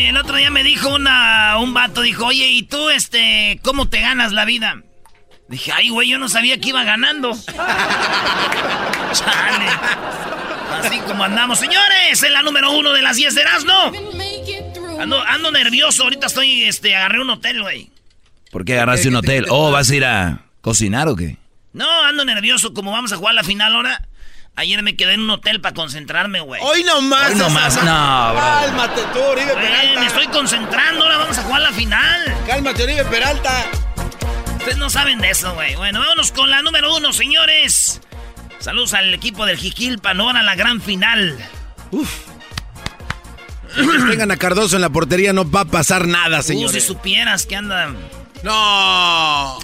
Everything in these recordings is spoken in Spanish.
Oye, el otro día me dijo una, un vato, dijo, oye, ¿y tú, este, cómo te ganas la vida? Dije, ay, güey, yo no sabía que iba ganando. Chale. Así como andamos. Señores, en la número uno de las 10 de Erasmo. Ando, ando nervioso, ahorita estoy, este, agarré un hotel, güey. ¿Por qué agarraste un hotel? ¿Oh, vas a ir a cocinar o qué? No, ando nervioso, como vamos a jugar la final ahora. Ayer me quedé en un hotel para concentrarme, güey. Hoy nomás. Hoy nomás, no, bro. Cálmate tú, Oribe Peralta. me estoy concentrando, ahora vamos a jugar la final. Cálmate, Oribe Peralta. Ustedes no saben de eso, güey. Bueno, vámonos con la número uno, señores. Saludos al equipo del Jiquilpan, ahora la gran final. Tengan a Cardoso en la portería, no va a pasar nada, Uh, si señores. supieras que anda... No.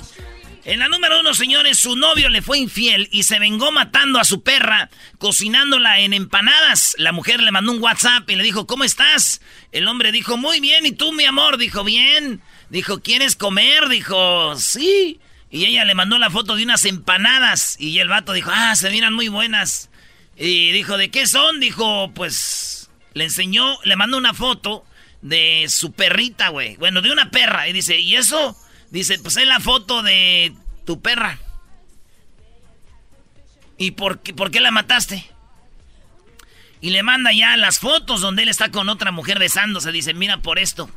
En la número uno, señores, su novio le fue infiel y se vengó matando a su perra, cocinándola en empanadas. La mujer le mandó un WhatsApp y le dijo, ¿cómo estás? El hombre dijo, muy bien, ¿y tú, mi amor? Dijo, bien. Dijo, ¿quieres comer? Dijo, sí. Y ella le mandó la foto de unas empanadas y el vato dijo, ah, se miran muy buenas. Y dijo, ¿de qué son? Dijo, pues, le enseñó, le mandó una foto de su perrita, güey. Bueno, de una perra. Y dice, ¿y eso? Dice, pues es la foto de tu perra. ¿Y por qué, por qué la mataste? Y le manda ya las fotos donde él está con otra mujer besándose. Dice, mira por esto.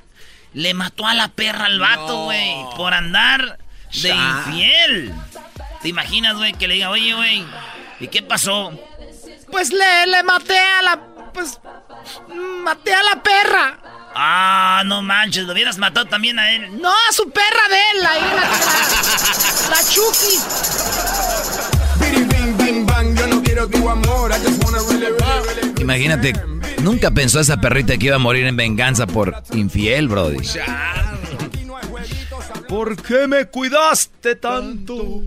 Le mató a la perra al vato, güey. Por andar de Ya. infiel. ¿Te imaginas, güey, que le diga, oye, güey, ¿y qué pasó? Pues le, le maté a la. Pues. Maté a la perra. Ah, no manches, lo hubieras matado también a él. No, a su perra de él, ahí la, la, la Chucky. Imagínate, nunca pensó esa perrita que iba a morir en venganza por infiel, Brody. ¿Por qué me cuidaste tanto?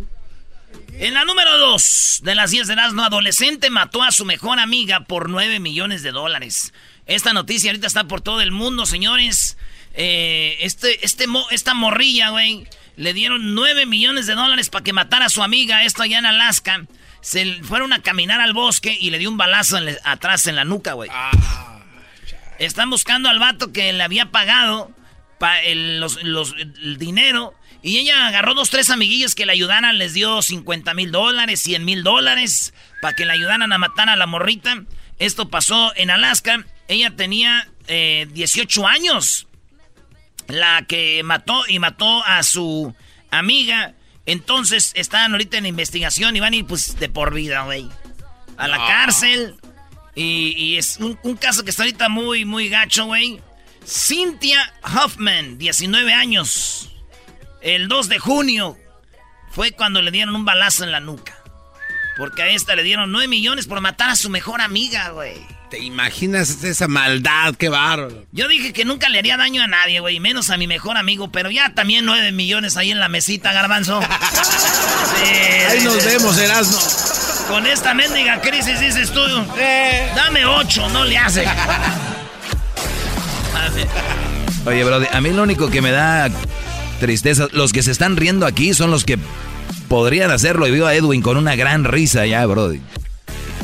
En la número 2 de las 10 de Erasmo, adolescente mató a su mejor amiga por 9 millones de dólares. Esta noticia ahorita está por todo el mundo, señores. Eh, este, este, esta morrilla, güey, le dieron 9 millones de dólares para que matara a su amiga, esto allá en Alaska. Se fueron a caminar al bosque y le dio un balazo en le- atrás en la nuca, güey. Están buscando al vato que le había pagado pa- el, los- los- el dinero. Y ella agarró dos, tres amiguillos que le ayudaran. Les dio 50 mil dólares, 100 mil dólares. Para que le ayudaran a matar a la morrita. Esto pasó en Alaska. Ella tenía eh, 18 años. La que mató y mató a su amiga. Entonces están ahorita en investigación y van a ir pues de por vida, güey. A la cárcel. Y, y es un, un caso que está ahorita muy, muy gacho, güey. Cynthia Hoffman, 19 años. El 2 de junio fue cuando le dieron un balazo en la nuca. Porque a esta le dieron 9 millones por matar a su mejor amiga, güey. ¿Te imaginas esa maldad? Qué bárbaro. Yo dije que nunca le haría daño a nadie, güey, menos a mi mejor amigo, pero ya también 9 millones ahí en la mesita, garbanzo. Ahí nos vemos, Erasmo. Con esta mendiga crisis dices tú, Eh. dame 8, no le hace. Oye, Brody, a mí lo único que me da tristeza, los que se están riendo aquí son los que podrían hacerlo. Y veo a Edwin con una gran risa ya, Brody.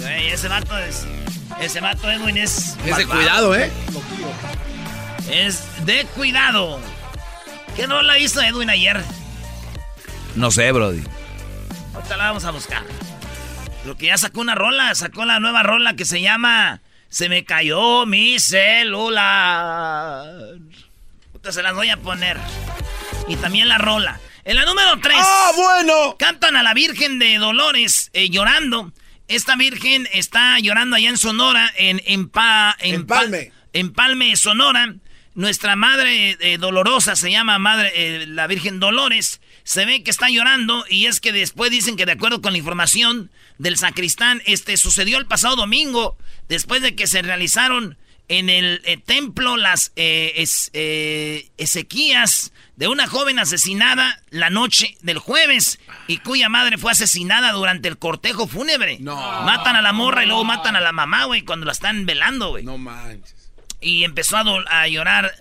Güey, ese vato es... Ese vato Edwin es... Ese malvado. cuidado, ¿eh? Es de cuidado. ¿Qué rola hizo Edwin ayer? No sé, Brody. Ahorita la vamos a buscar. Lo que ya sacó una rola, sacó la nueva rola que se llama Se me cayó mi celular. Ahorita se las voy a poner. Y también la rola. En la número 3. ¡Ah, bueno! Cantan a la Virgen de Dolores eh, llorando. Esta Virgen está llorando allá en Sonora, en, en, Pa- en Pa- Empalme. Empalme, Sonora. Nuestra madre eh, dolorosa se llama madre, eh, la Virgen Dolores. se ve que está llorando y es que después dicen que de acuerdo con la información del sacristán, este sucedió el pasado domingo, después de que se realizaron en el eh, templo las eh, es, eh, ezequías de una joven asesinada la noche del jueves y cuya madre fue asesinada durante el cortejo fúnebre. No. Matan a la morra y luego matan a la mamá, güey, cuando la están velando, güey. No manches. Y empezó a, a llorar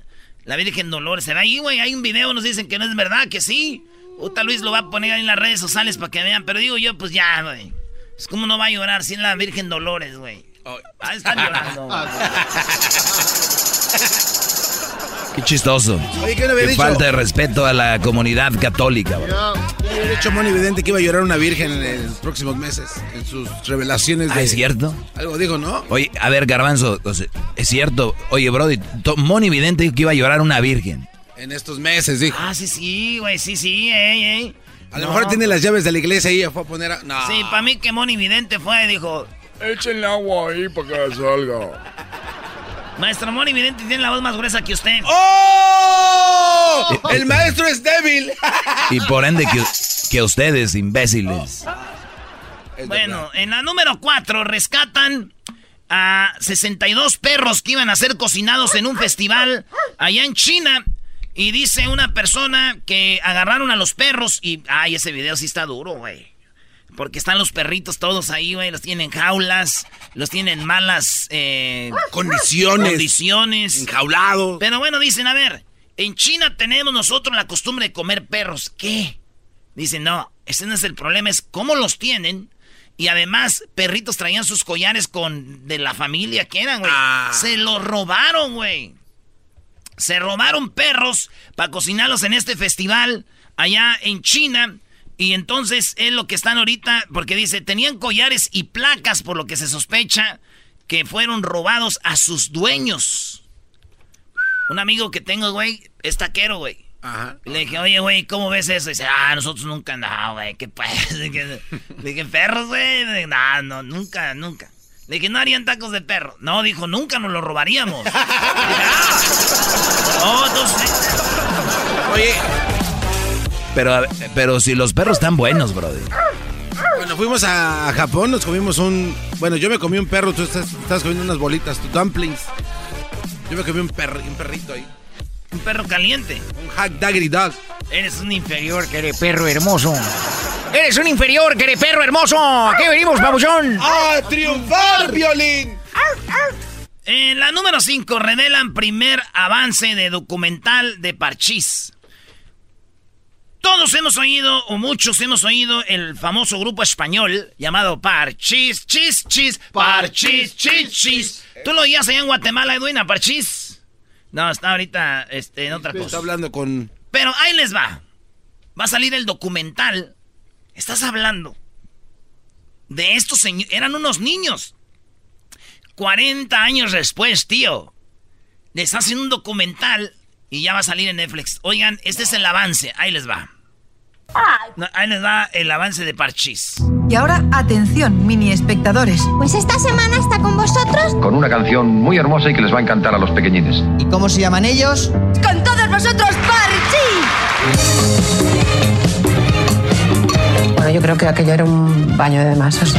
la Virgen Dolores. Se ve ahí, güey, hay un video, nos dicen que no es verdad, que sí. Puta Luis lo va a poner ahí en las redes sociales para que vean. Pero digo yo, pues ya, güey. Pues cómo no va a llorar sin la Virgen Dolores, güey. Ah, están llorando. Qué chistoso. Oye, ¿qué le había Qué dicho? falta de respeto a la comunidad católica, bro. Le había dicho Moni Vidente que iba a llorar una virgen en los próximos meses. En sus revelaciones de. Ah, ¿es cierto? Algo dijo, ¿no? Oye, a ver, Garbanzo, o sea, es cierto. Oye, Brody, Moni Vidente dijo que iba a llorar una virgen. En estos meses, dijo. Ah, sí, sí, güey, sí, sí, ey, ey. A lo mejor tiene las llaves de la iglesia y ya fue a poner a... No. Sí, para mí que Moni Vidente fue y dijo, Échenle agua ahí para que salga. Maestro Moni Vidente tiene la voz más gruesa que usted. ¡Oh! El maestro es débil. Y por ende que, que ustedes, imbéciles. Es Bueno, verdad. en la número 4 rescatan a 62 perros que iban a ser cocinados en un festival allá en China. Y dice una persona que agarraron a los perros y... Ay, ese video sí está duro, güey. Porque están los perritos todos ahí, güey. Los tienen en jaulas, los tienen en malas eh, Condiciones. condiciones. Enjaulado. Pero bueno, dicen, a ver, en China tenemos nosotros la costumbre de comer perros. ¿Qué? Dicen, no, ese no es el problema, es cómo los tienen. Y además, perritos traían sus collares con de la familia que eran, güey. Ah. Se los robaron, güey. Se robaron perros para cocinarlos en este festival allá en China. Y entonces es lo que están ahorita, porque dice, tenían collares y placas por lo que se sospecha que fueron robados a sus dueños. Un amigo que tengo, güey, es taquero, güey. Ajá. Le dije, oye, güey, ¿cómo ves eso? Y dice, ah, nosotros nunca, no, güey, ¿qué pues? Le dije, perros, güey. No, no, nunca, nunca. Le dije, no harían tacos de perro. No, dijo, nunca nos lo robaríamos. "Ah". No, entonces, Oye, Pero, a pero si los perros están buenos, Brody. cuando fuimos a Japón nos comimos un... Bueno, yo me comí un perro, tú estás, estás comiendo unas bolitas, tu dumplings. Yo me comí un, perro, un perrito ahí. un perro caliente. Un hack daggity dog. Eres un inferior, Que eres perro hermoso. Eres un inferior, que eres perro hermoso. ¿A qué venimos, babuchón? ¡Ah, triunfar, violín! En la número 5 revelan primer avance de documental de Parchís. Todos hemos oído, o muchos hemos oído, el famoso grupo español llamado Parchís, chis, chis, Parchís, chis, chis. ¿Tú lo oías allá en Guatemala, Edwin, a Parchís? No, está ahorita este, en otra Está cosa. hablando con... Pero ahí les va. Va a salir el documental. Estás hablando de estos señores. Eran unos niños. 40 años después, tío. Les hacen un documental y ya va a salir en Netflix. Oigan, este es el avance. Ahí les va. No, ahí les va el avance de Parchís. Y ahora, atención, mini espectadores. Pues esta semana está con vosotros. con una canción muy hermosa y que les va a encantar a los pequeñines. ¿Y cómo se llaman ellos? Con todos vosotros, Parchi. Bueno, yo creo que aquello era un baño de masas.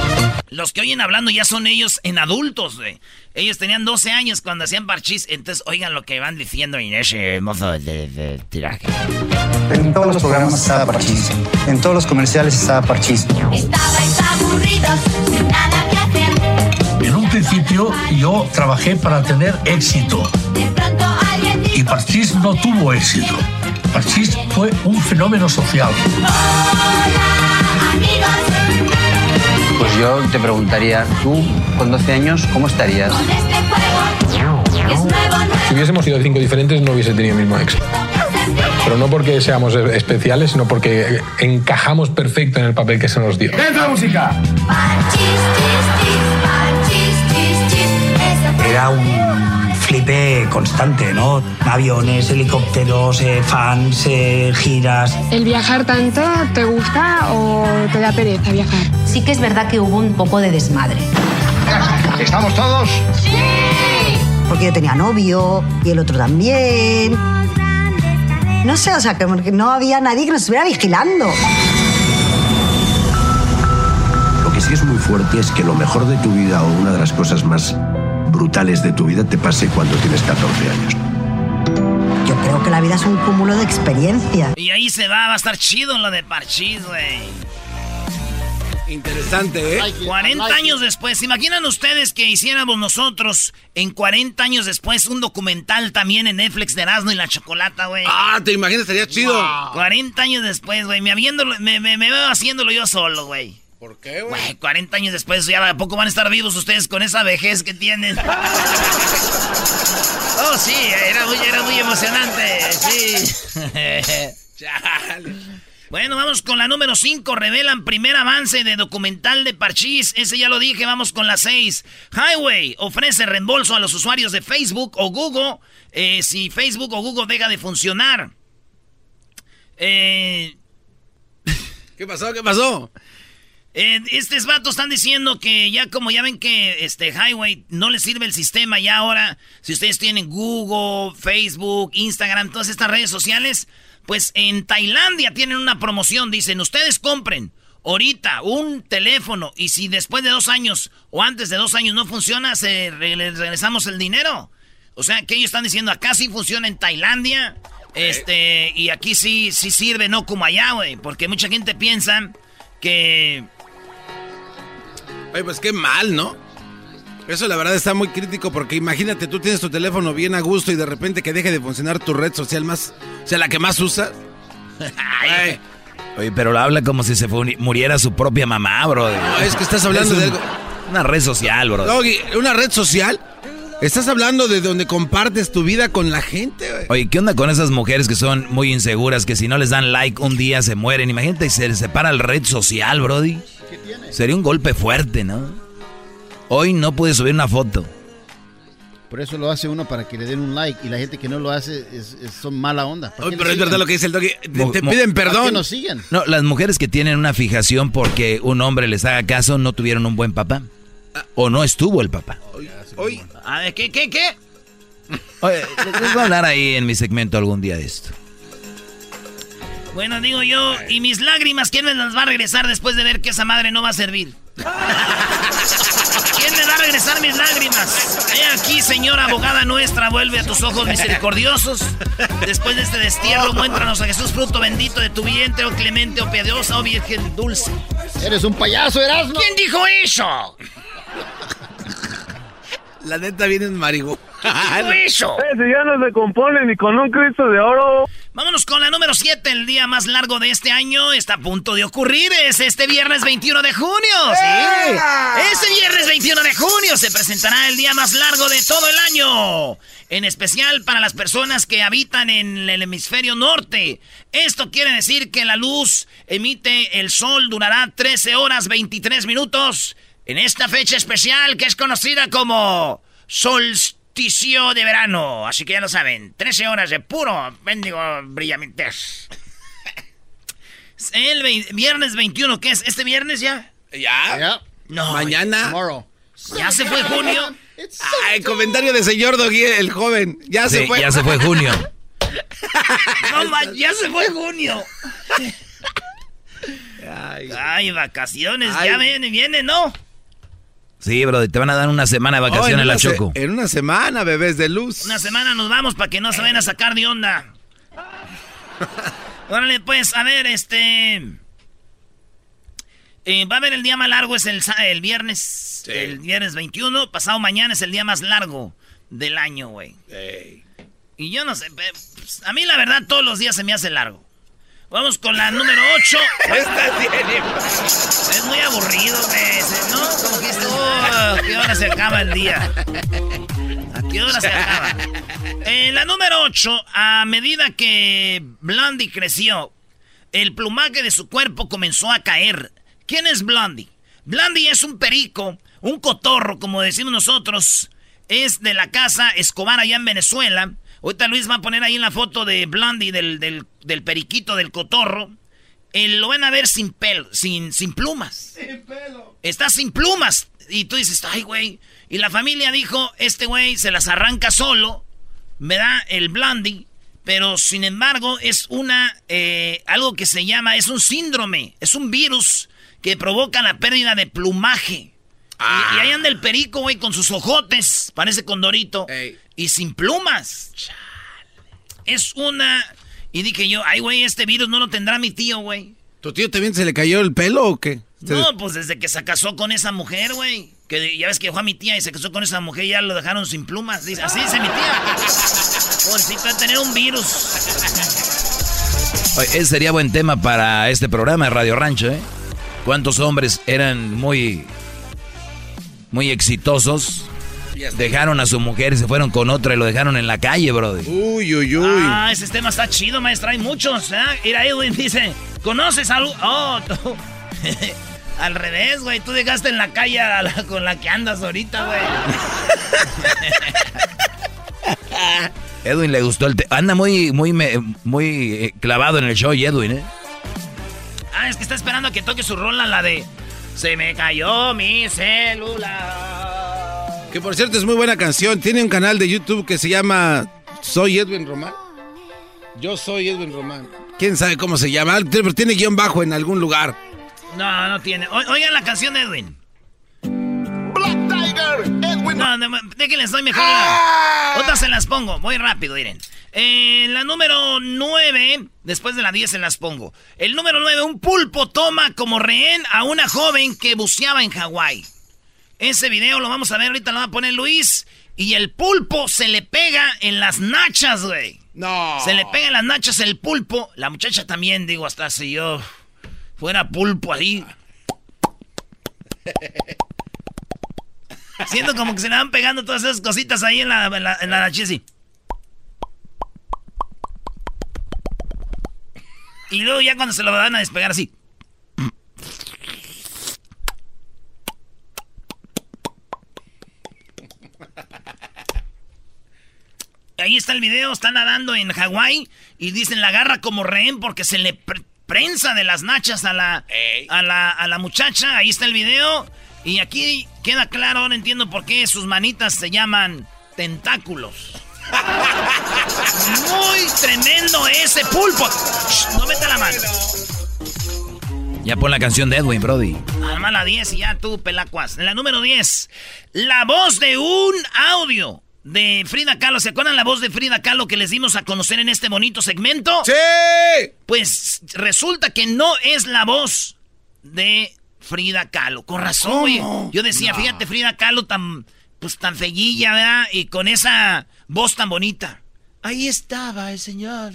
Los que oyen hablando ya son ellos en adultos, güey. Ellos tenían 12 años cuando hacían Parchís. Entonces, oigan lo que van diciendo en ese mozo de, de tiraje. En todos los programas estaba Parchís. En todos los comerciales estaba Parchís. Estabais aburridos, sin nada que hacer. En un principio yo trabajé para tener éxito y Parchís no tuvo éxito. Parchís fue un fenómeno social. Hola, amigos. Pues yo te preguntaría, tú con 12 años, ¿cómo estarías? Con este juego es nuevo, nuevo. Si hubiésemos sido cinco diferentes no hubiese tenido el mismo éxito. Pero no porque seamos especiales, sino porque encajamos perfecto en el papel que se nos dio. Eso fue Era un flipe constante, ¿no? Aviones, helicópteros, eh, fans, eh, giras. ¿El viajar tanto te gusta o te da pereza viajar? Sí que es verdad que hubo un poco de desmadre. ¿Estamos todos? Porque yo tenía novio y el otro también. No sé, o sea, que no había nadie que nos estuviera vigilando. Lo que sí es muy fuerte es que lo mejor de tu vida o una de las cosas más brutales de tu vida te pase cuando tienes 14 años. Yo creo que la vida es un cúmulo de experiencias. Y ahí se va, va a estar chido lo de Parchís, güey. Interesante, ¿eh? 40 años después, ¿se imaginan ustedes que hiciéramos nosotros en 40 años después un documental también en Netflix de Erasmo y la Chocolata, güey? Ah, ¿te imaginas? Estaría chido. 40 años después, güey, me, me, me veo haciéndolo yo solo, güey. ¿Por qué, güey? Güey, 40 años después, ya a poco van a estar vivos ustedes con esa vejez que tienen. oh, sí, era muy, era muy emocionante, sí. Bueno, vamos con la número 5. Revelan primer avance de documental de Parchís. Ese ya lo dije. Vamos con la 6. Highway ofrece reembolso a los usuarios de Facebook o Google eh, si Facebook o Google deja de funcionar. Eh, ¿Qué pasó? ¿Qué pasó? Eh, estos vatos están diciendo que ya como ya ven que este Highway no les sirve el sistema ya ahora, si ustedes tienen Google, Facebook, Instagram, todas estas redes sociales, pues en Tailandia tienen una promoción, dicen, ustedes compren ahorita un teléfono y si después de dos años o antes de dos años no funciona, se regresamos el dinero. O sea, que ellos están diciendo, acá sí funciona en Tailandia, este, y aquí sí, sí sirve, no como allá, güey, porque mucha gente piensa que... Oye, pues qué mal, ¿no? Eso la verdad está muy crítico porque imagínate, tú tienes tu teléfono bien a gusto y de repente que deje de funcionar tu red social más, o sea, la que más usas. Ay, Oye, pero lo habla como si se muriera su propia mamá, bro. No, es que estás hablando de algo- Una red social, bro. Doggy, ¿una red social? Estás hablando de donde compartes tu vida con la gente, güey. Oye, ¿qué onda con esas mujeres que son muy inseguras, que si no les dan like un día se mueren? Imagínate, se les separa el red social, brody. Sería un golpe fuerte, ¿no? Hoy no pude subir una foto. Por eso lo hace uno para que le den un like y la gente que no lo hace es- es- son mala onda. ¿Para Oye, qué pero es verdad lo que dice el Doggy. Te, piden ¿Para qué perdón. nos siguen? No, las mujeres que tienen una fijación porque un hombre les haga caso no tuvieron un buen papá. O no estuvo el papá. Oye, A ver, ¿qué, qué, qué? Oye, les voy a hablar ahí en mi segmento algún día de esto. Bueno, digo yo, y mis lágrimas, ¿quién me las va a regresar después de ver que esa madre no va a servir? ¿Quién me va a regresar mis lágrimas? He aquí, señora abogada nuestra, vuelve a tus ojos misericordiosos. Después de este destierro, muéstranos a Jesús, fruto bendito de tu vientre, oh clemente, oh piadosa, oh virgen dulce. Eres un payaso, Erasmo. ¿Quién dijo eso? La neta viene en marihuana. ¿Dijo eso? si ya no se compone ni con un Cristo de oro. Vámonos con la número 7. El día más largo de este año está a punto de ocurrir. Es este viernes 21 de junio. Sí. Este viernes 21 de junio se presentará el día más largo de todo el año. En especial para las personas que habitan en el hemisferio norte. Esto quiere decir que la luz emite el sol durará 13 horas 23 minutos. En esta fecha especial que es conocida como solsticio de verano. Así que ya lo saben, 13 horas de puro mendigo brillamientes. El viernes 21, ¿qué es? ¿Este viernes ya? ¿Ya? No. Mañana. Tomorrow. ¿Ya se fue junio? Ay, comentario de señor Doggy, el joven. Ya se fue. ya se fue junio. No, ma- ya se fue junio. Ay, vacaciones, Ay. ya viene, viene, ¿no? Sí, bro, te van a dar una semana de Oh, en vacaciones una la Choco. En una semana, bebés de luz. Una semana nos vamos para que no se vayan a sacar de onda. Órale, pues, a ver, este. eh, va a haber el día más largo, es el, viernes. El viernes 21. Pasado mañana es el día más largo del año, güey. Y yo no sé, pues, a mí la verdad todos los días se me hace largo. Vamos con la número 8. Es muy aburrido, güey, ¿no? Como que esto, ¿a qué hora se acaba el día? ¿A qué hora se acaba? En la número 8, a medida que Blondie creció, el plumaje de su cuerpo comenzó a caer. ¿Quién es Blondie? Blondie es un perico, un cotorro, como decimos nosotros. Es de la casa Escobar allá en Venezuela. Ahorita Luis va a poner ahí en la foto de Blondie, del, del, del periquito, del cotorro. Eh, lo van a ver sin pelo, sin, sin plumas. Sin pelo. Está sin plumas. Y tú dices, ay, güey. Y la familia dijo, este güey se las arranca solo. Me da el Blondie. Pero sin embargo, es una. eh, algo que se llama. Es un síndrome. Es un virus que provoca la pérdida de plumaje. Y- Y, ahí anda el perico, güey, con sus ojotes. Parece condorito. Y sin plumas. Es una. Y dije yo, ay, güey, este virus no lo tendrá mi tío, güey. ¿Tu tío también se le cayó el pelo o qué? Se- No, pues desde que se casó con esa mujer, güey. Que ya ves que dejó a mi tía y se casó con esa mujer y ya lo dejaron sin plumas. Dice, así dice mi tía. Pobrecito de tener un virus. Oye, ese sería buen tema para este programa de Radio Rancho, ¿eh? ¿Cuántos hombres eran muy, muy exitosos? Dejaron a su mujer y se fueron con otra y lo dejaron en la calle, brother. Uy, uy, uy. Ah, ese tema está chido, maestra. Hay muchos, ¿eh? Mira, Edwin dice, ¿conoces algo? Oh, tú. Al revés, güey. Tú dejaste en la calle a la- con la que andas ahorita, güey. Edwin le gustó el tema. Anda muy, muy, me- muy eh, clavado en el show, y Edwin, ¿eh? Ah, es que está esperando a que toque su rola, la de... Se me cayó mi celular. Que por cierto es muy buena canción. Tiene un canal de YouTube que se llama Soy Edwin Román. Yo soy Edwin Román. ¿Quién sabe cómo se llama? Pero tiene guion bajo en algún lugar. No, no tiene. O- oigan la canción de Edwin. Black Tiger, Edwin. No, no, déjenles, doy mejor. Otras se las pongo, voy rápido, miren. Eh, la número 9, después de la 10 se las pongo. El número 9, un pulpo toma como rehén a una joven que buceaba en Hawái. Ese video lo vamos a ver, ahorita lo va a poner Luis. Y el pulpo se le pega en las nachas, güey. No. Se le pega en las nachas el pulpo. La muchacha también, digo, hasta si yo fuera pulpo ahí. Siento como que se le van pegando todas esas cositas ahí en la, en la, en la nachis, Y luego ya cuando se lo van a despegar así. Ahí está el video, está nadando en Hawái y dicen la agarra como rehén porque se le pr- prensa de las nachas a la, a la, a la muchacha. Ahí está el video. Y aquí queda claro, ahora entiendo por qué sus manitas se llaman tentáculos. Muy tremendo ese pulpo. Shh, no meta la mano. Ya pon la canción de Edwin, Brody. Arma la 10 y ya tú, pelacuas. En la número 10, la voz de un audio de Frida Kahlo. ¿Se acuerdan la voz de Frida Kahlo que les dimos a conocer en este bonito segmento? ¡Sí! Pues resulta que no es la voz de Frida Kahlo. Con razón, güey. Yo decía, fíjate, Frida Kahlo tan, pues tan feguilla, ¿verdad? Y con esa voz tan bonita. Ahí estaba el señor.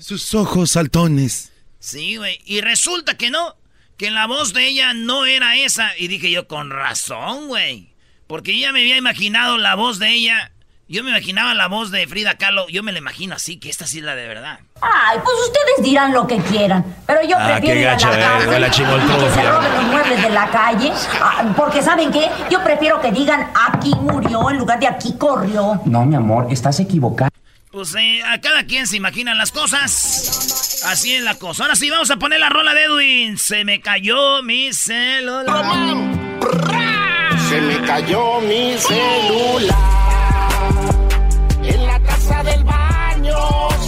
Sus ojos saltones. Sí, güey. Y resulta que no, que la voz de ella no era esa. Y dije yo, con razón, güey. Porque ya me había imaginado la voz de ella. Yo me imaginaba la voz de Frida Kahlo. Yo me la imagino así, que esta sí es la de verdad. Ay, pues ustedes dirán lo que quieran, pero yo Ah, prefiero ir a la eh, cárcel huele a y que se roben los muebles de la calle, ah, porque ¿saben qué? Yo prefiero que digan aquí murió en lugar de aquí corrió. No, mi amor, estás equivocado. Pues eh, a cada quien se imagina las cosas. Así es la cosa. Ahora sí, vamos a poner la rola de Edwin. Se me cayó mi celular. Se me cayó mi celular.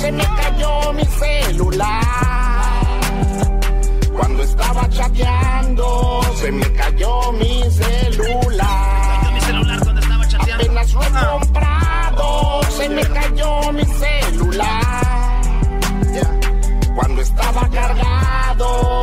Se me cayó mi celular. Cuando estaba chateando se me cayó mi celular. mi celular cuando estaba chateando. Apenas lo he comprado se me cayó mi celular. Cuando estaba cargado.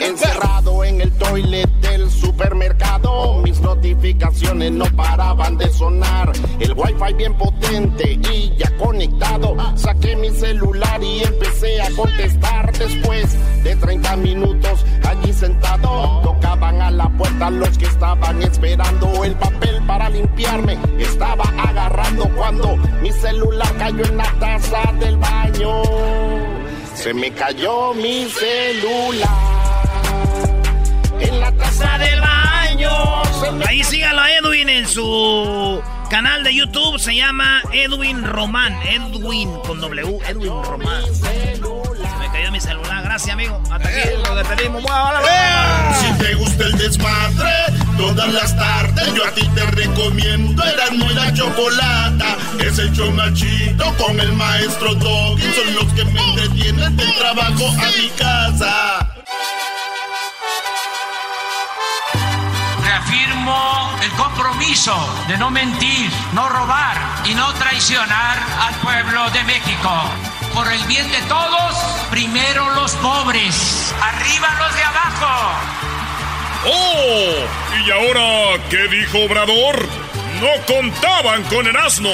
Encerrado en el toilet del supermercado, mis notificaciones no paraban de sonar. El wifi bien potente y ya conectado. Saqué mi celular y empecé a contestar. Después de 30 minutos allí sentado, tocaban a la puerta los que estaban esperando el papel para limpiarme. Estaba agarrando cuando mi celular cayó en la taza del baño. Se me cayó mi celular en la taza del baño. Ahí sígalo a Edwin en su canal de YouTube. Se llama Edwin Román. Edwin con W. Edwin Román. Se me cayó mi celular. Gracias, amigo. Hasta aquí lo despedimos. ¡Mueva la Si te gusta el desmadre, todas las tardes. Yo a ti te recomiendo, eras muy la chocolata. Es el chido con el maestro Doggy. Son los que me entretienen del trabajo a mi casa. Reafirmo el compromiso de no mentir, no robar y no traicionar al pueblo de México. Por el bien de todos, primero los pobres, arriba los de abajo. ¡Oh! ¿Y ahora qué dijo Obrador? No contaban con el asno.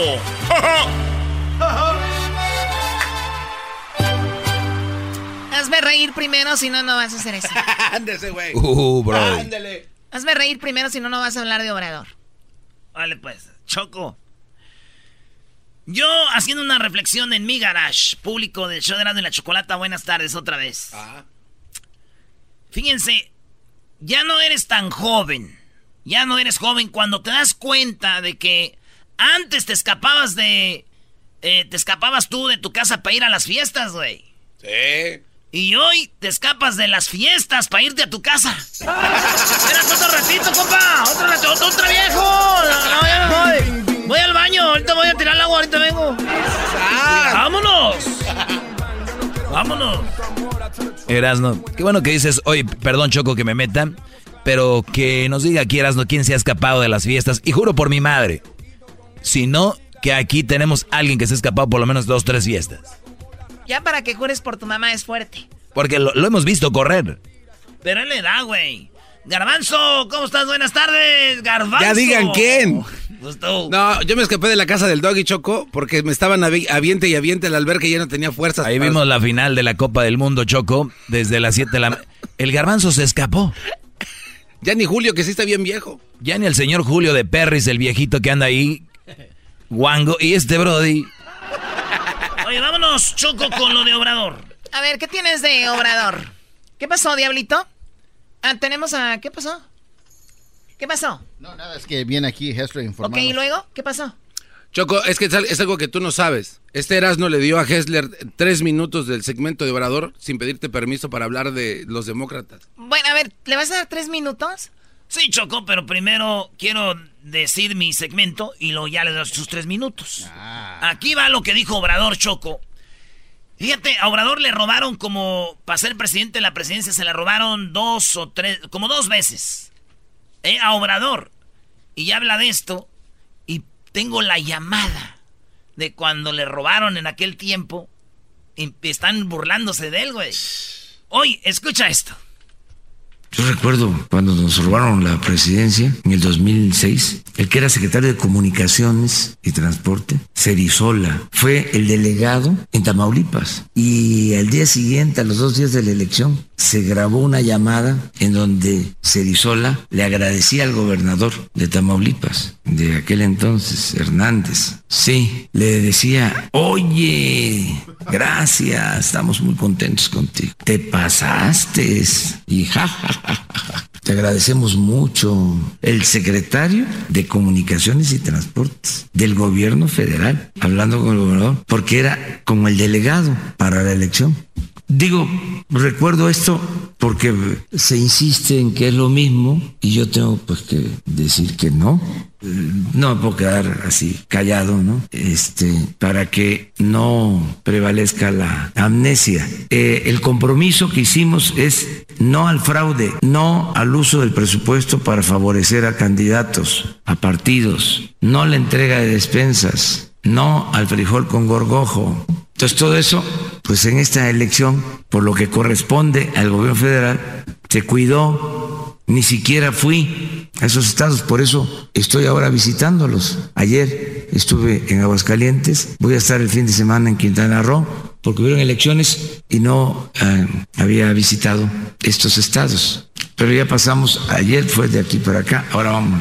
¡Ja, ja! Hazme reír primero, si no, no vas a hacer eso. Ándese, güey. Uh, bro. Ándele. Hazme reír primero, si no, no vas a hablar de Obrador. Vale, pues, Choco. Yo haciendo una reflexión en mi garage público del show de Erasmo y la Chocolata. Buenas tardes otra vez. Fíjense, ya no eres tan joven. Ya no eres joven cuando te das cuenta de que antes te escapabas de... eh, te escapabas tú de tu casa para ir a las fiestas, güey. Sí. Y hoy te escapas de las fiestas para irte a tu casa. Espérate otro ratito, compa. Otro ratito, otro, otro viejo. No, no, ya me voy. Voy al baño. Ahorita voy a tirar el agua. Ahorita vengo. ¡Vámonos! ¡Vámonos! Erasno, qué bueno que dices, oye, perdón Choco que me metan, pero que nos diga aquí Erasno quién se ha escapado de las fiestas. Y juro por mi madre, si no, que aquí tenemos alguien que se ha escapado por lo menos dos, tres fiestas. Ya para que jures por tu mamá es fuerte. Porque lo, lo hemos visto correr. Pero él le da, güey. Garbanzo, ¿cómo estás? Buenas tardes, Garbanzo. Ya digan quién. Pues tú. No, yo me escapé de la casa del doggy Choco porque me estaban avi- aviente y aviente el albergue y ya no tenía fuerzas. Ahí para- vimos la final de la Copa del Mundo, Choco, desde las 7 de la... El garbanzo se escapó. Ya ni Julio, que sí está bien viejo. Ya ni el señor Julio de Perris, el viejito que anda ahí, guango, y este Brody. Vámonos, Choco, con lo de Obrador. A ver, ¿qué tienes de Obrador? ¿Qué pasó, Diablito? Ah, tenemos a... ¿Qué pasó? ¿Qué pasó? No, nada, es que viene aquí Hessler Ok, informando. ¿y luego? ¿Qué pasó? Choco, es que es al- es algo que tú no sabes. Este Erasmo le dio a Hessler tres minutos del segmento de Obrador sin pedirte permiso para hablar de los demócratas. Bueno, a ver, ¿le vas a dar tres minutos? Sí, Choco, pero primero quiero decir mi segmento y luego ya le doy sus tres minutos. Aquí va lo que dijo Obrador, Choco. Fíjate, a Obrador le robaron como, para ser presidente de la presidencia, se le robaron dos o tres, como dos veces. Eh, a Obrador. Y ya habla de esto. Y tengo la llamada de cuando le robaron en aquel tiempo. Y están burlándose de él, güey. Oye, escucha esto. Yo recuerdo cuando nos robaron la presidencia en el 2006, el que era secretario de Comunicaciones y Transporte, Cerizola, fue el delegado en Tamaulipas. Y al día siguiente, a los dos días de la elección, se grabó una llamada en donde Cerizola le agradecía al gobernador de Tamaulipas, de aquel entonces, Hernández. Sí, le decía, oye, gracias, estamos muy contentos contigo. Te pasaste. Y ja. Te agradecemos mucho. El secretario de Comunicaciones y Transportes del gobierno federal, hablando con el gobernador, porque era como el delegado para la elección. Digo, recuerdo esto porque se insiste en que es lo mismo y yo tengo pues que decir que no. No me puedo quedar así callado, ¿no? Este, para que no prevalezca la amnesia. Eh, el compromiso que hicimos es no al fraude, no al uso del presupuesto para favorecer a candidatos, a partidos, no la entrega de despensas, no al frijol con gorgojo. Entonces todo eso, pues en esta elección, por lo que corresponde al gobierno federal, se cuidó, ni siquiera fui a esos estados, por eso estoy ahora visitándolos. Ayer estuve en Aguascalientes, voy a estar el fin de semana en Quintana Roo, porque hubieron elecciones y no eh, había visitado estos estados. Pero ya pasamos, ayer fue de aquí para acá, ahora vamos.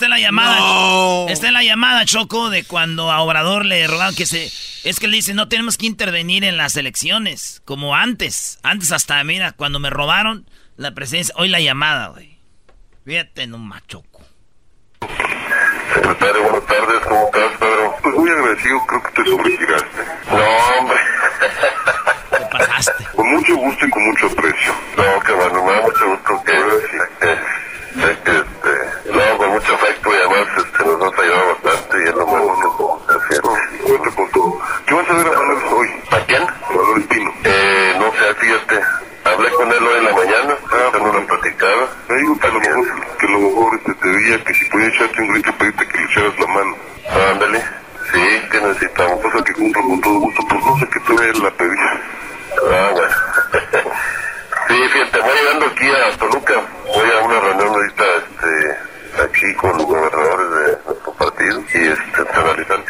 Está en la llamada. Está en la llamada, Choco, de cuando a Obrador le robaron que se. Es que le dice, no tenemos que intervenir en las elecciones, como antes. Antes hasta, mira, cuando me robaron la presidencia. Hoy la llamada, güey. Fíjate nomás, Choco. Secretario, buenas tardes, ¿cómo estás, Pedro? Pues muy agradecido, creo que te sobregiraste. No, hombre. Te pasaste. Con mucho gusto y con mucho aprecio. No, que bueno, me da mucho gusto. Pues, ¿Qué vas a ver a hoy? ¿A quién? Eh, no sé, fíjate. Hablé con él hoy en la mañana, ah, no pues, lo platicaba. Me digo que a lo mejor, que lo mejor este, te veía que si podía echarte un grito, pedirte que le echaras la mano. Ándale. Sí, que necesitamos. Cosa que cumplo con todo gusto, pues no sé qué tú veas la pedí. Ah, bueno. sí, fíjate, voy llegando aquí a Toluca. Voy a una reunión ahorita, este, aquí con los gobernadores de nuestro partido y este, se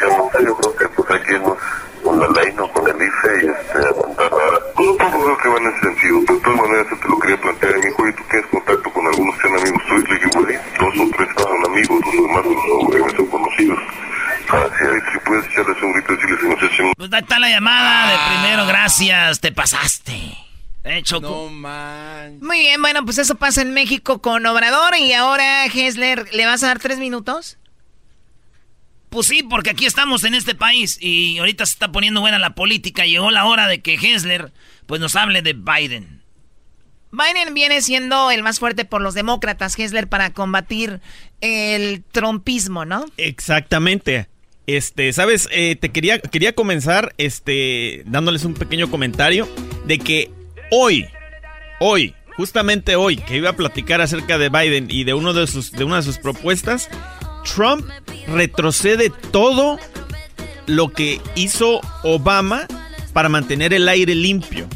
está la llamada de primero, gracias, te pasaste. Eh, Choco. No man. Muy bien, bueno, pues eso pasa en México con Obrador y ahora, Hessler, ¿le vas a dar tres minutos? Pues sí, porque aquí estamos en este país y ahorita se está poniendo buena la política. Llegó la hora de que Hessler pues nos hable de Biden. Biden viene siendo el más fuerte por los demócratas, Hessler, para combatir el trompismo, ¿no? Exactamente. Este, sabes, Eh, te quería, quería comenzar, este, dándoles un pequeño comentario de que hoy, hoy, justamente hoy, que iba a platicar acerca de Biden y de uno de sus, de una de sus propuestas, Trump retrocede todo lo que hizo Obama para mantener el aire limpio.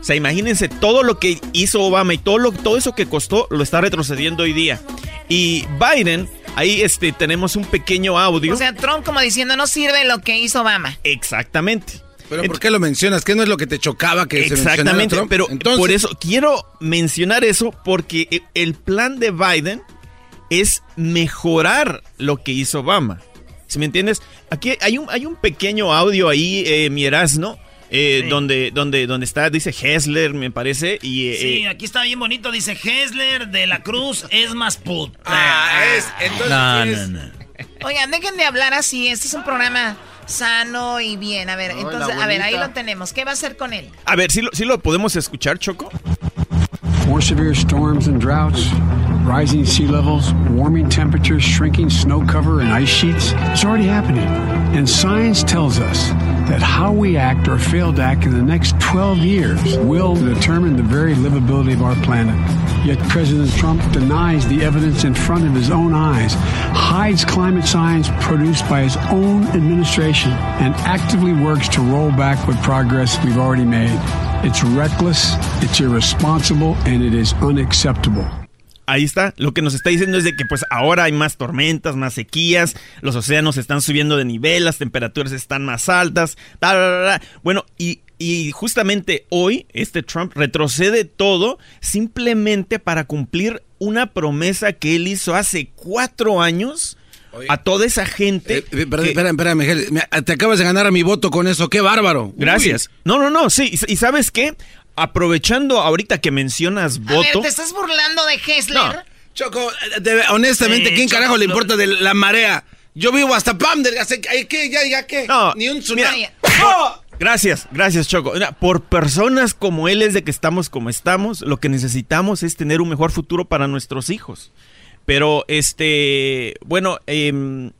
O sea, imagínense todo lo que hizo Obama y todo, lo, todo eso que costó lo está retrocediendo hoy día. Y Biden, ahí este, tenemos un pequeño audio. O sea, Trump como diciendo, no sirve lo que hizo Obama. Exactamente. Pero ¿por qué lo mencionas? ¿Qué no es lo que te chocaba que se mencionara Exactamente, Trump? pero Entonces- por eso quiero mencionar eso porque e- el plan de Biden es mejorar lo que hizo Obama. ¿Sí me entiendes? Aquí hay un, hay un pequeño audio ahí, eh, mi Erasmo, eh, Sí. donde, donde, donde está, dice Hessler, me parece, y... eh, Sí, eh, aquí está bien bonito. Dice Hessler de la Cruz es más puta. Ah, es, entonces No, es- no, no. Oigan, dejen de hablar así, este es un programa sano y bien. A ver, No, entonces, a ver, ahí lo tenemos. ¿Qué va a hacer con él? a ver, ¿sí lo, sí lo podemos escuchar, Choco? More severe storms and droughts, rising sea levels, warming temperatures, shrinking snow cover and ice sheets. It's already happening. And science tells us that how we act or fail to act in the next 12 years will determine the very livability of our planet. Yet President Trump denies the evidence in front of his own eyes, hides climate science produced by his own administration, and actively works to roll back what progress we've already made. It's reckless, it's irresponsible, and it is unacceptable. Ahí está. Lo que nos está diciendo es de que pues ahora hay más tormentas, más sequías, los océanos están subiendo de nivel, las temperaturas están más altas. ta, ta, ta, ta. Bueno, y, y justamente hoy este Trump retrocede todo simplemente para cumplir una promesa que él hizo hace cuatro años a toda esa gente. Eh, espera, que- espera, espera, Miguel. Te acabas de ganar a mi voto con eso. ¡Qué bárbaro! Gracias. No, no, no, sí. Y, y sabes qué? Aprovechando ahorita que mencionas A ver, voto. ¿te estás burlando de Hessler? No, Choco, eh, de- honestamente, ¿quién Choco, carajo le lo- importa de la marea? Yo vivo hasta Pam, del ¿qué? ¿Ya, ya qué? No, Ni un mira, tsunami. Gracias, gracias Choco. Mira, por personas como él es de que estamos como estamos, lo que necesitamos es tener un mejor futuro para nuestros hijos. Pero, este, bueno, em,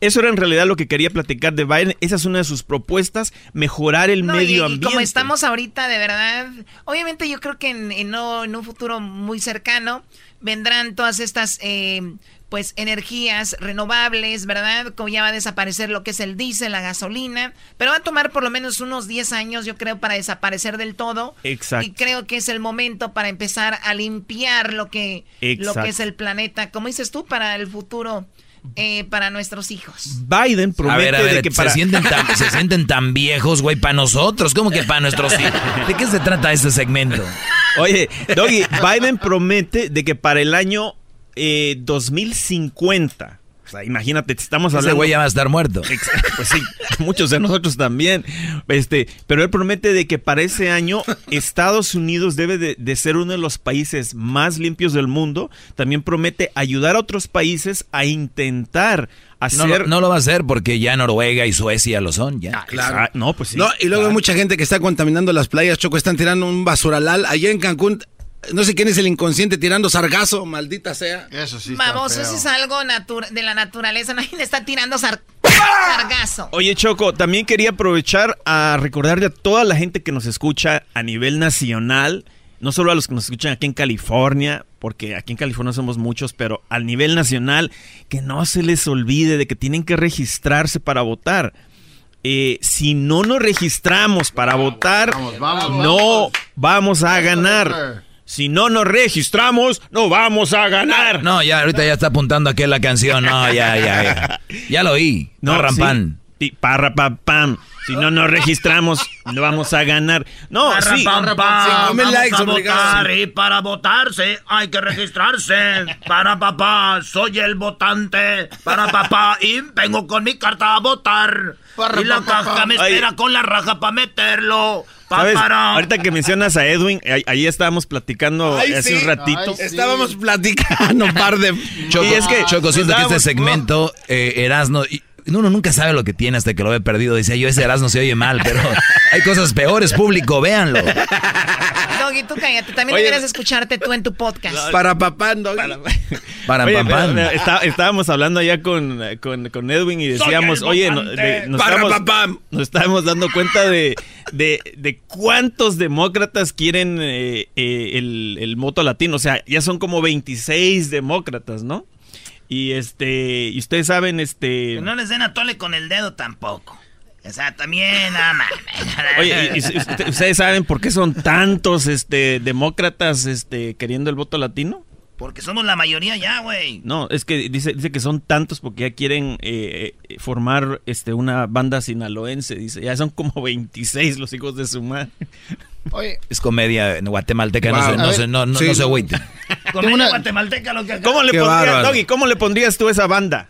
eso era en realidad lo que quería platicar de Biden. Esa es una de sus propuestas, mejorar el No, y- medio y, ambiente. como estamos ahorita, de verdad, obviamente yo creo que en, en no- en un futuro muy cercano vendrán todas estas, eh, pues, energías renovables, ¿verdad? Como ya va a desaparecer lo que es el diésel, la gasolina, pero va a tomar por lo menos unos 10 años, yo creo, para desaparecer del todo. Exacto. Y creo que es el momento para empezar a limpiar lo que, lo que es el planeta, como dices tú, para el futuro, eh, para nuestros hijos. Biden promete A ver, a ver, de que se, para... sienten tan, se sienten tan viejos, güey, para nosotros. ¿Cómo que para nuestros hijos? ¿De qué se trata este segmento? Oye, Doggy, Biden promete de que para el año eh, 2050, o sea, imagínate, estamos Ese hablando... güey ya va a estar muerto. Exacto, pues sí, muchos de nosotros también. Este, pero él promete de que para ese año Estados Unidos debe de, de ser uno de los países más limpios del mundo. También promete ayudar a otros países a intentar hacer... no lo va a hacer porque ya Noruega y Suecia lo son, ya. Claro. Ah, no, pues sí. No, y luego hay mucha gente que está contaminando las playas, Choco, están tirando un basuralal. Allá en Cancún, no sé quién es el inconsciente tirando sargazo, maldita sea. Eso sí. Vamos, eso es algo de la naturaleza. Nadie le está tirando sar- Cargazo. Oye, Choco, también quería aprovechar a recordarle a toda la gente que nos escucha a nivel nacional, no solo a los que nos escuchan aquí en California, porque aquí en California somos muchos, pero a nivel nacional, que no se les olvide de que tienen que registrarse para votar. Eh, si no nos registramos para votar, no vamos a ganar. Si no nos registramos, no vamos a ganar. No, ya ahorita ya está apuntando aquí la canción. No, ya, ya, ya. Ya lo oí. No, rampan. Sí. Parra, pam, pam. Si no nos registramos, no vamos a ganar. No, Parra, sí. pam, pam. Vamos Vamos likes a obligados. votar y para votarse hay que registrarse. Para papá, soy el votante. Para papá y vengo con mi carta a votar. Y la caja me Ay. espera con la raja para meterlo. Pa, ¿Sabes? Ahorita que mencionas a Edwin, ahí, estábamos platicando Ay, hace sí. un ratito. Ay, sí. Estábamos platicando un par de... Choco, Y es que Choco, siento que este segmento, eh, Erasno, y uno nunca sabe lo que tiene hasta que lo ve perdido. Decía yo, ese Erasno se oye mal, pero hay cosas peores, público, véanlo. Doggy, tú cállate. También Oye, deberías escucharte tú en tu podcast. Para papando. Para Oye, pero, está- estábamos hablando allá con, con, con Edwin y decíamos, oye, no- de- nos, Para estamos, papam. nos estábamos dando cuenta de, de, de cuántos demócratas quieren eh, eh, el, el voto latino. O sea, ya son como 26 demócratas, ¿no? Y este, y ustedes saben, este... Que no les den a tole con el dedo tampoco. O sea, también, más. Oye, y, y usted- ustedes saben por qué son tantos este demócratas este queriendo el voto latino? Porque somos la mayoría ya, güey. No, es que dice, dice que son tantos porque ya quieren eh, eh, formar este una banda sinaloense, dice, ya son como 26 los hijos de su madre. Oye, Es comedia en guatemalteca, no Wow. no se, no, no, sí. no se agüiten. Comedia una- guatemalteca lo que acaba- ¿Cómo le Qué pondrías, bárbaro. Doggy, cómo le pondrías tú esa banda?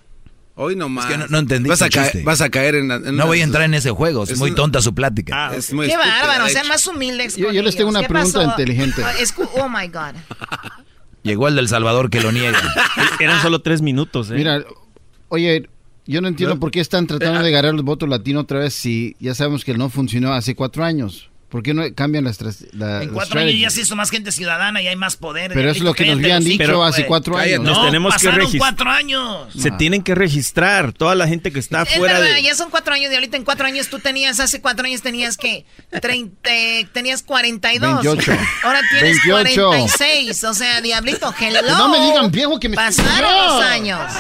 Hoy nomás. Es que no- no entendí Vas a, caer, vas a caer en... en No voy a entrar en ese juego, es, Es muy una- tonta su plática. Ah, Es muy Qué estúpida, bárbaro, sean más humildes. Yo- yo les tengo una ¿Qué pregunta pasó? inteligente. Escu- oh my God. Llegó el del Salvador que lo niega. eran solo tres minutos, ¿eh? Mira, oye, yo no entiendo No. por qué están tratando de ganar el voto latino otra vez si ya sabemos que no funcionó hace cuatro años. ¿Por qué no cambian las tres? La, En cuatro años ya se hizo más gente ciudadana y hay más poder. Pero es lo que nos habían dicho güey. hace cuatro Cállate. años. Nos No, tenemos que pasaron regis- cuatro años. Se tienen que registrar toda la gente que está Es fuera verdad, de ya son cuatro años y ahorita en cuatro años tú tenías, hace cuatro años tenías que 30, eh, tenías 42. 28. Ahora tienes 28. 46. O sea, diablito, hello. No me digan viejo que me Pasaron No. los años.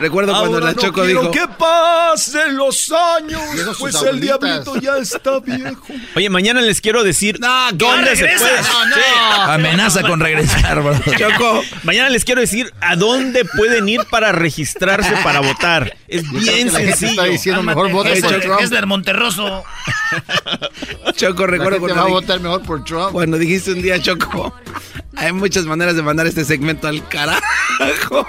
Recuerdo cuando la Choco dijo... pasen los años, sus abuelitas. ya está viejo. Oye, mañana les quiero decir No, que dónde se puede. No, no. Sí. Amenaza con regresar, bro. Choco, Mañana les quiero decir a dónde pueden ir para registrarse para votar. Es Yo bien que la gente sencillo. está diciendo mejor voto por Trump. Hessler Monterroso. Choco, La recuerdo gente va cuando, a votar mejor por Trump. cuando dijiste un día, Choco, hay muchas maneras de mandar este segmento al carajo.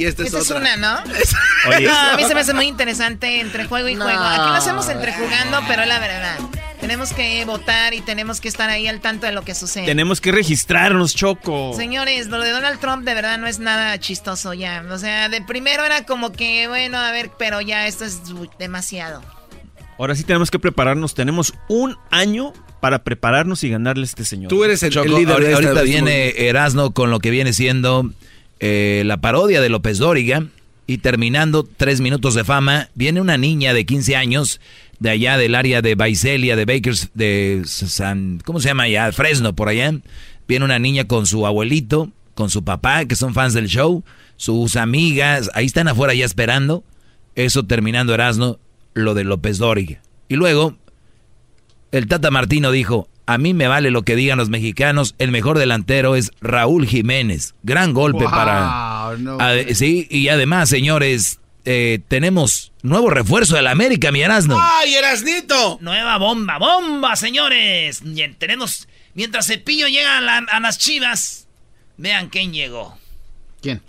Y esta es Esa es otra. una, ¿no? Oye, No, a mí se me hace muy interesante entre juego y No. juego. Aquí lo hacemos entre jugando, pero la verdad. Tenemos que votar y tenemos que estar ahí al tanto de lo que sucede. tenemos que registrarnos, Choco. Señores, lo de Donald Trump de verdad no es nada chistoso ya. O sea, de primero era como que, bueno, a ver, pero ya esto es demasiado. Ahora sí tenemos que prepararnos. Tenemos un año para preparararnos y ganarle a este señor. Tú eres el, Choco, el líder ahorita, de esta- ahorita viene Erasno con lo que viene siendo eh, la parodia de López Dóriga y terminando tres minutos de fama, viene una niña de 15 años de allá del área de Baicelia, de Bakers, de San, ¿cómo se llama allá? Fresno, por allá. Viene una niña con su abuelito, con su papá, que son fans del show, sus amigas, ahí están afuera ya esperando. Eso terminando Erasno, lo de López Dóriga. Y luego el Tata Martino dijo, a mí me vale lo que digan los mexicanos, el mejor delantero es Raúl Jiménez. Gran golpe Wow, para... no. Sí, y además, señores, eh, tenemos nuevo refuerzo del América, mi Erasno. ¡Ay, Erasnito! Nueva bomba, bomba, señores. Y tenemos, mientras Cepillo llega a, la- a las chivas, vean quién llegó. ¿Quién?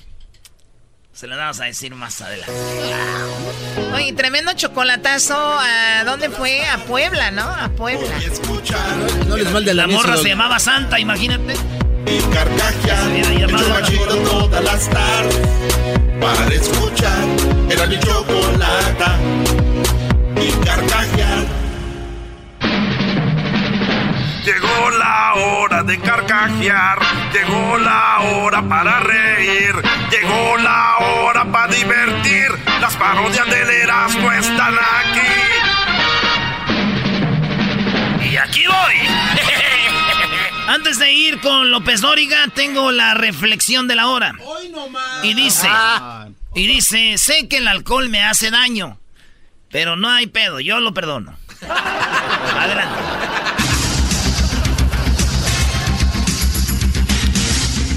Se lo vamos a decir más adelante. Oye, tremendo chocolatazo. ¿A dónde fue? A Puebla, ¿no? A Puebla. No les mal de La la morra se llamaba Santa, imagínate. Y carcajear, todas las tardes. Para escuchar, era mi chocolata. Y carcajear. Llegó la hora de carcajear, llegó la hora para reír, llegó la hora para divertir. Las parodias del Erasmo están aquí. Y aquí voy. Antes de ir con López Dóriga, tengo la reflexión de la hora. Hoy nomás. Y dice, ah. y dice, sé que el alcohol me hace daño, pero no hay pedo, yo lo perdono. Adelante.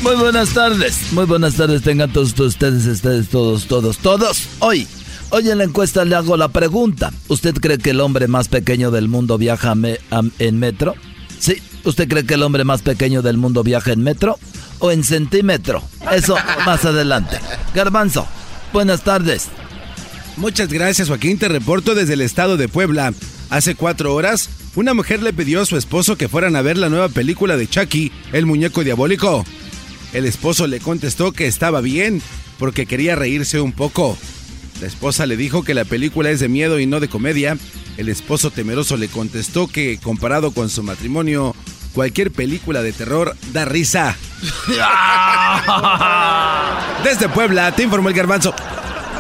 Muy buenas tardes, muy buenas tardes tengan todos, ustedes, ustedes, todos, todos, todos. Hoy, hoy en la encuesta le hago la pregunta. ¿Usted cree que el hombre más pequeño del mundo viaja en metro? Sí, ¿usted cree que el hombre más pequeño del mundo viaja en metro o en centímetro? Eso más adelante. Garbanzo, buenas tardes. Muchas gracias Joaquín, te reporto desde el estado de Puebla. Hace cuatro horas, una mujer le pidió a su esposo que fueran a ver la nueva película de Chucky, el muñeco diabólico. El esposo le contestó que estaba bien porque quería reírse un poco. La esposa le dijo que la película es de miedo y no de comedia. El esposo temeroso le contestó que comparado con su matrimonio, cualquier película de terror da risa. Desde Puebla, te informó el garbanzo.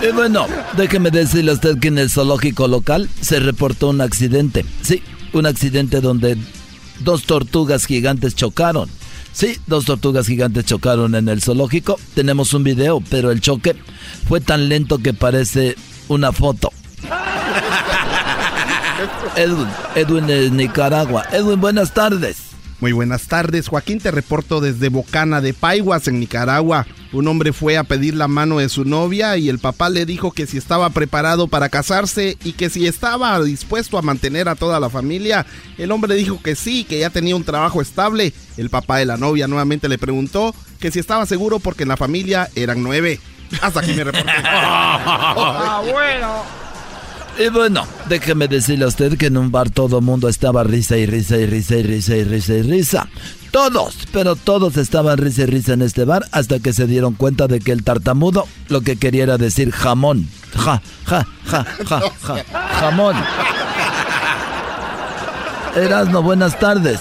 Y bueno, déjeme decirle a usted que en el zoológico local se reportó un accidente. Sí, un accidente donde dos tortugas gigantes chocaron. Sí, dos tortugas gigantes chocaron en el zoológico. Tenemos un video, pero el choque fue tan lento que parece una foto. Edwin, Edwin es Nicaragua. Edwin, buenas tardes. Muy buenas tardes, Joaquín. Te reporto desde Bocana de Paiguas, en Nicaragua. Un hombre fue a pedir la mano de su novia y el papá le dijo que si estaba preparado para casarse y que si estaba dispuesto a mantener a toda la familia. El hombre dijo que sí, que ya tenía un trabajo estable. El papá de la novia nuevamente le preguntó que si estaba seguro porque en la familia eran nueve. Hasta aquí me reporté. ah, bueno. Y bueno, déjeme decirle a usted que en un bar todo mundo estaba risa y risa y risa y risa y risa y risa. Todos, pero todos estaban risa y risa en este bar hasta que se dieron cuenta de que el tartamudo lo que quería era decir jamón. Ja, ja, ja, ja, ja, jamón. Erasno, buenas tardes.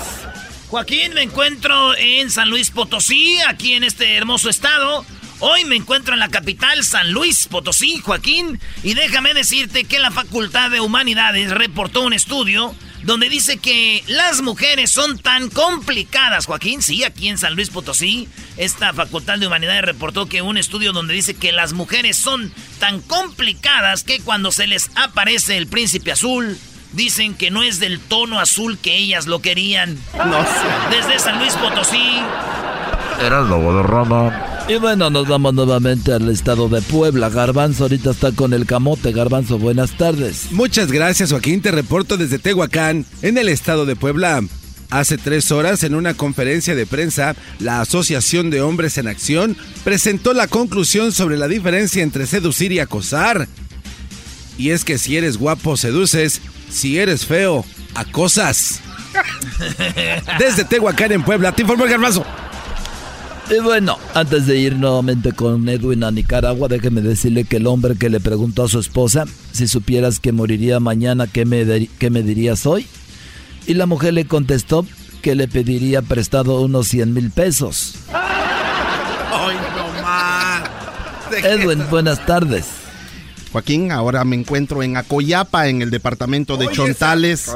Joaquín, me encuentro en San Luis Potosí, aquí en este hermoso estado. Hoy me encuentro en la capital San Luis Potosí, Joaquín, y déjame decirte que la Facultad de Humanidades reportó un estudio donde dice que las mujeres son tan complicadas, Joaquín. Sí, aquí en San Luis Potosí, esta Facultad de Humanidades reportó que un estudio donde dice que las mujeres son tan complicadas que cuando se les aparece el príncipe azul, dicen que no es del tono azul que ellas lo querían. No sé. Desde San Luis Potosí, Heraldo Bodorrama. Y bueno, nos vamos nuevamente al estado de Puebla. Garbanzo ahorita está con el camote. Garbanzo, buenas tardes. Muchas gracias, Joaquín. Te reporto desde Tehuacán, en el estado de Puebla. Hace tres horas, en una conferencia de prensa, la Asociación de Hombres en Acción presentó la conclusión sobre la diferencia entre seducir y acosar. Y es que si eres guapo, seduces. Si eres feo, acosas. Desde Tehuacán, en Puebla, te informó el Garbanzo. Y bueno, antes de ir nuevamente con Edwin a Nicaragua, déjeme decirle que el hombre que le preguntó a su esposa, si supieras que moriría mañana, ¿qué me, dirías hoy? Y la mujer le contestó que le pediría prestado unos 100 mil pesos. ¡Ay, no más! Edwin, buenas tardes. Joaquín, ahora me encuentro en Acoyapa, en el departamento de Chontales,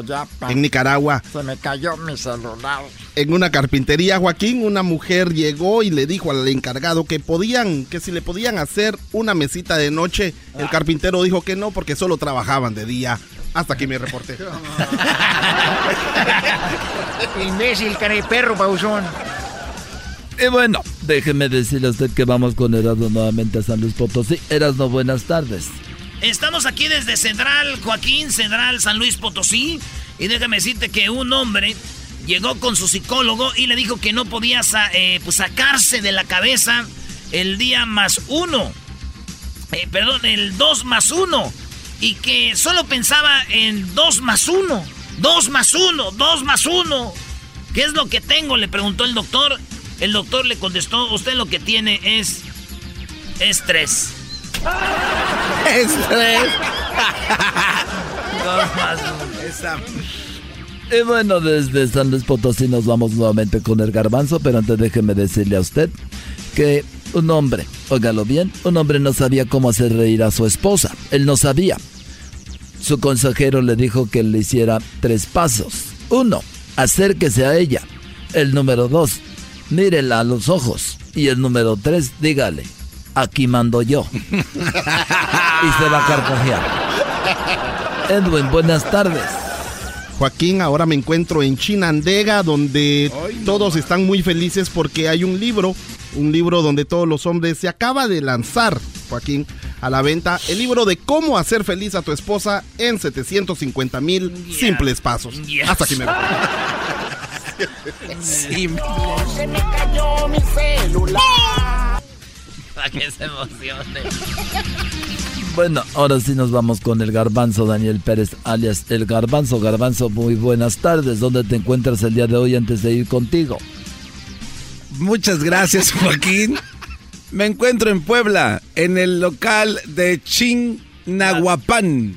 en Nicaragua. Se me cayó mi celular. En una carpintería, Joaquín, una mujer llegó y le dijo al encargado que podían, que si le podían hacer una mesita de noche. El ah. carpintero dijo que no porque solo trabajaban de día. Hasta aquí me reporté. Imbécil, cara perro, pausón. Y bueno, déjeme decirle a usted que vamos con Erasmo nuevamente a San Luis Potosí. Erasmo, buenas tardes. Estamos aquí desde Central, Joaquín, Central, San Luis Potosí. Y déjame decirte que un hombre llegó con su psicólogo y le dijo que no podía eh, pues, sacarse de la cabeza el día más uno. Eh, perdón, el 2 más uno, Y que solo pensaba en 2 más 1. 2 más 1, 2 más uno. ¿Qué es lo que tengo? Le preguntó el doctor. El doctor le contestó, usted lo que tiene es estrés. ¡Ah! Esto es. y bueno, desde San Luis Potosí nos vamos nuevamente con el garbanzo, pero antes déjeme decirle a usted que un hombre, óigalo bien, un hombre no sabía cómo hacer reír a su esposa. Él no sabía. Su consejero le dijo que le hiciera tres pasos. Uno, acérquese a ella. El número dos, mírela a los ojos. Y el número tres, dígale, aquí mando yo. y se va a carcajear. Edwin, buenas tardes. Joaquín, ahora me encuentro en Chinandega, donde todos están muy felices porque hay un libro, un libro donde todos los hombres se acaba de lanzar, Joaquín, a la venta, el libro de cómo hacer feliz a tu esposa en 750 mil simples pasos. Hasta aquí me voy. Se me cayó mi celular. Para que se emocione. Bueno, ahora sí nos vamos con el garbanzo Daniel Pérez, alias el garbanzo. Garbanzo, muy buenas tardes. ¿Dónde te encuentras el día de hoy antes de ir contigo? Muchas gracias, Joaquín. Me encuentro en Puebla, en el local de Chignahuapan.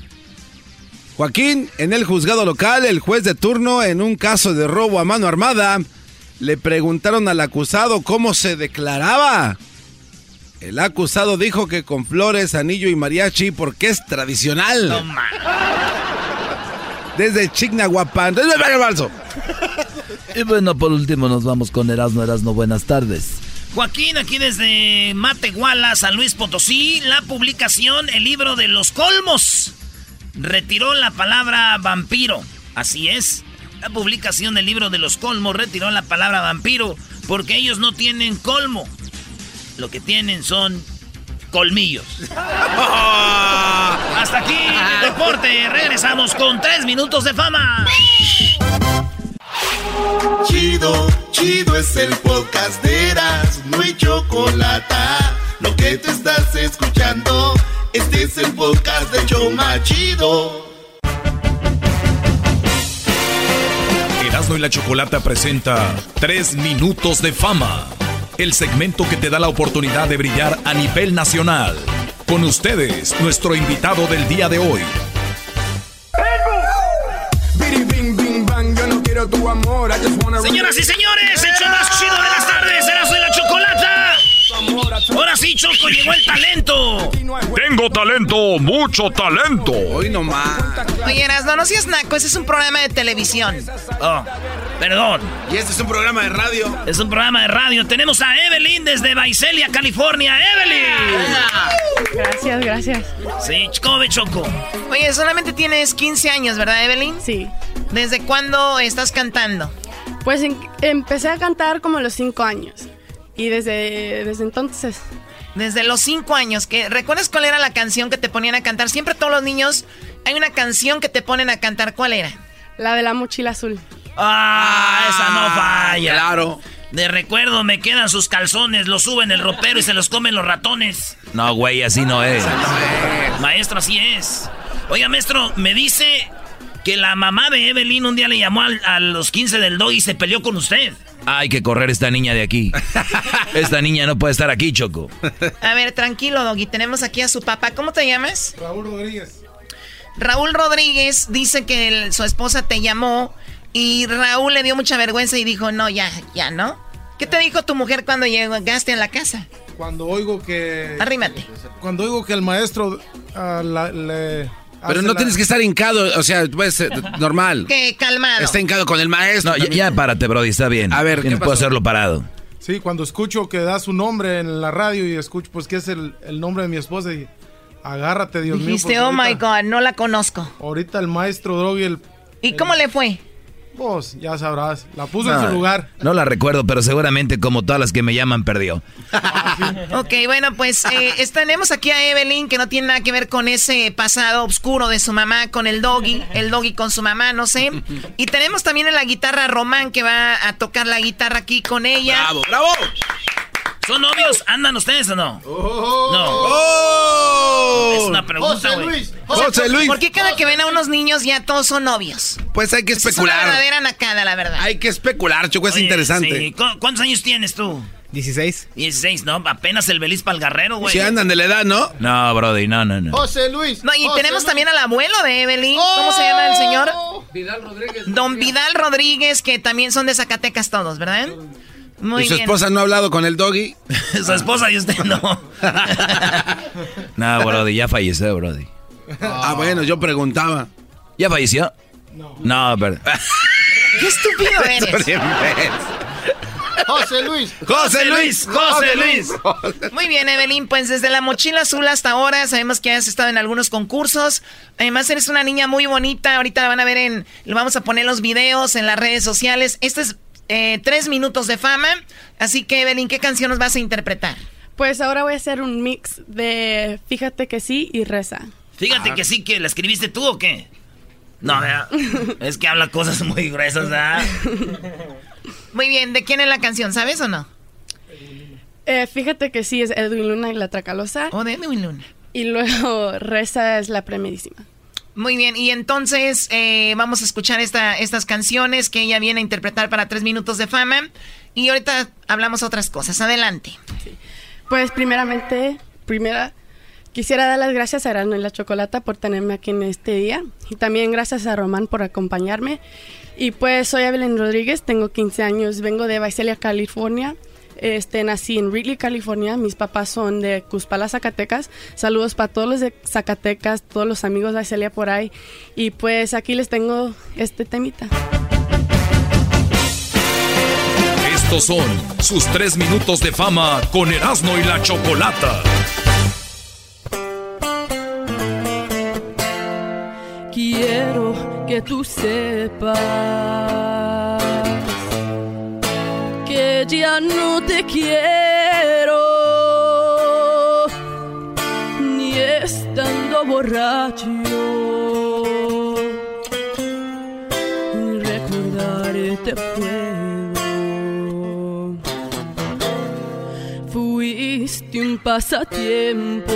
Joaquín, en el juzgado local, el juez de turno, en un caso de robo a mano armada, le preguntaron al acusado cómo se declaraba. El acusado dijo que con flores, anillo y mariachi porque es tradicional. No Desde Chignahuapan. Desde el Balso. Y bueno, por último nos vamos con Erasmo. Erasmo, buenas tardes. Joaquín, aquí desde Matehuala, San Luis Potosí, la publicación El libro de los colmos. Retiró la palabra vampiro. Así es. La publicación del libro de los colmos retiró la palabra vampiro porque ellos no tienen colmo. Lo que tienen son colmillos. Hasta aquí el deporte. Regresamos con tres minutos de fama. Chido, chido es el podcast de Eras, no hay chocolate. Lo que te estás escuchando, este es el podcast de Choma Chido. Erasmo y la Chocolata presenta Tres Minutos de Fama, el segmento que te da la oportunidad de brillar a nivel nacional. Con ustedes, nuestro invitado del día de hoy. Señoras y señores, hecho más chido de las tardes, Erasmo y la Chocolata. Ahora sí, Choco, llegó el talento. Tengo talento, mucho talento. Hoy nomás. Oye, Erasno, no seas naco, ese es un programa de televisión. Oh, perdón. Y este es un programa de radio. Es un programa de radio. Tenemos a Evelyn desde Visalia, California. ¡Evelyn! Gracias, gracias. Sí, ¿cómo ve, Choco? Oye, solamente tienes 15 años, ¿verdad, Evelyn? Sí. ¿Desde cuándo estás cantando? Pues en- empecé a cantar como a los cinco años. Y desde, desde entonces. Desde los 5 años. Que, ¿Recuerdas cuál era la canción que te ponían a cantar? Siempre todos los niños hay una canción que te ponen a cantar. ¿Cuál era? La de la mochila azul. Ah, esa no falla. Claro. De recuerdo me quedan sus calzones, los suben el ropero y se los comen los ratones. No, güey, así no es. Maestro, así es. Oiga, maestro, me dice que la mamá de Evelyn un día le llamó al- a los 15 del dog y se peleó con usted. Hay que correr esta niña de aquí. Esta niña no puede estar aquí, Choco. A ver, tranquilo, Doggy. Tenemos aquí a su papá. ¿Cómo te llamas? Raúl Rodríguez. Raúl Rodríguez dice que el- su esposa te llamó y Raúl le dio mucha vergüenza y dijo, no, ya, ya, ¿no? ¿Qué te dijo tu mujer cuando llegaste a la casa? Cuando oigo que. Arrímate. Cuando oigo que el maestro ah, la- le. Pero no la- tienes que estar hincado, o sea, puede ser normal. Que calmado. Está hincado con el maestro. No, ya, ya párate, Brody, está bien. A ver, ¿qué puedo hacerlo parado. Sí, cuando escucho que da su nombre en la radio y escucho pues que es el, el nombre de mi esposa y agárrate, Dios mío. Dijiste, porque oh my ahorita- God, no la conozco. Ahorita el maestro Drogi, el. ¿Y cómo le fue? Vos, ya sabrás. La puso No, en su lugar. No la recuerdo, pero seguramente como todas las que me llaman, perdió. Ok, bueno, pues eh, tenemos aquí a Evelyn, que no tiene nada que ver con ese pasado oscuro de su mamá con el doggy, el doggy con su mamá, no sé. Y tenemos también en la guitarra a Román, que va a tocar la guitarra aquí con ella. ¡Bravo, bravo! ¿Son novios? ¿Andan ustedes o no? No. ¡Oh! Es una pregunta, güey. José Luis. ¿Por qué cada que ven a unos niños ya todos son novios? Pues hay que Es una especular. verdadera nacada, la verdad. Hay que especular, Choco, es Oye, interesante. sí. ¿Cu- ¿Cuántos años tienes tú? 16. 16, no, apenas el Belis para el guerrero, güey. Si andan de la edad, ¿no? No, Brody, no, no, no. José Luis. No, y tenemos también al abuelo de Evelyn. ¿Cómo se llama el señor? Vidal Rodríguez. Don Vidal Rodríguez, que también son de Zacatecas todos, ¿verdad? Muy ¿Y su bien. esposa no ha hablado con el doggy? su esposa y usted no. No, Brody, ya falleció, Brody. Ah, bueno, yo preguntaba. ¿Ya falleció? No. No, pero... Qué estúpido eres. José Luis. José Luis, José Luis. Muy bien, Evelyn, pues desde la mochila azul hasta ahora sabemos que has estado en algunos concursos. Además eres una niña muy bonita. Ahorita la van a ver en, le vamos a poner los videos en las redes sociales. Este es eh, tres minutos de fama. Así que Evelyn, ¿qué canción nos vas a interpretar? Pues ahora voy a hacer un mix de Fíjate que sí y Reza. Fíjate que sí, que la escribiste tú o qué. No, ¿verdad? es que habla cosas muy gruesas, ¿verdad? Muy bien, ¿de quién es la canción? ¿Sabes o no? Eh, fíjate que sí es Edwin Luna y la Tracalosa. O de Edwin Luna. Y luego Reza es la primerísima. Muy bien, y entonces eh, vamos a escuchar esta, estas canciones que ella viene a interpretar para tres minutos de fama. Y ahorita hablamos otras cosas. Adelante. Pues primeramente, primera, quisiera dar las gracias a Erasmo y la Chocolata por tenerme aquí en este día. Y también gracias a Román por acompañarme. Y pues soy Evelyn Rodríguez, tengo 15 años, vengo de Visalia, California. Este, nací en Wrigley, California. Mis papás son de Cuspala, Zacatecas. Saludos para todos los de Zacatecas, todos los amigos de Visalia por ahí. Y pues aquí les tengo este temita. Estos son sus tres minutos de fama con Erasmo y la Chocolata. Quiero que tú sepas ya no te quiero, ni estando borracho. Recordarte puedo. Fuiste un pasatiempo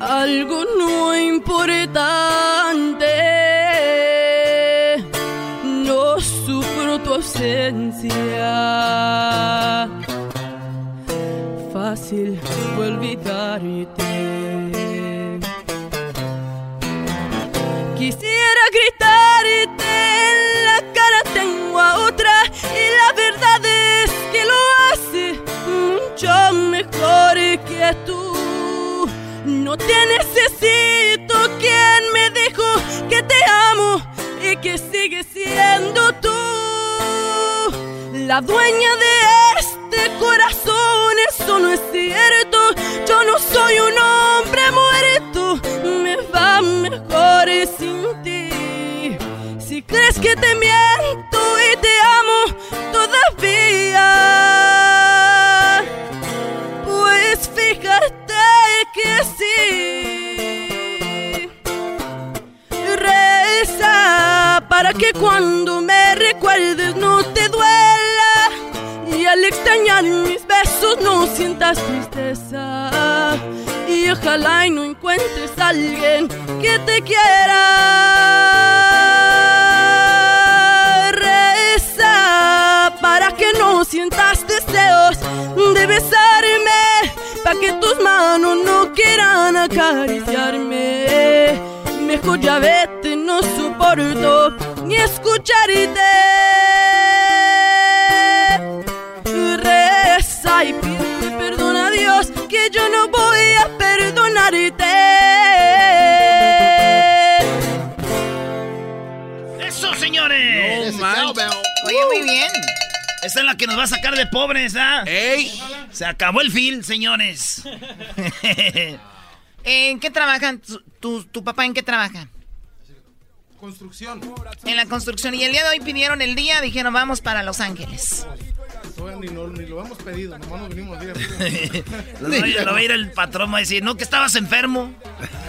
algo no importante. Fue olvidarte. Quisiera gritarte en la cara tengo a otra y la verdad es que lo hace mucho mejor que tú. No te necesito quien me dijo que te amo y que sigue siendo tú la dueña de este corazón. Eso no es cierto. Yo no soy un hombre muerto. Me va mejor sin ti. Si crees que te miento y te amo todavía, pues fíjate que sí. Reza para que cuando me recuerdes no te duela al extrañar mis besos no sientas tristeza. Y ojalá y no encuentres a alguien que te quiera. Reza para que no sientas deseos de besarme, para que tus manos no quieran acariciarme. Mejor ya vete, no soporto ni escucharte. Que yo no voy a perdonarte. ¡Eso, señores! Oye, muy bien. Esta es la que nos va a sacar de pobres, ¿ah? ¡Ey! Se acabó el film, señores. ¿En qué trabajan? ¿Tu, tu, tu papá en qué trabaja? Construcción. En la construcción. Y el día de hoy pidieron el día, dijeron vamos para Los Ángeles. Todavía Ni, no- ni lo hemos pedido, nomás nos venimos a Lo va, lo va a ir el patrón, va a decir, no, que estabas enfermo.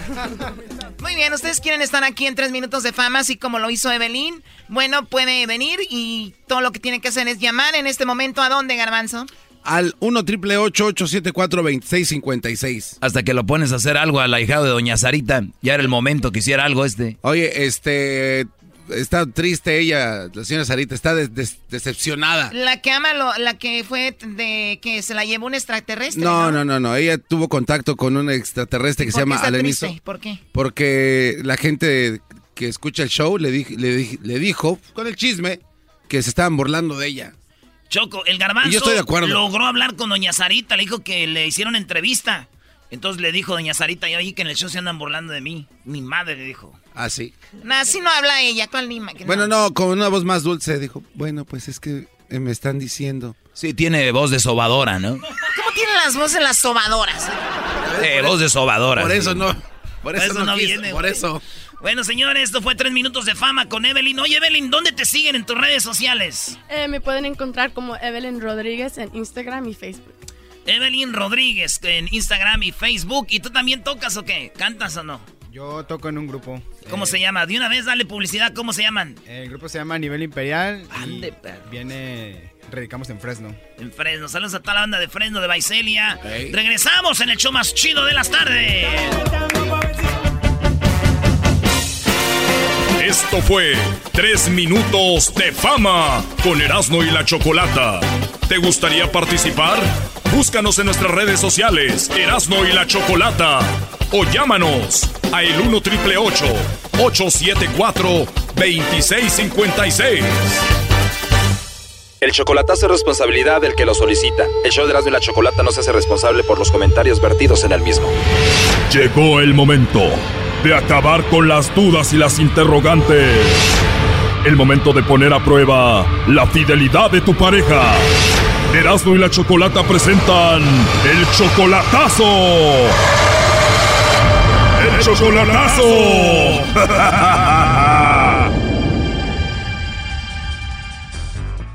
Muy bien, ustedes quieren estar aquí en tres minutos de fama, así como lo hizo Evelyn. Bueno, puede venir y todo lo que tiene que hacer es llamar en este momento. ¿A dónde, Garbanzo? Al 1 triple 874 2656 Hasta que lo pones a hacer algo al ahijado de Doña Sarita. Ya era el momento que hiciera algo este. Oye, este. Está triste ella, la señora Sarita, está decepcionada. La que ama, lo- la que fue de que se la llevó un extraterrestre. No, no, no, no. Ella tuvo contacto con un extraterrestre que ¿Por se llama triste? ¿Por qué? Porque la gente que escucha el show le, di- le, di- le dijo, con el chisme, que se estaban burlando de ella. Choco, el garbanzo yo estoy de acuerdo. logró hablar con doña Sarita, le dijo que le hicieron entrevista. Entonces le dijo doña Sarita, yo oí que en el show se andan burlando de mí. Mi madre le dijo. Ah, sí. No, así no habla ella, ¿cuál Lima? Que Bueno, no, con una voz más dulce dijo, bueno, pues es que eh, me están diciendo. Sí, tiene voz de sobadora, ¿no? ¿Cómo tienen las voces las sobadoras? Eh, voz de sobadora. Por sí. eso no. Por eso, no, quiso, viene, por güey. eso. Bueno, señores, esto fue tres minutos de fama con Evelyn. Oye, Evelyn, ¿dónde te siguen en tus redes sociales? Eh, me pueden encontrar como Evelyn Rodríguez en Instagram y Facebook. Evelyn Rodríguez en Instagram y Facebook. ¿Y tú también tocas o qué? ¿Cantas o no? Yo toco en un grupo. ¿Cómo Eh, se llama? De una vez dale publicidad, ¿cómo se llaman? El grupo se llama Nivel Imperial y Ande, perro. viene, radicamos en Fresno. En Fresno. Saludos a toda la banda de Fresno, de Baicelia. Regresamos en el show más chido de las tardes. Esto fue Tres Minutos de Fama con Erasmo y la Chocolata. ¿Te gustaría participar? Búscanos en nuestras redes sociales, Erasmo y la Chocolata. O llámanos a el 1 triple 874 2656. El chocolatazo es responsabilidad del que lo solicita. El show de Erasmo y la Chocolata no se hace responsable por los comentarios vertidos en el mismo. Llegó el momento de acabar con las dudas y las interrogantes. El momento de poner a prueba la fidelidad de tu pareja. Erasmo y la Chocolata presentan el chocolatazo. Chocolatazo.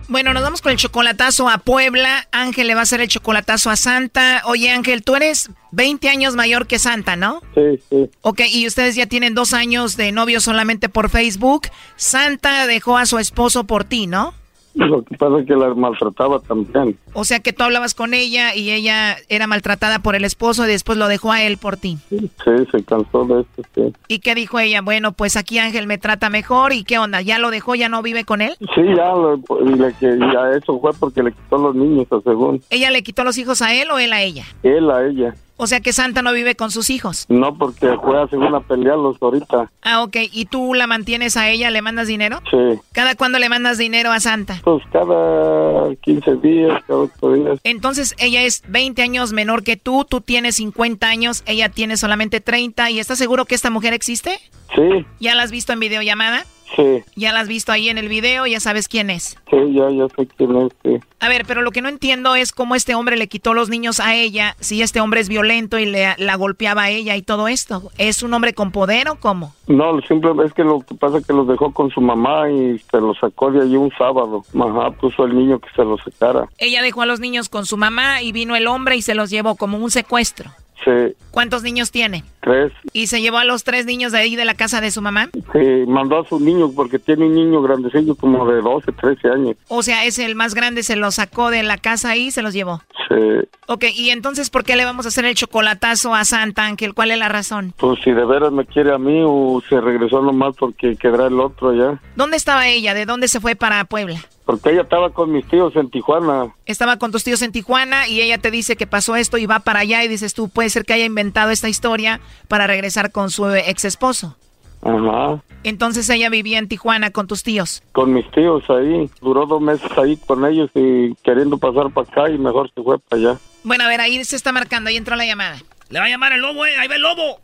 Bueno, nos vamos con el chocolatazo a Puebla. Ángel le va a hacer el chocolatazo a Santa. Oye, Ángel, tú eres 20 años mayor que Santa, ¿no? Sí, sí. Ok, y ustedes ya tienen dos años de novio solamente por Facebook. Santa dejó a su esposo por ti, ¿no? Lo que pasa es que la maltrataba también. O sea que tú hablabas con ella y ella era maltratada por el esposo y después lo dejó a él por ti. Sí, se cansó de esto, sí. ¿Y qué dijo ella? Bueno, pues aquí Ángel me trata mejor y qué onda, ¿ya lo dejó, ya no vive con él? Sí, ya, lo- le, ya eso fue porque le quitó los niños, según. ¿Ella le quitó los hijos a él o él a ella? Él a ella. O sea que Santa no vive con sus hijos. No, porque fue a según a pelearlos ahorita. Ah, ok. ¿Y tú la mantienes a ella? ¿Le mandas dinero? Sí. ¿Cada cuándo le mandas dinero a Santa? Pues cada 15 días, cada 8 días. Entonces ella es 20 años menor que tú, tú tienes 50 años, ella tiene solamente 30 y ¿estás seguro que esta mujer existe? Sí, ¿Ya la has visto en videollamada? Sí, ¿Ya la has visto ahí en el video? ¿Ya sabes quién es? sí, ya, ya sé quién es, sí. A ver, pero lo que no entiendo es cómo este hombre le quitó los niños a ella, si este hombre es violento y le, la golpeaba a ella y todo esto. ¿Es un hombre con poder o cómo? No, simplemente es que lo que pasa es que los dejó con su mamá y se los sacó de allí un sábado. Ajá, puso el niño que se los sacara. Ella dejó a los niños con su mamá y vino el hombre y se los llevó como un secuestro. Sí, ¿Cuántos niños tiene? tres. ¿Y se llevó a los tres niños de ahí de la casa de su mamá? Sí, mandó a su niño porque tiene un niño grandecillo como de 12, 13 años. O sea, es el más grande, se los sacó de la casa ahí y se los llevó. Sí, Ok, y entonces, ¿por qué le vamos a hacer el chocolatazo a Santa Ángel? ¿Cuál es la razón? pues si de veras me quiere a mí o se regresó nomás porque quedará el otro allá. ¿Dónde estaba ella? ¿De dónde se fue para Puebla? Porque ella estaba con mis tíos en Tijuana. Estaba con tus tíos en Tijuana y ella te dice que pasó esto y va para allá y dices tú, puede ser que haya inventado esta historia para regresar con su ex esposo. Ajá. Entonces ella vivía en Tijuana con tus tíos. Con mis tíos ahí. Duró dos meses ahí con ellos y queriendo pasar para acá y mejor se fue para allá. Bueno, a ver, ahí se está marcando, ahí entró la llamada. Le va a llamar el lobo, eh. Ahí va el lobo.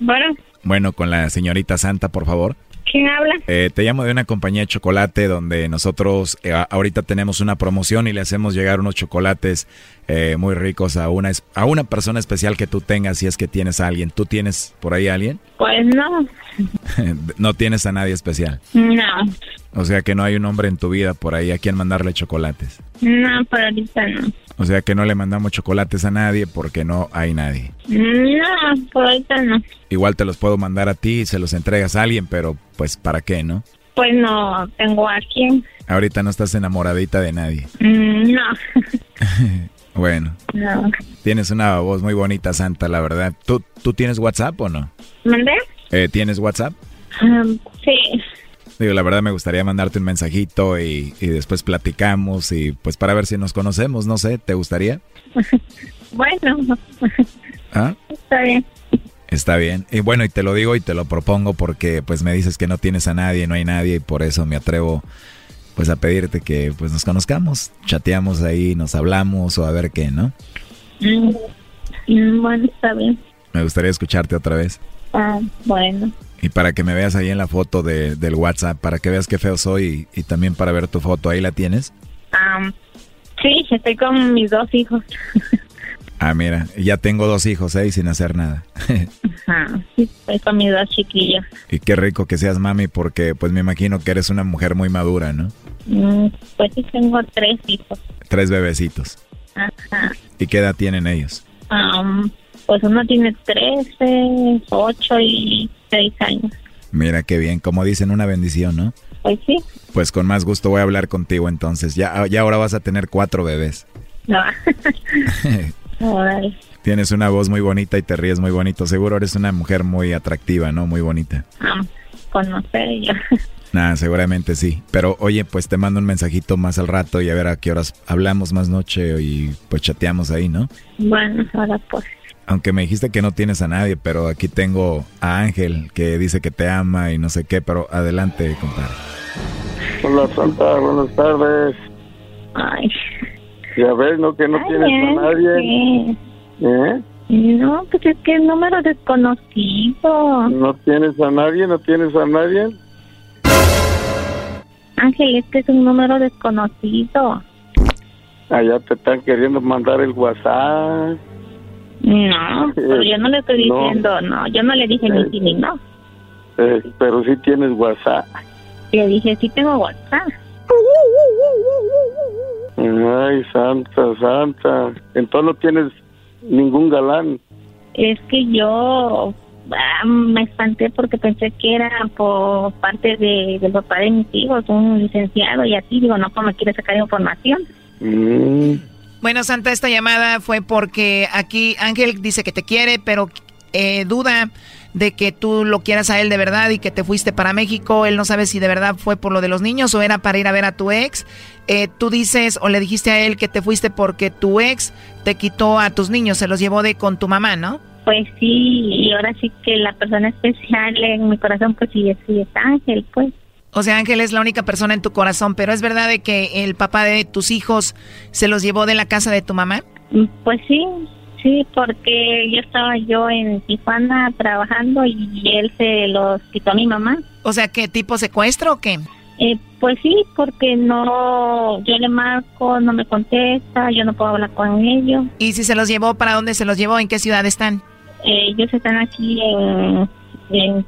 Bueno, Bueno, con la señorita Santa, por favor. ¿Quién habla? Eh, te llamo de una compañía de chocolate donde nosotros eh, ahorita tenemos una promoción y le hacemos llegar unos chocolates eh, muy ricos a una, a una persona especial que tú tengas si es que tienes a alguien. ¿Tú tienes por ahí a alguien? Pues no, no tienes a nadie especial. no, O sea que no hay un hombre en tu vida por ahí a quien mandarle chocolates. no, por ahorita no. O sea que no le mandamos chocolates a nadie porque no hay nadie. No, por ahorita no. Igual te los puedo mandar a ti y se los entregas a alguien, pero pues ¿para qué, no? Pues no tengo a quién. Ahorita no estás enamoradita de nadie. Mm, No, Bueno, no. tienes una voz muy bonita, Santa, la verdad. ¿Tú, ¿Tú tienes WhatsApp o no? ¿Mandé? Eh, ¿Tienes WhatsApp? Um, sí. Digo, la verdad me gustaría mandarte un mensajito y, y después platicamos y pues para ver si nos conocemos, no sé, ¿te gustaría? bueno, ¿Ah? está bien. Está bien. Y bueno, y te lo digo y te lo propongo porque pues me dices que no tienes a nadie, no hay nadie y por eso me atrevo pues a pedirte que pues nos conozcamos, chateamos ahí, nos hablamos o a ver qué, ¿no? Mm, mm, bueno, está bien. Me gustaría escucharte otra vez. Ah, bueno. Y para que me veas ahí en la foto de, del WhatsApp, para que veas qué feo soy y, y también para ver tu foto, ¿ahí la tienes? Um, sí, estoy con mis dos hijos. Ah, mira, ya tengo dos hijos, ¿eh? Y sin hacer nada. Ajá, estoy con mis dos chiquillos. y qué rico que seas mami porque pues me imagino que eres una mujer muy madura, ¿no? Mm, pues sí, tengo tres hijos. Tres bebecitos. Ajá. ¿Y qué edad tienen ellos? Um, pues uno tiene 13, 8 y 6 años. Mira qué bien, como dicen, una bendición, ¿no? Pues sí. Pues con más gusto voy a hablar contigo entonces. Ya, ya ahora vas a tener cuatro bebés. No. Tienes una voz muy bonita y te ríes muy bonito. Seguro eres una mujer muy atractiva, ¿no? Muy bonita. Ah, conocer yo. Nada, seguramente sí. Pero oye, pues te mando un mensajito más al rato y a ver a qué horas hablamos más noche y pues chateamos ahí, ¿no? Bueno, ahora pues. Aunque me dijiste que no tienes a nadie, pero aquí tengo a Ángel que dice que te ama y no sé qué, pero adelante, compadre. Hola, Santa, buenas tardes. Ay. Ya ves, ¿no? Que no Ay, tienes a nadie. ¿Eh? No, pues es que es número desconocido. ¿No tienes a nadie? ¿No tienes a nadie? Ángel, es que es un número desconocido. Allá te están queriendo mandar el WhatsApp. No, pero yo no le estoy No. diciendo, no, yo no le dije ni sí ni no. Eh, pero sí tienes WhatsApp. Le dije, sí tengo WhatsApp. Ay, Santa, Santa. Entonces no tienes ningún galán. Es que yo ah, me espanté porque pensé que era por parte de, del papá de mis hijos, un licenciado y así. Digo, no, pues me quiere sacar información. Mm. Bueno, Santa, esta llamada fue porque aquí Ángel dice que te quiere, pero eh, duda de que tú lo quieras a él de verdad y que te fuiste para México. Él no sabe si de verdad fue por lo de los niños o era para ir a ver a tu ex. Eh, tú dices o le dijiste a él que te fuiste porque tu ex te quitó a tus niños, se los llevó de con tu mamá, ¿no? Pues sí, y ahora sí que la persona especial en mi corazón, pues sí, sí es Ángel, pues. O sea, Ángel es la única persona en tu corazón, pero es verdad de que el papá de tus hijos se los llevó de la casa de tu mamá. Pues sí, sí, porque yo estaba yo en Tijuana trabajando y él se los quitó a mi mamá. O sea, ¿qué tipo secuestro o qué? Eh, pues sí, porque no, yo le marco, no me contesta, yo no puedo hablar con ellos. ¿Y si se los llevó, para dónde se los llevó? ¿En qué ciudad están? Eh, ellos están aquí en, en,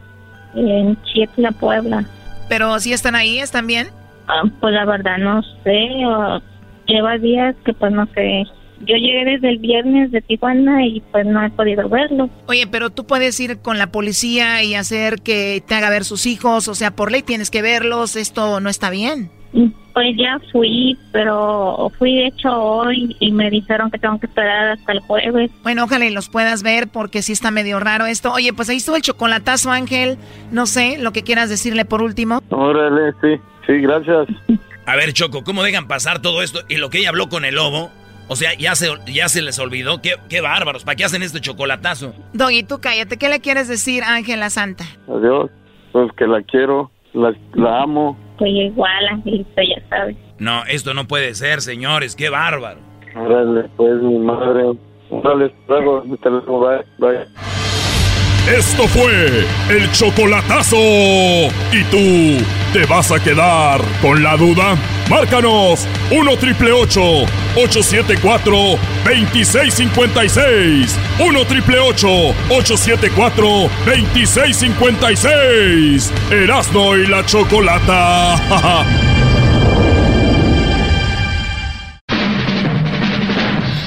en Chietla, Puebla. Pero si están ahí, ¿están bien? Ah, pues la verdad no sé, o lleva días que pues no sé. Yo llegué desde el viernes de Tijuana y pues no he podido verlo. Oye, pero tú puedes ir con la policía y hacer que te haga ver sus hijos, o sea, por ley tienes que verlos, esto no está bien. Pues ya fui, pero fui de hecho hoy y me dijeron que tengo que esperar hasta el jueves. Bueno, ojalá y los puedas ver porque sí está medio raro esto. Oye, pues ahí estuvo el chocolatazo, Ángel. No sé, lo que quieras decirle por último. Órale, sí, sí, gracias. A ver, Choco, ¿cómo dejan pasar todo esto? Y lo que ella habló con el lobo, o sea, ya se, ya se les olvidó. Qué, qué bárbaros, ¿para qué hacen este chocolatazo? Doggy, tú cállate. ¿Qué le quieres decir, Ángel, a Santa? Adiós. Pues que la quiero, la, la amo. Pues igual, Angelito, ya sabes. No, esto no puede ser, señores, qué bárbaro. Órale, pues mi madre. Órale, luego, bye, bye. Esto fue el chocolatazo. ¿Y tú te vas a quedar con la duda? Márcanos 1 triple 874 2656. 1 triple 874 2656. Erasno y la chocolata.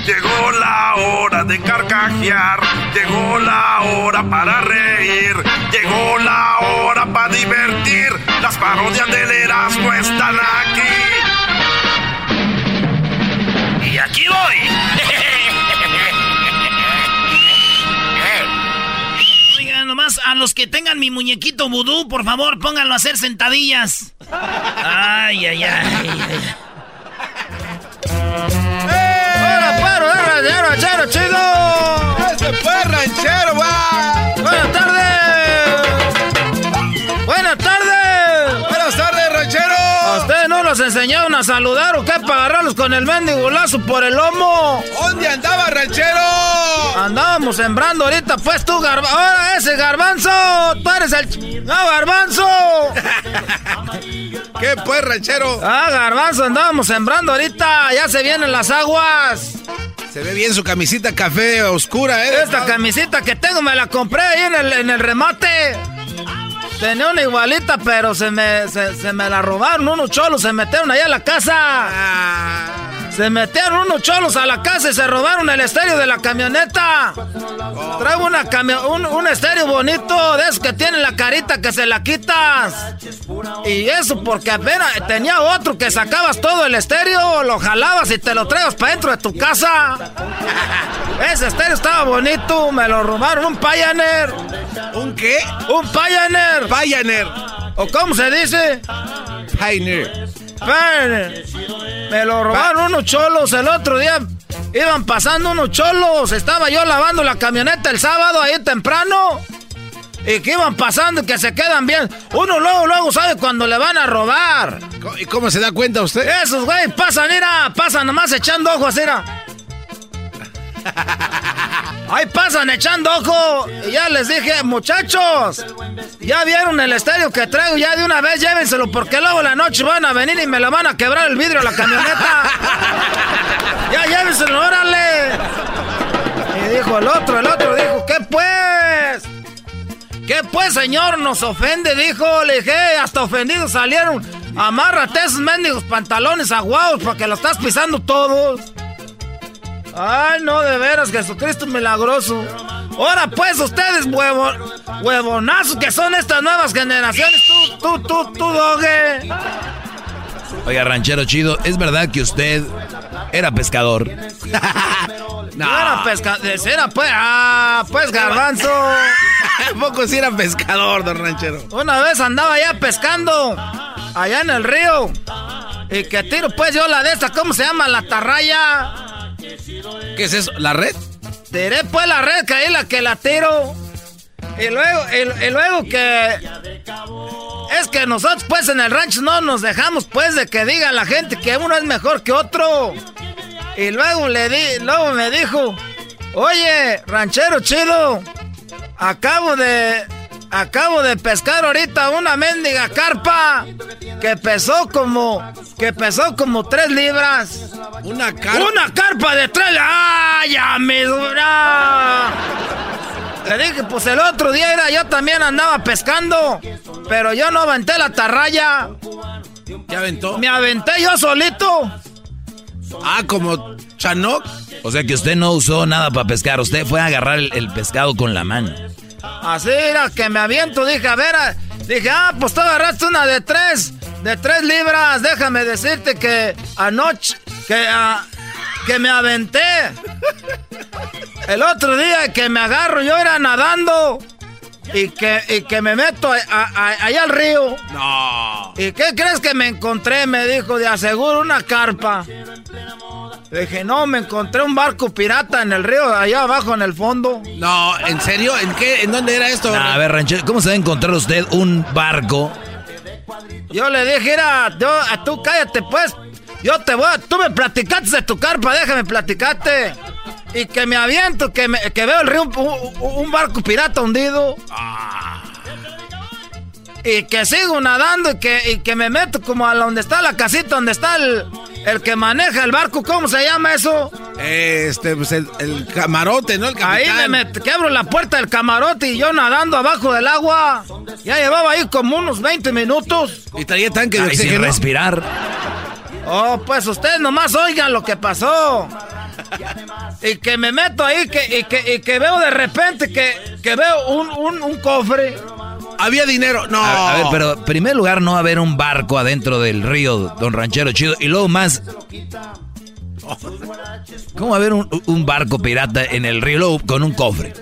Llegó la hora de carcajear, llegó la hora para reír, llegó la hora para divertir. Las parodias del Erasmo están aquí. Y aquí voy. Oigan, nomás a los que tengan mi muñequito vudú, por favor, pónganlo a hacer sentadillas. Ay, ay, ay. ¡Hola, perro! ¡Eh, ranchero, chido! ¡Ese fue ranchero, va! ¡Buenas tardes! Los enseñaron a saludar o qué para agarrarlos con el mendigo lazo por el lomo? ¿Dónde andaba, ranchero? Andábamos sembrando ahorita, pues tú, garbanzo. ¡Ahora ese garbanzo! ¡Tú eres el... ¡No, garbanzo! ¿Qué pues, ranchero? Ah, garbanzo, andábamos sembrando ahorita. Ya se vienen las aguas. Se ve bien su camisita café oscura, ¿eh? Esta camisita que tengo me la compré ahí en el, en el remate. Tenía una igualita, pero se me, se, se me la robaron. Unos cholos se metieron allá a la casa. Se metieron unos cholos a la casa y se robaron el estéreo de la camioneta. Traigo una camio- un, un estéreo bonito de esos que tiene la carita que se la quitas. Y eso porque apenas tenía otro que sacabas todo el estéreo, lo jalabas y te lo traías para dentro de tu casa. Ese estéreo estaba bonito, me lo robaron, un Pioneer. ¿Un qué? Un Pioneer. Pioneer. ¿O cómo se dice? Pioneer. Me lo robaron unos cholos el otro día. Iban pasando unos cholos. Estaba yo lavando la camioneta el sábado ahí temprano. Y que iban pasando y que se quedan bien. Uno luego, luego sabe cuando le van a robar. ¿Y cómo se da cuenta usted? Esos güey pasan, mira, pasan nomás echando ojos, mira. Ahí pasan echando ojo. Y ya les dije, muchachos, ya vieron el estéreo que traigo, ya de una vez llévenselo, porque luego la noche van a venir y me lo van a quebrar el vidrio a la camioneta. ya llévenselo, órale. Y dijo el otro, el otro dijo, ¿qué pues? ¿Qué pues, señor? Nos ofende, dijo. Le dije, hasta ofendidos salieron. Amárrate esos mendigos pantalones aguados porque lo estás pisando todos. Ay, no, de veras, Jesucristo milagroso. Ahora pues, ustedes, huevo, huevonazos que son estas nuevas generaciones. Tú, tú, tú, tú, doge. Oiga, ranchero chido, ¿es verdad que usted era pescador? No era pescador, era pues, ah, pues garbanzo. ¿A poco si era pescador, don ranchero? Una vez andaba ya pescando, allá en el río. Y que tiro pues yo la de esta, ¿cómo se llama? La tarraya. ¿Qué es eso? ¿La red? Tiré pues la red, que la que la tiro. Y luego, y, y luego que... Es que nosotros pues en el rancho no nos dejamos pues de que diga la gente que uno es mejor que otro. Y luego le di, luego me dijo, oye, ranchero chido, acabo de, acabo de pescar ahorita una mendiga carpa que pesó como, que pesó como tres libras. Una carpa. Una carpa de tres. ¡Ay, ya me dura! Le dije, pues el otro día era, yo también andaba pescando, pero yo no aventé la tarraya. ¿Qué aventó? Me aventé yo solito. Ah, como Chanok. O sea que usted no usó nada para pescar, usted fue a agarrar el, el pescado con la mano. Así era que me aviento, dije, a ver, dije, ah, pues tú agarraste una de tres, de tres libras, déjame decirte que anoche, que, ah, que me aventé. El otro día que me agarro, yo era nadando y que, y que me meto a- a- a- allá al río. No. ¿Y qué crees que me encontré? Me dijo, de aseguro una carpa. Le dije, no, me encontré un barco pirata en el río, allá abajo en el fondo. No, ¿en serio? ¿En qué? ¿En dónde era esto? a ver, ranchero, ¿cómo se va a encontrar usted un barco? Yo le dije, mira, yo, a tú cállate pues. Yo te voy a, tú me platicaste de tu carpa, déjame platicarte. Y que me aviento, que, me- que veo el río, un, un- un barco pirata hundido. Y que sigo nadando y que, y que me meto como a donde está la casita, donde está el, el que maneja el barco, ¿cómo se llama eso? Este, pues el, el camarote, ¿no? El Ahí me met- que abro la puerta del camarote y yo nadando abajo del agua. Ya llevaba ahí como unos 20 minutos. Y traía tanque de sin respirar. Oh, pues ustedes nomás oigan lo que pasó. Y que me meto ahí que, y, que, y que veo de repente que, que veo un, un, un cofre. Había dinero. No. A, a ver, pero en primer lugar no va a haber un barco adentro del río, don Ranchero Chido. Y luego más, ¿Cómo va a haber un, un barco pirata en el río Luego con un cofre?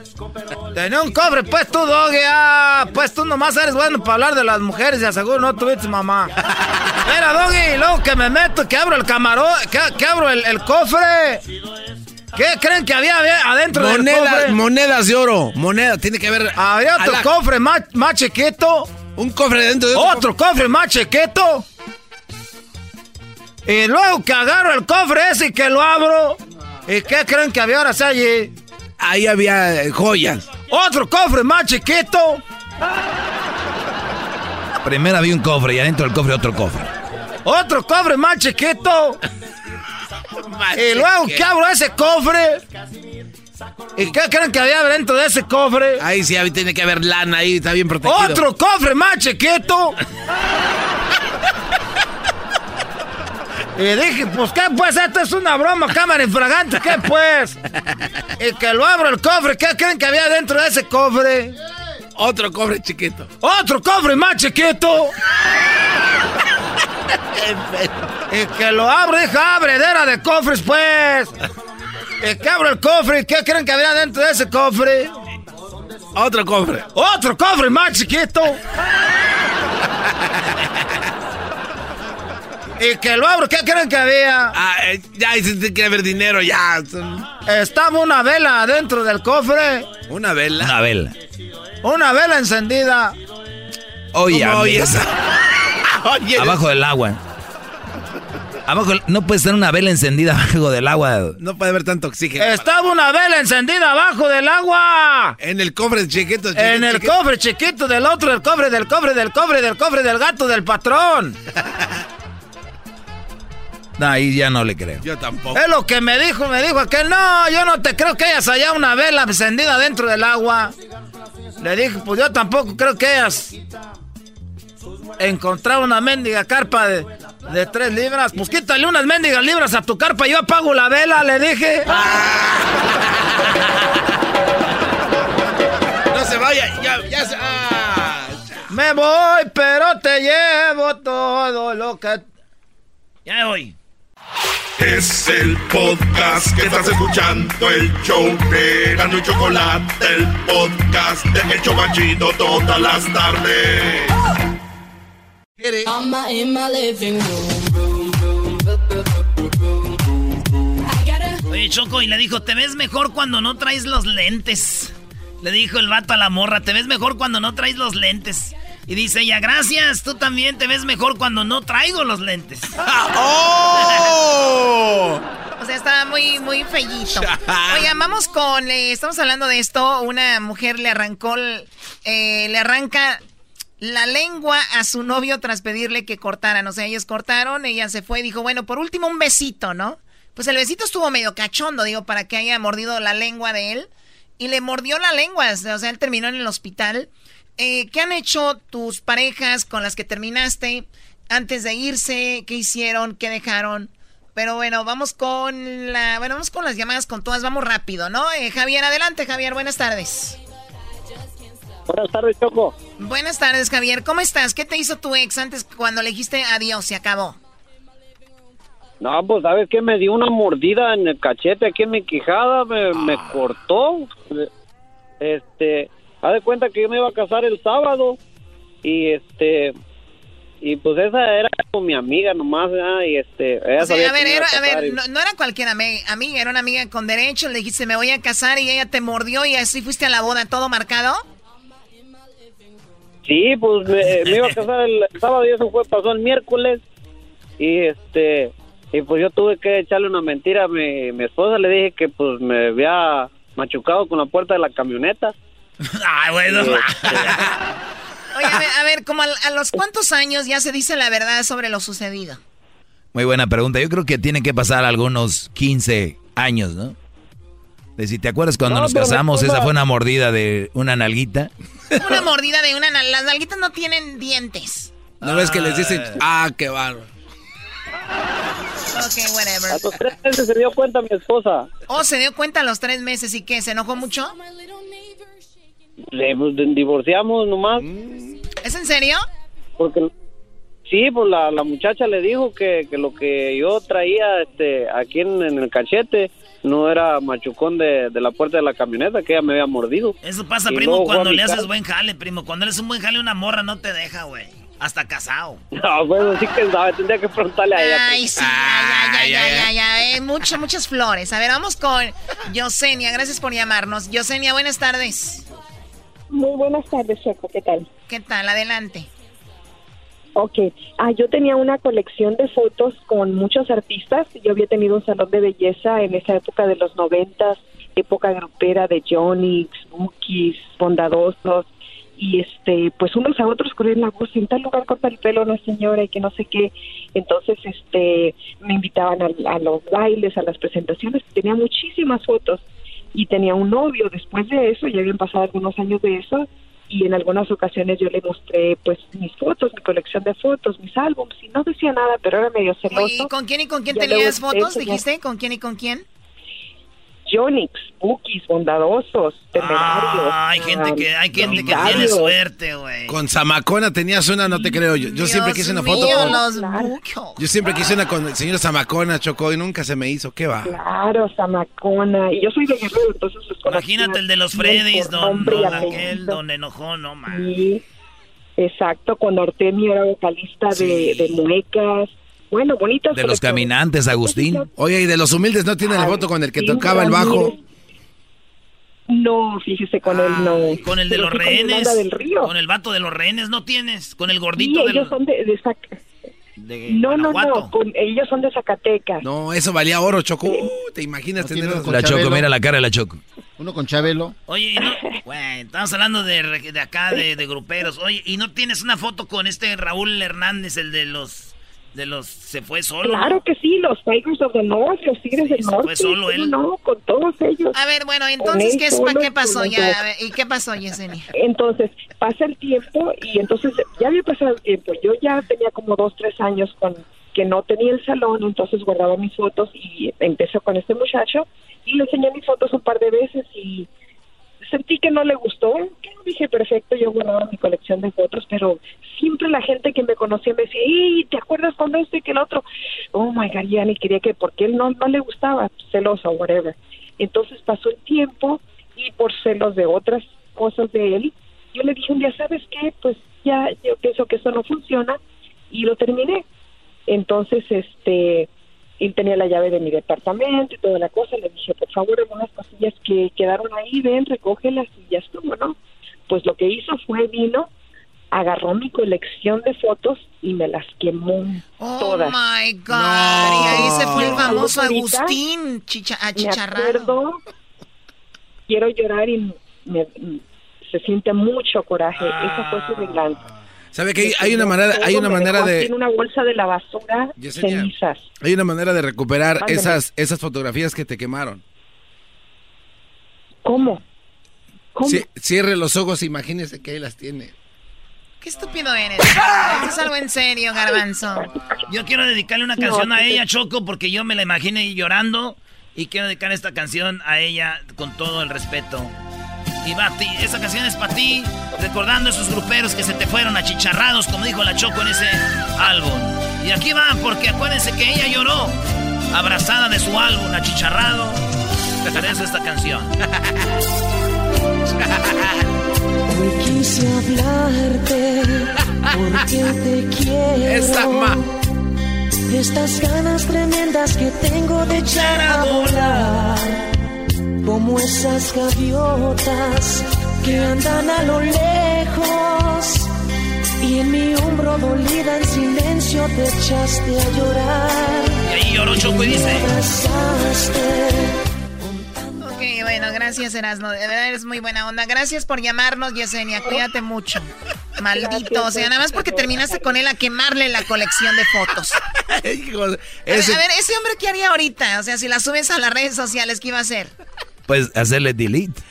Tenía un cofre, pues tú, Doggy. Ah, pues tú nomás eres bueno para hablar de las mujeres y aseguro no tuviste mamá. Mira, Doggy, luego que me meto, que abro el camarón, que, que abro el, el cofre. ¿Qué creen que había adentro del Monedas, cofre? monedas de oro. Moneda, tiene que haber. Había otro la- cofre más, más chiquito. Un cofre dentro de otro Otro cofre más chiquito. Y luego que agarro el cofre ese y que lo abro. ¿Y qué creen que había ahora allí? Ahí había eh, joyas. Otro cofre más chiquito. Primero había un cofre y adentro del cofre otro cofre. Otro cofre más chiquito. Y luego que abro ese cofre. ¿Y qué creen que había dentro de ese cofre? Ahí sí, ahí tiene que haber lana, ahí está bien protegido. Otro cofre más chiquito. Y dije, pues qué pues, esto es una broma, cámara infragante, ¿qué pues? Y que lo abro el cofre, ¿qué creen que había dentro de ese cofre? Otro cofre chiquito. Otro cofre más chiquito. y que lo abro, hija, abredera de cofres, pues. Y que abro el cofre, ¿qué creen que había dentro de ese cofre? Otro cofre. Otro cofre más chiquito. y que lo abro, ¿qué creen que había? Ah, eh, ya, tiene que haber dinero, ya. Estaba una vela dentro del cofre. Una vela. Una vela. Una vela encendida. Oye. Oye, Abajo del agua. Abajo, no puede estar una vela encendida abajo del agua. No puede haber tanto oxígeno. Estaba una vela encendida abajo del agua. En el cofre chiquito. chiquito, En el chiquito. cofre chiquito del otro, del cofre, del cofre, del cofre, del cofre, del gato, del patrón. Ahí ya no le creo. Yo tampoco. Es lo que me dijo, me dijo aquel, no, yo no te creo que hayas hallado una vela encendida dentro del agua. Le dije, pues yo tampoco creo que hayas encontrado una mendiga carpa de, de tres libras. Pues quítale unas mendigas libras a tu carpa, yo apago la vela, le dije. No se vaya, ya, ya se. Ah, Me voy, pero te llevo todo lo que... Ya me voy. Es el podcast que estás escuchando, el show de Gano y Chocolate, el podcast de El Chobachito todas las tardes. I'm in my living room, Oye, Choco, y le dijo, te ves mejor cuando no traes los lentes. Le dijo el vato a la morra, te ves mejor cuando no traes los lentes. Y dice ella, gracias, tú también te ves mejor cuando no traigo los lentes. ¡Oh! O sea, estaba muy, muy fellito. Oigan, vamos con. eh, estamos hablando de esto. Una mujer le arrancó. el- eh, le arranca la lengua a su novio tras pedirle que cortaran. O sea, ellos cortaron, ella se fue y dijo, bueno, por último un besito, ¿no? Pues el besito estuvo medio cachondo, digo, para que haya mordido la lengua de él. Y le mordió la lengua, o sea, él terminó en el hospital. Eh, ¿Qué han hecho tus parejas con las que terminaste antes de irse? ¿Qué hicieron? ¿Qué dejaron? Pero bueno, vamos con la, bueno, vamos con las llamadas con todas, vamos rápido, ¿no? Eh, Javier, adelante, Javier, buenas tardes. Buenas tardes, Choco. Buenas tardes, Javier, ¿cómo estás? ¿Qué te hizo tu ex antes cuando le dijiste adiós? Se acabó. No, pues, ¿sabes qué? Me dio una mordida en el cachete aquí en mi quijada, me, me cortó. Este, haz de cuenta que yo me iba a casar el sábado y este, y pues esa era como mi amiga nomás, ¿verdad? y este, ella O sea, a ver, era- a ver, y- no, no era cualquier ami- amiga, era una amiga con derecho, le dijiste me voy a casar y ella te mordió y así fuiste a la boda, todo marcado. Sí, pues me, me iba a casar el, sábado y eso fue, pasó el miércoles. Y este, y pues yo tuve que echarle una mentira a mi, mi esposa. Le dije que pues me había machucado con la puerta de la camioneta. Ay, bueno. Oye, a ver, a ver, como a, a los cuántos años ya se dice la verdad sobre lo sucedido. Muy buena pregunta. Yo creo que tiene que pasar algunos 15 años, ¿no? De si te acuerdas cuando No, nos casamos, esa fue una mordida de una nalguita. Una mordida de una, nal- las nalguitas no tienen dientes. ¿No ves que les dicen, ah, qué bárbaro? Ok, whatever. A los tres meses se dio cuenta mi esposa. Oh, se dio cuenta a los tres meses y qué, ¿se enojó mucho? Le pues, divorciamos nomás. ¿Es en serio? Porque Sí, pues la, la muchacha le dijo que, que lo que yo traía este, aquí en, en el cachete no era machucón de, de la puerta de la camioneta, que ella me había mordido. Eso pasa, Y primo, cuando le haces buen jale, primo. Cuando eres un buen jale, una morra no te deja, güey. Hasta casado. No, bueno, sí que sabe, tendría que preguntarle a ella. Ay, sí, ya, ya, ya, ya, ya, ya. Eh, muchas, muchas flores. A ver, vamos con Yosenia. Gracias por llamarnos. Yosenia, buenas tardes. Muy buenas tardes, Choco, ¿qué tal? ¿Qué tal? Adelante. Ok, ah, yo tenía una colección de fotos con muchos artistas. Yo había tenido un salón de belleza en esa época de los noventas, época grupera de Jonix, Bookies, Bondadosos. Y este, pues unos a otros corrían la voz, en tal lugar corta el pelo una señora y que no sé qué. Entonces, este, me invitaban a, a los bailes, a las presentaciones. Tenía muchísimas fotos y tenía un novio. Después de eso, ya habían pasado algunos años de eso, y en algunas ocasiones yo le mostré pues mis fotos, mi colección de fotos, mis álbumes, y no decía nada, pero era medio celoso. ¿y con quién y con quién Ya tenías fotos? ¿Dijiste? ¿Con quién y con quién? Jonix, Bookies, bondadosos, temerarios. Ah, hay gente que, hay gente que tiene suerte, güey. Con Zamacona tenías una, no te creo. Yo, yo siempre quise una foto mío, con. los. Yo siempre quise una con el señor Zamacona, Chocó, y nunca se me hizo. ¿Qué va? Claro, Zamacona. Y yo soy de Guerrero, entonces Imagínate el de los Freddys, don, don aquel, don enojón, no man. Sí, exacto, cuando Artemio era vocalista de, de Muecas. Bueno, bonitas De los caminantes, Agustín. Oye, y de los humildes no tiene la foto con el que sí, tocaba el bajo. No, fíjese, con él no. Con el de Pero los sí con rehenes. Del Río. Con el vato de los rehenes no tienes. Con el Sí, gordito de ellos los. son de, de Zac- de No, no, Guanajuato. no, con- ellos son de Zacatecas. No, eso valía oro, Choco. Uh, ¿Te imaginas tener eso? La Choco, mira la cara de la Choco. Uno con Chabelo. Oye, y no, estamos hablando de, de acá, de, de gruperos. Oye, ¿y no tienes una foto con este Raúl Hernández, el de los, de los, se fue solo? Claro que sí, los Tigers of the North, los Tigres del se Norte. fue solo ¿cómo él. No, con todos ellos. A ver, bueno, entonces, ¿qué, es, solo, ¿qué pasó ya? ver, ¿Y qué pasó, Yesenia? Entonces, pasa el tiempo y entonces ya había pasado el tiempo. Yo ya tenía como dos, tres años con que no tenía el salón, entonces guardaba mis fotos y empezó con este muchacho y le enseñé mis fotos un par de veces y sentí que no le gustó. Dije, perfecto, yo guardaba mi colección de fotos, pero siempre la gente que me conocía me decía, ¡y te acuerdas con esto y que el otro! Oh my God, ya ni quería que, porque él no, no le gustaba, celoso, whatever. Entonces pasó el tiempo y por celos de otras cosas de él, yo le dije un día, ¿sabes qué? Pues ya, yo pienso que esto no funciona y lo terminé. Entonces, este, él tenía la llave de mi departamento y toda la cosa. Le dije, por favor, algunas cosillas que quedaron ahí, ven, recógelas y ya estuvo, ¿no? Pues lo que hizo fue, vino, agarró mi colección de fotos y me las quemó Oh todas. my God. Y ahí se fue el famoso Agustín chicha, Me achicharrado. acuerdo, quiero llorar y me- se siente mucho coraje. Esa fue su venganza. ¿Sabe que hay, hay una manera, hay una manera de, En una bolsa de la basura, Yesenia, cenizas. hay una manera de recuperar esas, esas fotografías que te quemaron. ¿Cómo? ¿Cómo? Cierre los ojos, e imagínese que ahí las tiene. Qué estúpido eres. Esto es algo en serio, garbanzo. Yo quiero dedicarle una No, canción a pues, ella, Choco, porque yo me la imaginé llorando. Y quiero dedicar esta canción a ella con todo el respeto. Y va, a ti, esa canción es para ti, recordando esos gruperos que se te fueron achicharrados, como dijo la Choco en ese álbum. Y aquí va, porque acuérdense que ella lloró, abrazada de su álbum, achicharrado. Por eso esta canción. Hoy quise hablarte porque te quiero. Esa ma- Estas ganas tremendas que tengo de echar a volar. Como esas gaviotas que andan a lo lejos. Y en mi hombro dolida en silencio te echaste a llorar. Y ahí lloró Choco y dice. Ok, bueno, gracias, Erasno. De verdad eres muy buena onda. Gracias por llamarnos, Yesenia. Cuídate mucho. Maldito. O sea, nada más porque terminaste con él a quemarle la colección de fotos. A ver, ese- a ver, ese hombre, ¿qué haría ahorita? O sea, si las subes a las redes sociales, ¿qué iba a hacer? Pues hacerle delete.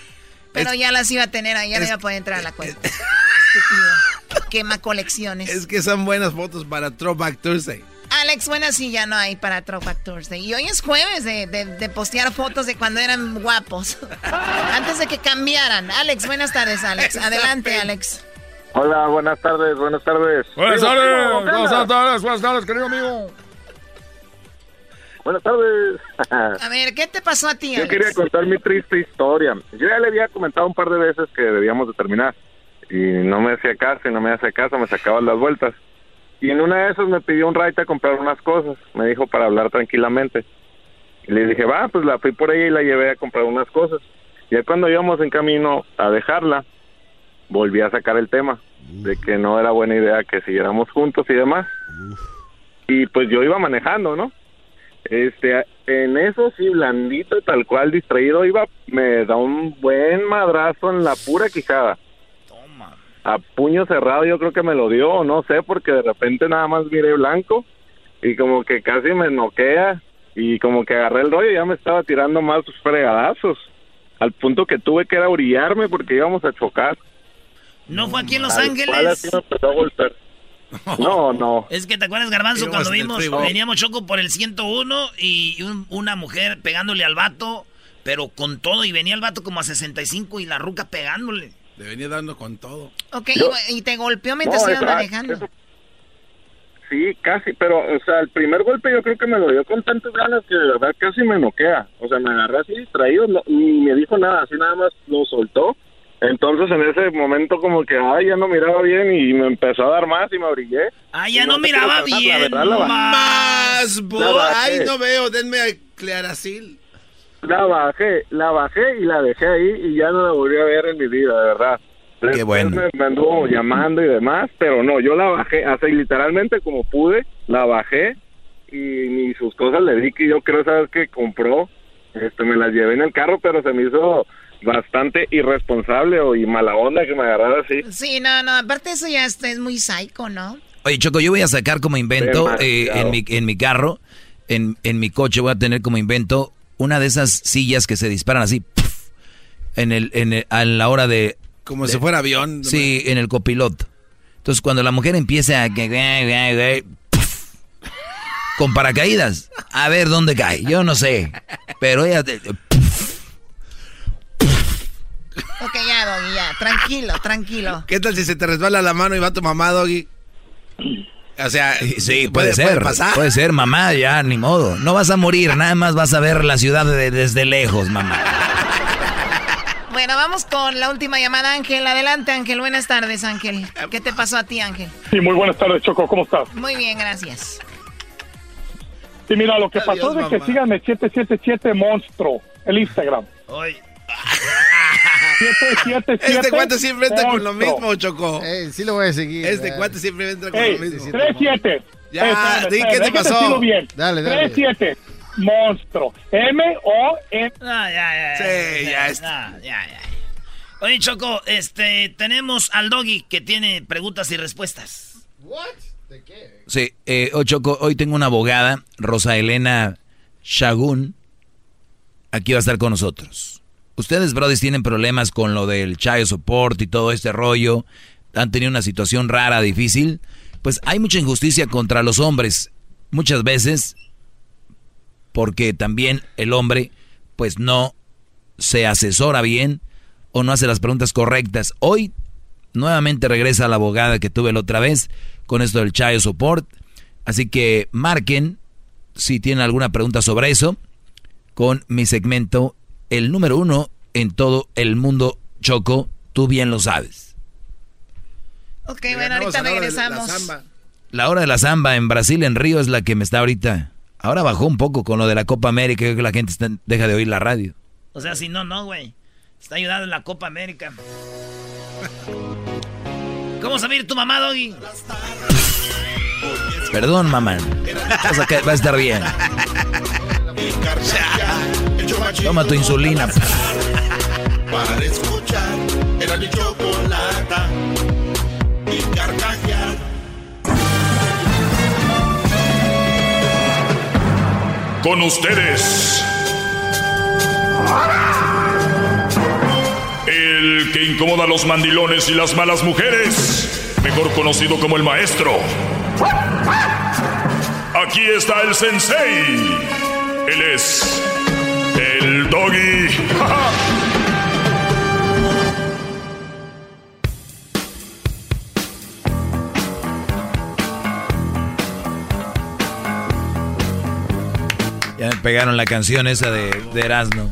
Pero ya las iba a tener ahí, ya no iba a poder entrar a la cuenta. Estúpido. Quema colecciones. Es que son buenas fotos para Throwback Thursday. Alex, buenas sí ya no hay para Throwback Thursday. Y hoy es jueves de, de- de postear fotos de cuando eran guapos. Antes de que cambiaran. Alex, buenas tardes, Alex. Adelante. Alex. Hola, buenas tardes, buenas tardes. Buenas tardes, primo, ¿qué buenas tardes, buenas tardes, querido amigo. Buenas tardes. A ver, ¿qué te pasó a ti, Yo Alex? quería contar mi triste historia. Yo ya le había comentado un par de veces que debíamos de terminar. Y no me hacía caso, y no me hacía caso, me sacaba las vueltas. Y en una de esas me pidió un ride a comprar unas cosas. Me dijo para hablar tranquilamente. Y le dije, va, pues la fui por ella y la llevé a comprar unas cosas. Y ya cuando íbamos en camino a dejarla, volví a sacar el tema de que no era buena idea que siguiéramos juntos y demás. Y pues yo iba manejando, ¿no? Este, en eso sí, blandito, tal cual, distraído, iba, me da un buen madrazo en la pura quijada. A puño cerrado yo creo que me lo dio, no sé, porque de repente nada más miré blanco y como que casi me noquea y como que agarré el rollo y ya me estaba tirando más fregadazos. Al punto que tuve que ir a orillarme porque íbamos a chocar. ¿No fue aquí en Los cual, Ángeles? así me empezó a golpear. No, no. Es que te acuerdas, Garbanzo, cuando vimos, veníamos choco por el 101 y un- una mujer pegándole al vato, pero con todo, y venía el vato como a 65 y la ruca pegándole. Le venía dando con todo. Ok, Yo- y, y te golpeó mientras No, ibas manejando. eso- Sí, casi, pero, o sea, el primer golpe yo creo que me lo dio con tantas ganas que de verdad casi me noquea. O sea, me agarré así distraído, no- ni me dijo nada, así nada más lo soltó. Entonces en ese momento como que, ay, ya no miraba bien y me empezó a dar más y me brillé. Ah, Y ya no miraba la bien. verdad, la bajé. Más, bo- La bajé. Ay, no veo, denme a Claracil. La bajé, la bajé y la dejé ahí y ya no la volví a ver en mi vida, de verdad. Después bueno. Me, me anduvo llamando y demás, pero no, yo la bajé, así literalmente como pude, la bajé y ni sus cosas le di que yo creo, sabes que compró, este, me las llevé en el carro, pero se me hizo bastante irresponsable o y mala onda que me agarrara así. Sí, no, no, aparte eso ya está- es muy psycho, ¿no? Oye, Choco, yo voy a sacar como invento eh, en, mi, en mi carro, en, en mi coche voy a tener como invento una de esas sillas que se disparan así ¡puf! en el, en el- a la hora de... Como de- si fuera avión. Sí, en el copiloto. Entonces cuando la mujer empiece a... ¡puf! Con paracaídas, a ver dónde cae, yo no sé. Pero ella... Ok, ya, Doggy, ya, tranquilo, tranquilo. ¿Qué tal si se te resbala la mano y va tu mamá, Doggy? O sea, Sí, puede, ser. pasar. Puede ser, mamá, ya, ni modo. No vas a morir, nada más vas a ver la ciudad de- desde lejos, mamá. Bueno, vamos con la última llamada, Ángel. Adelante, Ángel. Buenas tardes, Ángel. ¿Qué te pasó a ti, Ángel? Sí, muy buenas tardes, Choco. ¿Cómo estás? Muy bien, gracias. Sí, mira, lo que Adiós, pasó es de que síganme 777 Monstruo, el Instagram. Hoy. 777 Este cuate siempre entra con lo mismo, Choco. Eh, sí lo voy a seguir. Este eh. cuate siempre entra con Ey, lo mismo. 37. Ya, di, ¿qué te pasó? bien. Dale, dale. 37. Monstruo. M-O-N. Ah, ya, ya, ya. Sí, ya está. Ah, ya, ya. Oye, Choco, este, tenemos al Doggy que tiene preguntas y respuestas. Sí, eh, oh, Choco, hoy tengo una abogada, Rosa Elena Shagun, aquí va a estar con nosotros. Ustedes, brothers, tienen problemas con lo del child support y todo este rollo, han tenido una situación rara, difícil, pues hay mucha injusticia contra los hombres, muchas veces, porque también el hombre, pues no se asesora bien o no hace las preguntas correctas. Hoy nuevamente regresa la abogada que tuve la otra vez con esto del child support. Así que marquen si tienen alguna pregunta sobre eso con mi segmento, el número uno en todo el mundo, Choco, tú bien lo sabes. Ok, bueno, ahorita a la hora de regresamos. la hora de la samba en Brasil, en Río, es la que me está ahorita. Ahora bajó un poco con lo de la Copa América, creo que la gente está- deja de oír la radio. O sea, si no, no, güey. Está ayudando en la Copa América. ¿Cómo saber tu mamá, Doggy? Perdón, mamá. Vas a ca- va a estar bien. Toma tu insulina. Para escuchar era mi chocolata y carcajear. Con ustedes. El que incomoda a los mandilones y las malas mujeres. Mejor conocido como el maestro. Aquí está el sensei. Él es doggy. Ya me pegaron la canción esa de, de Erasmo.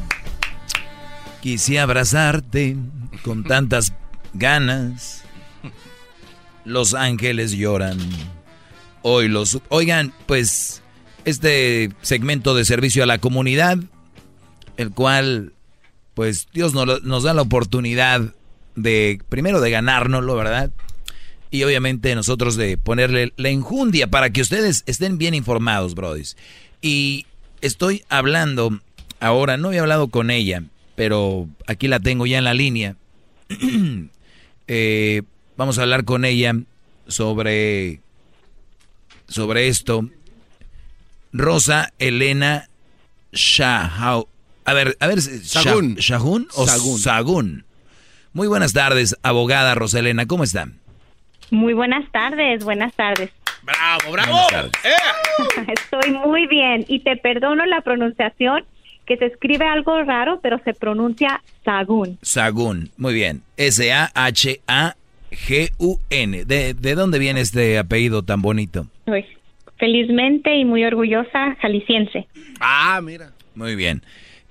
Quise abrazarte con tantas ganas. Los ángeles lloran. Hoy los. Oigan, pues este segmento de servicio a la comunidad el cual, pues Dios nos, nos da la oportunidad de, primero de ganárnoslo, ¿verdad? Y obviamente nosotros de ponerle la enjundia para que ustedes estén bien informados, brodis. Y estoy hablando, ahora no he hablado con ella, pero aquí la tengo ya en la línea. Eh, vamos a hablar con ella sobre, sobre esto. Rosa Elena Shahau. A ver, a ver, Sahun. ¿Shahun o Sahun. Sahun? Muy buenas tardes, abogada Rosa Elena, ¿cómo está? Muy buenas tardes, buenas tardes. ¡Bravo, bravo! Tardes. Estoy muy bien y te perdono la pronunciación que se escribe algo raro, pero se pronuncia Sagún. Sahun, muy bien. S-A-H-A-G-U-N. ¿De, ¿De dónde viene este apellido tan bonito? Pues, felizmente y muy orgullosa jalisciense. Ah, mira. Muy bien.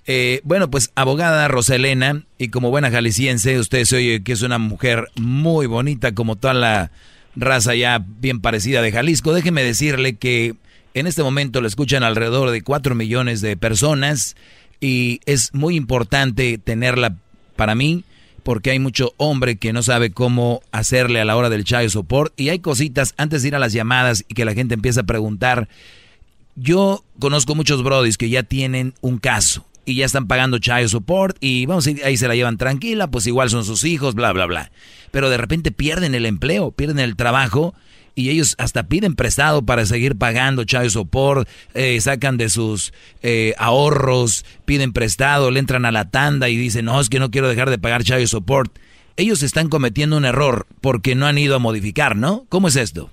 Eh, bueno, pues abogada Roselena, y como buena jalisciense, usted se oye que es una mujer muy bonita, como toda la raza ya bien parecida de Jalisco. Déjeme decirle que en este momento lo escuchan alrededor de 4 millones de personas y es muy importante tenerla para mí porque hay mucho hombre que no sabe cómo hacerle a la hora del child support y hay cositas antes de ir a las llamadas y que la gente empieza a preguntar. Yo conozco muchos brodis que ya tienen un caso y ya están pagando child support y vamos ahí se la llevan tranquila, pues igual son sus hijos, bla, bla, bla. Pero de repente pierden el empleo, pierden el trabajo y ellos hasta piden prestado para seguir pagando child support, eh, sacan de sus eh, ahorros, piden prestado, le entran a la tanda y dicen, no, es que no quiero dejar de pagar child support. Ellos están cometiendo un error porque no han ido a modificar, ¿no? ¿Cómo es esto?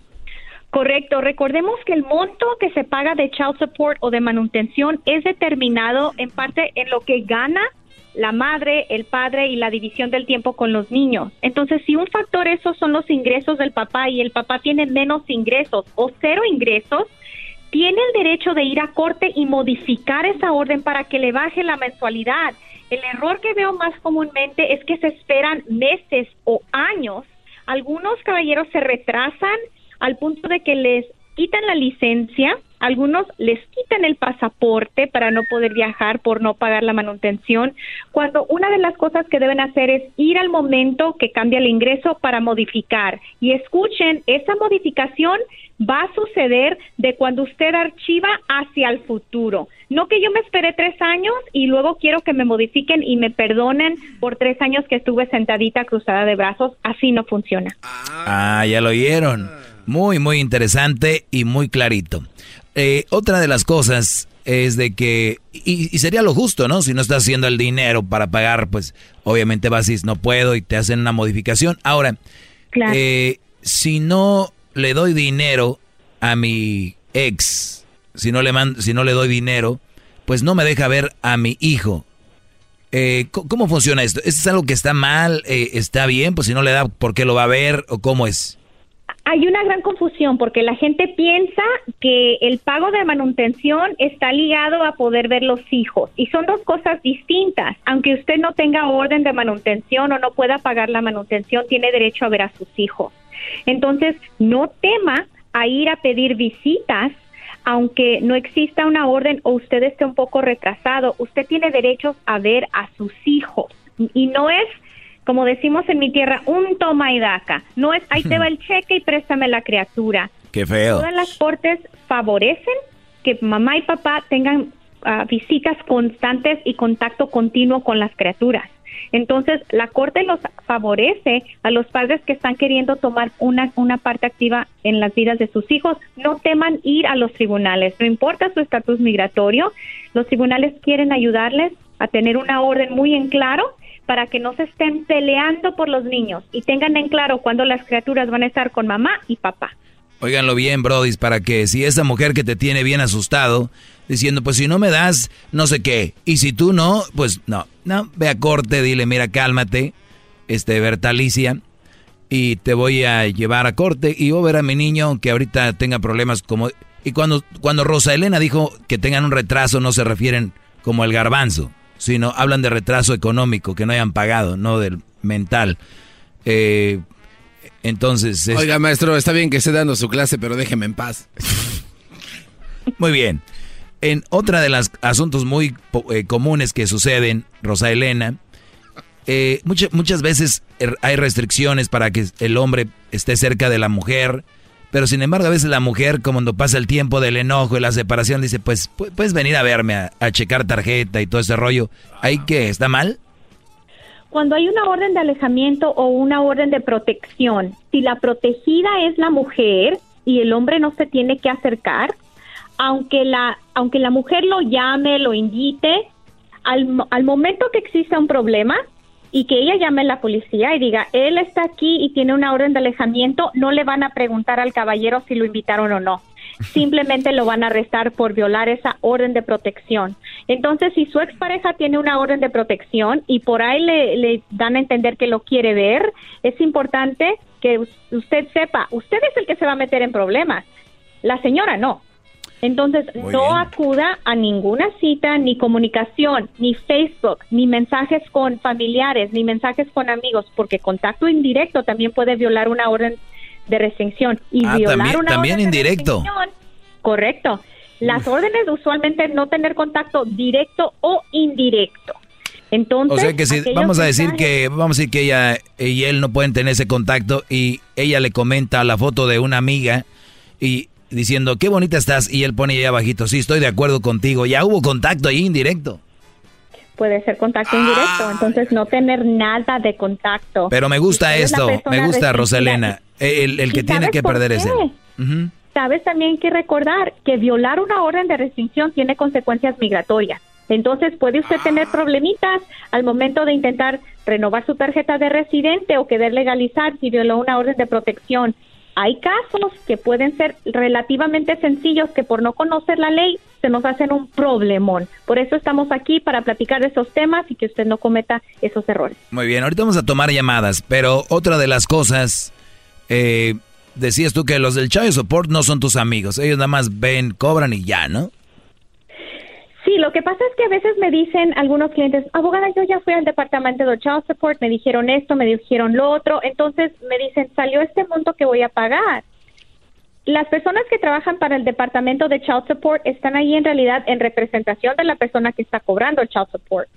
Correcto. Recordemos que el monto que se paga de child support o de manutención es determinado en parte en lo que gana la madre, el padre y la división del tiempo con los niños. Entonces, si un factor esos son los ingresos del papá y el papá tiene menos ingresos o cero ingresos, tiene el derecho de ir a corte y modificar esa orden para que le baje la mensualidad. El error que veo más comúnmente es que se esperan meses o años. Algunos caballeros se retrasan al punto de que les quitan la licencia, algunos les quitan el pasaporte para no poder viajar por no pagar la manutención, cuando una de las cosas que deben hacer es ir al momento que cambia el ingreso para modificar. Y escuchen, esa modificación va a suceder de cuando usted archiva hacia el futuro. No que yo me esperé tres años y luego quiero que me modifiquen y me perdonen por tres años que estuve sentadita cruzada de brazos. Así no funciona. Ah, ya lo oyeron. Muy, muy interesante y muy clarito. Eh, otra de las cosas es de que, y, y sería lo justo, ¿no? Si no estás haciendo el dinero para pagar, pues obviamente vas y dices, no puedo y te hacen una modificación. Ahora, Claro. eh, si no le doy dinero a mi ex, si no le, man- si no le doy dinero, pues no me deja ver a mi hijo. Eh, ¿Cómo funciona esto? ¿Esto es algo que está mal? Eh, ¿Está bien? Pues si no le da, ¿por qué lo va a ver? ¿O cómo es? Hay una gran confusión porque la gente piensa que el pago de manutención está ligado a poder ver los hijos y son dos cosas distintas. Aunque usted no tenga orden de manutención o no pueda pagar la manutención, tiene derecho a ver a sus hijos. Entonces, no tema a ir a pedir visitas aunque no exista una orden o usted esté un poco retrasado, usted tiene derechos a ver a sus hijos. Y no es, como decimos en mi tierra, un toma y daca. No es, ahí te va el cheque y préstame la criatura. Qué feo. Todas las cortes favorecen que mamá y papá tengan ah, visitas constantes y contacto continuo con las criaturas. Entonces, la corte los favorece a los padres que están queriendo tomar una, una parte activa en las vidas de sus hijos. No teman ir a los tribunales, no importa su estatus migratorio, los tribunales quieren ayudarles a tener una orden muy en claro para que no se estén peleando por los niños y tengan en claro cuándo las criaturas van a estar con mamá y papá. Óiganlo bien, Brody, para que si esa mujer que te tiene bien asustado, diciendo, pues si no me das, no sé qué, y si tú no, pues no, no, ve a corte, dile, mira, cálmate, este, Bertalicia, y te voy a llevar a corte y voy a ver a mi niño que ahorita tenga problemas como... Y cuando, cuando Rosa Elena dijo que tengan un retraso, no se refieren como el garbanzo, sino hablan de retraso económico, que no hayan pagado, no del mental. Eh, entonces... Oiga, maestro, está bien que esté dando su clase, pero déjeme en paz. Muy bien. En otra de los asuntos muy eh, comunes que suceden, Rosa Elena, eh, muchas veces er, hay restricciones para que el hombre esté cerca de la mujer, pero sin embargo a veces la mujer, cuando pasa el tiempo del enojo y la separación, dice, pues puedes venir a verme a, checar tarjeta y todo ese rollo. ¿Ahí qué? ¿Está mal? Cuando hay una orden de alejamiento o una orden de protección, si la protegida es la mujer y el hombre no se tiene que acercar, aunque la, aunque la mujer lo llame, lo invite, al, al momento que exista un problema y que ella llame a la policía y diga, él está aquí y tiene una orden de alejamiento, no le van a preguntar al caballero si lo invitaron o no. Simplemente lo van a arrestar por violar esa orden de protección. Entonces, si su expareja tiene una orden de protección y por ahí le, le dan a entender que lo quiere ver, es importante que usted sepa, usted es el que se va a meter en problemas. La señora no. Entonces, no acuda a ninguna cita, ni comunicación, ni Facebook, ni mensajes con familiares, ni mensajes con amigos, porque contacto indirecto también puede violar una orden de restricción. Y ah, violar también, una también orden de indirecto. restricción- correcto. Las órdenes usualmente no tener contacto directo o indirecto. Entonces, O sea que si vamos a decir que vamos a decir que ella y él no pueden tener ese contacto y ella le comenta la foto de una amiga y diciendo qué bonita estás y él pone ahí abajito sí estoy de acuerdo contigo ya hubo contacto ahí indirecto puede ser contacto indirecto, entonces no tener nada de contacto. pero me gusta esto me gusta. Roselena el, el que ¿Y tiene que perder es él. Sabes también que recordar que violar una orden de restricción tiene consecuencias migratorias. Entonces puede usted tener problemitas al momento de intentar renovar su tarjeta de residente o querer legalizar si violó una orden de protección. Hay casos que pueden ser relativamente sencillos que por no conocer la ley se nos hacen un problemón. Por eso estamos aquí para platicar de esos temas y que usted no cometa esos errores. Muy bien, ahorita vamos a tomar llamadas, pero otra de las cosas, eh, decías tú que los del Child Support no son tus amigos, ellos nada más ven, cobran y ya, ¿no? Sí, lo que pasa es que a veces me dicen algunos clientes, abogada, yo ya fui al departamento de Child Support, me dijeron esto, me dijeron lo otro, entonces me dicen, salió este monto que voy a pagar. Las personas que trabajan para el departamento de Child Support están ahí en realidad en representación de la persona que está cobrando el Child Support.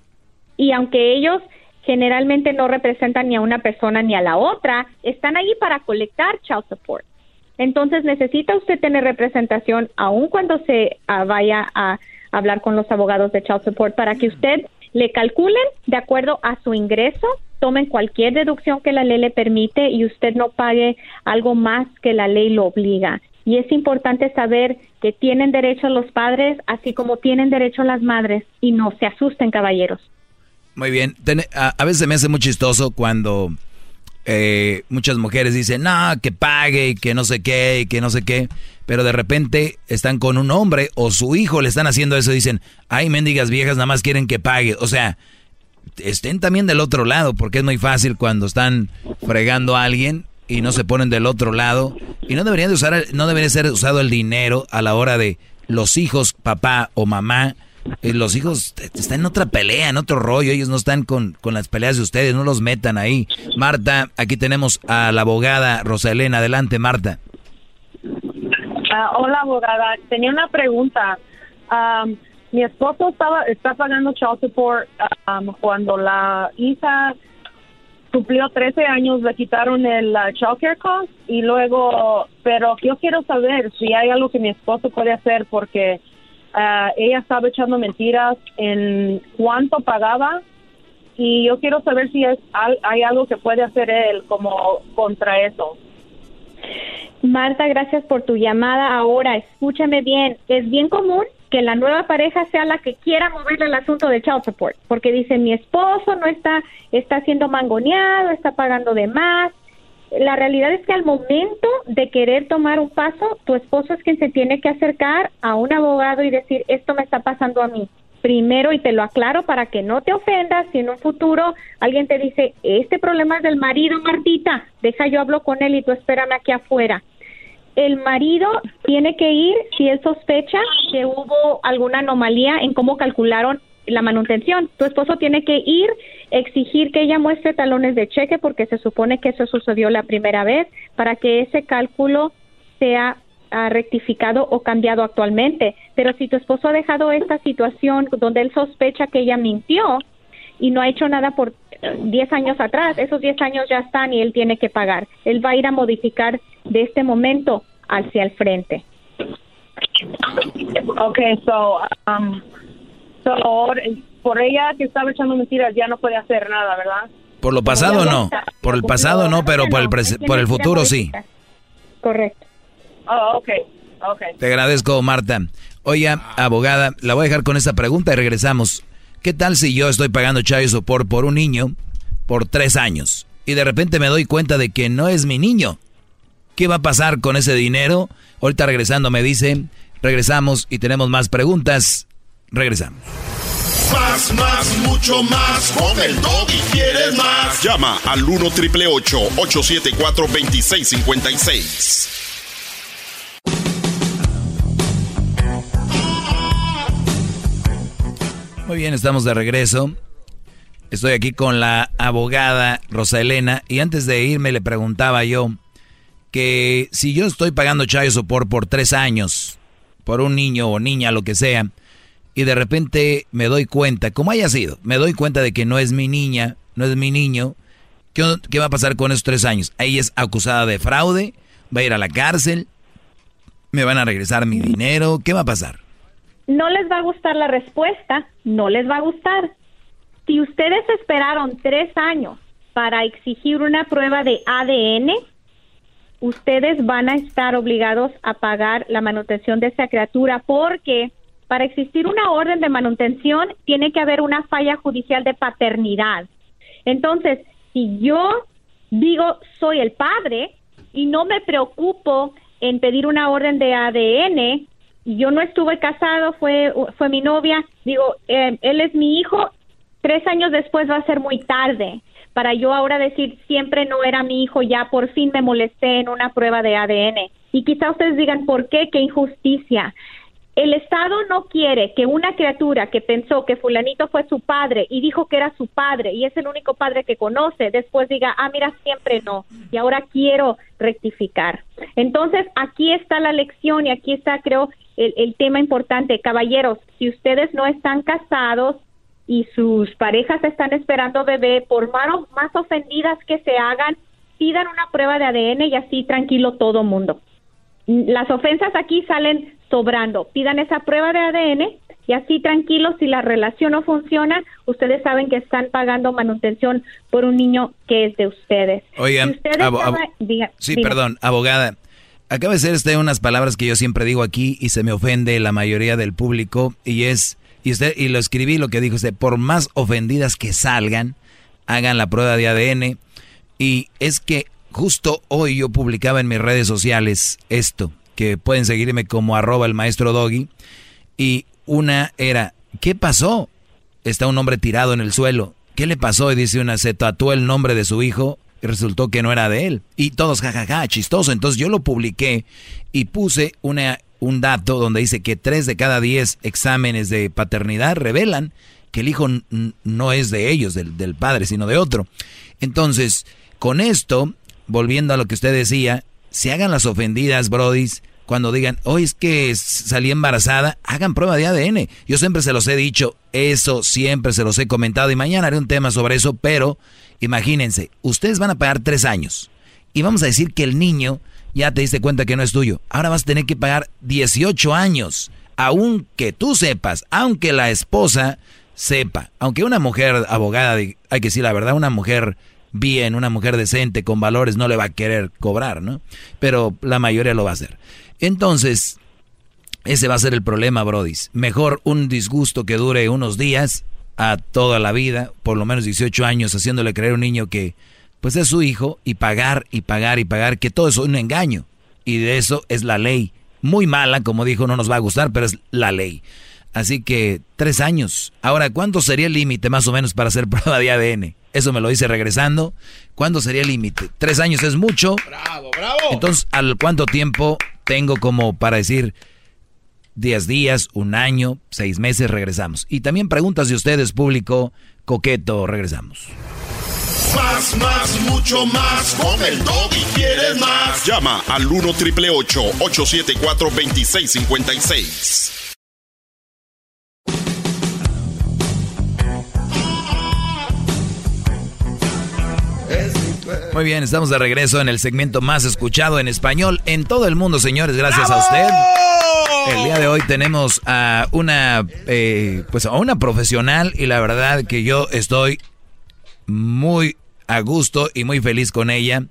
Y aunque ellos generalmente no representan ni a una persona ni a la otra, están ahí para colectar Child Support. Entonces necesita usted tener representación aun cuando se ah, vaya a hablar con los abogados de Child Support para que usted le calculen de acuerdo a su ingreso, tomen cualquier deducción que la ley le permite y usted no pague algo más que la ley lo obliga. Y es importante saber que tienen derecho los padres, así como tienen derecho las madres, y no se asusten, caballeros. Muy bien, a veces me hace muy chistoso cuando eh, muchas mujeres dicen, no, que pague y que no sé qué y que no sé qué, pero de repente están con un hombre o su hijo le están haciendo eso y dicen, ay, mendigas viejas, nada más quieren que pague. O sea, estén también del otro lado, porque es muy fácil cuando están fregando a alguien y no se ponen del otro lado. Y no deberían de usar, no debería ser usado el dinero a la hora de los hijos, papá o mamá. Los hijos están en otra pelea, en otro rollo. Ellos no están con, con las peleas de ustedes, no los metan ahí. Marta, aquí tenemos a la abogada Rosalena. Adelante, Marta. Ah, hola, abogada. Tenía una pregunta. Am, mi esposo estaba está pagando child support cuando la hija cumplió 13 años, le quitaron el uh, child care cost y luego, pero yo quiero saber si hay algo que mi esposo puede hacer porque ah, ella estaba echando mentiras en cuánto pagaba y yo quiero saber si es, hay algo que puede hacer él como contra eso. Marta, gracias por tu llamada. Ahora, escúchame bien. Es bien común que la nueva pareja sea la que quiera moverle el asunto de child support, porque dice mi esposo no está está siendo mangoneado, está pagando de más. La realidad es que al momento de querer tomar un paso, tu esposo es quien se tiene que acercar a un abogado y decir esto me está pasando a mí. Primero, y te lo aclaro para que no te ofendas, si en un futuro alguien te dice, este problema es del marido, Martita, deja yo hablo con él y tú espérame aquí afuera el marido tiene que ir si él sospecha que hubo alguna anomalía en cómo calcularon la manutención. Tu esposo tiene que ir, exigir que ella muestre talones de cheque porque se supone que eso sucedió la primera vez para que ese cálculo sea ah, rectificado o cambiado actualmente. Pero si tu esposo ha dejado esta situación donde él sospecha que ella mintió y no ha hecho nada por eh, 10 años atrás, esos 10 años ya están y él tiene que pagar. Él va a ir a modificar de este momento hacia el frente. Okay, so, um, so, por ella que estaba echando mentiras ya no puede hacer nada, ¿verdad? Por lo pasado no, por el pasado no, pero por el, por el futuro sí. Correcto. Oh, okay, okay. Te agradezco, Marta. Oye, abogada, la voy a dejar con esta pregunta y regresamos. ¿Qué tal si yo estoy pagando child support por un niño por tres años y de repente me doy cuenta de que no es mi niño? ¿Qué va a pasar con ese dinero? Ahorita regresando me dice, regresamos y tenemos más preguntas. Regresamos. Más, más, mucho más. Con el doggy quieres más. Llama al 1 triple 874 2656. Muy bien, estamos de regreso. Estoy aquí con la abogada Rosa Elena y antes de irme le preguntaba yo que si yo estoy pagando child support por tres años por un niño o niña, lo que sea, y de repente me doy cuenta, como haya sido, me doy cuenta de que no es mi niña, no es mi niño, ¿qué, qué va a pasar con esos tres años? Ella es acusada de fraude, va a ir a la cárcel, me van a regresar mi dinero, ¿qué va a pasar? No les va a gustar la respuesta, no les va a gustar. Si ustedes esperaron tres años para exigir una prueba de ADN, ustedes van a estar obligados a pagar la manutención de esa criatura porque para existir una orden de manutención tiene que haber una falla judicial de paternidad. Entonces, si yo digo soy el padre y no me preocupo en pedir una orden de ADN, yo no estuve casado, fue, fue mi novia, digo, eh, él es mi hijo, tres años después va a ser muy tarde para yo ahora decir siempre no era mi hijo, ya por fin me molesté en una prueba de ADN. Y quizá ustedes digan, ¿por qué? ¿Qué injusticia? El Estado no quiere que una criatura que pensó que fulanito fue su padre y dijo que era su padre y es el único padre que conoce, después diga, ah, mira, siempre no, y ahora quiero rectificar. Entonces, aquí está la lección y aquí está, creo, el, tema importante. Caballeros, si ustedes no están casados, y sus parejas están esperando bebé, por más, más ofendidas que se hagan, pidan una prueba de ADN y así tranquilo todo mundo. Las ofensas aquí salen sobrando. Pidan esa prueba de ADN y así tranquilos, si la relación no funciona, ustedes saben que están pagando manutención por un niño que es de ustedes. Oigan, Si ustedes abo- abo- llama- diga- sí, diga. perdón, abogada. Acaba de ser usted unas palabras que yo siempre digo aquí y se me ofende la mayoría del público y es, y usted, y lo escribí lo que dijo usted, por más ofendidas que salgan, hagan la prueba de ADN. Y es que justo hoy yo publicaba en mis redes sociales esto, que pueden seguirme como arroba el maestro Doggy. Y una era, ¿qué pasó? Está un hombre tirado en el suelo. ¿Qué le pasó? Y dice una, se tatuó el nombre de su hijo y resultó que no era de él. Y todos, jajaja, chistoso. Entonces yo lo publiqué y puse una, un dato donde dice que tres de cada diez exámenes de paternidad revelan que el hijo no es de ellos, del, del padre, sino de otro. Entonces, con esto, volviendo a lo que usted decía, se hagan las ofendidas, brodis, cuando digan, hoy es que salí embarazada, hagan prueba de ADN. Yo siempre se los he dicho, eso siempre se los he comentado y mañana haré un tema sobre eso, pero imagínense, ustedes van a pagar tres años y vamos a decir que el niño ya te diste cuenta que no es tuyo. Ahora vas a tener que pagar 18 años, aunque tú sepas, aunque la esposa sepa, aunque una mujer abogada, hay que decir la verdad, una mujer bien, una mujer decente, con valores, no le va a querer cobrar, ¿no? Pero la mayoría lo va a hacer. Entonces, ese va a ser el problema, Brodis. Mejor un disgusto que dure unos días a toda la vida, por lo menos 18 años, haciéndole creer a un niño que pues es su hijo y pagar y pagar y pagar, que todo eso es un engaño. Y de eso es la ley. Muy mala, como dijo, no nos va a gustar, pero es la ley. Así que tres años. Ahora, ¿cuánto sería el límite más o menos para hacer prueba de ADN? Eso me lo dice regresando. ¿Cuándo sería el límite? Tres años es mucho. Bravo, bravo. Entonces, ¿al cuánto tiempo tengo como para decir diez días, un año, seis meses, regresamos? Y también preguntas de ustedes, público coqueto, regresamos. Más, más, mucho más. Con el y quieres más. Llama al 1 triple 874 2656. Muy bien, estamos de regreso en el segmento más escuchado en español en todo el mundo, señores. Gracias a usted. El día de hoy tenemos a una, eh, pues a una profesional y la verdad que yo estoy muy a gusto y muy feliz con ella,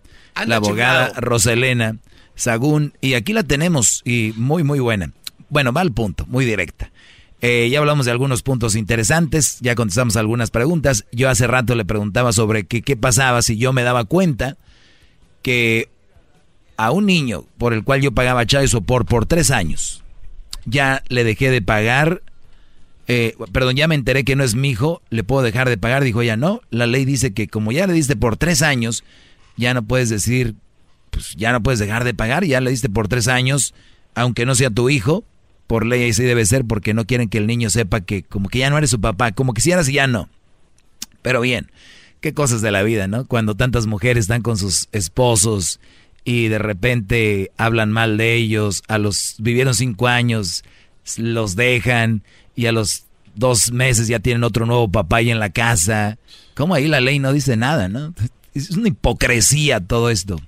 la abogada Roselena Sagún y aquí la tenemos y muy muy buena. Bueno, va al punto, muy directa. Eh, ya hablamos de algunos puntos interesantes, ya contestamos algunas preguntas. Yo hace rato le preguntaba sobre qué pasaba si yo me daba cuenta que a un niño por el cual yo pagaba child support por tres años, ya le dejé de pagar, eh, perdón, ya me enteré que no es mi hijo, le puedo dejar de pagar. Dijo ella, no, la ley dice que como ya le diste por tres años, ya no puedes decir, pues ya no puedes dejar de pagar, ya le diste por tres años, aunque no sea tu hijo, por ley así debe ser porque no quieren que el niño sepa que como que ya no eres su papá, como quisieras y ya no. Pero bien, qué cosas de la vida, ¿no? Cuando tantas mujeres están con sus esposos y de repente hablan mal de ellos, a los vivieron cinco años, los dejan y a los dos meses ya tienen otro nuevo papá ahí en la casa. ¿Cómo ahí la ley no dice nada, no? Es una hipocresía todo esto.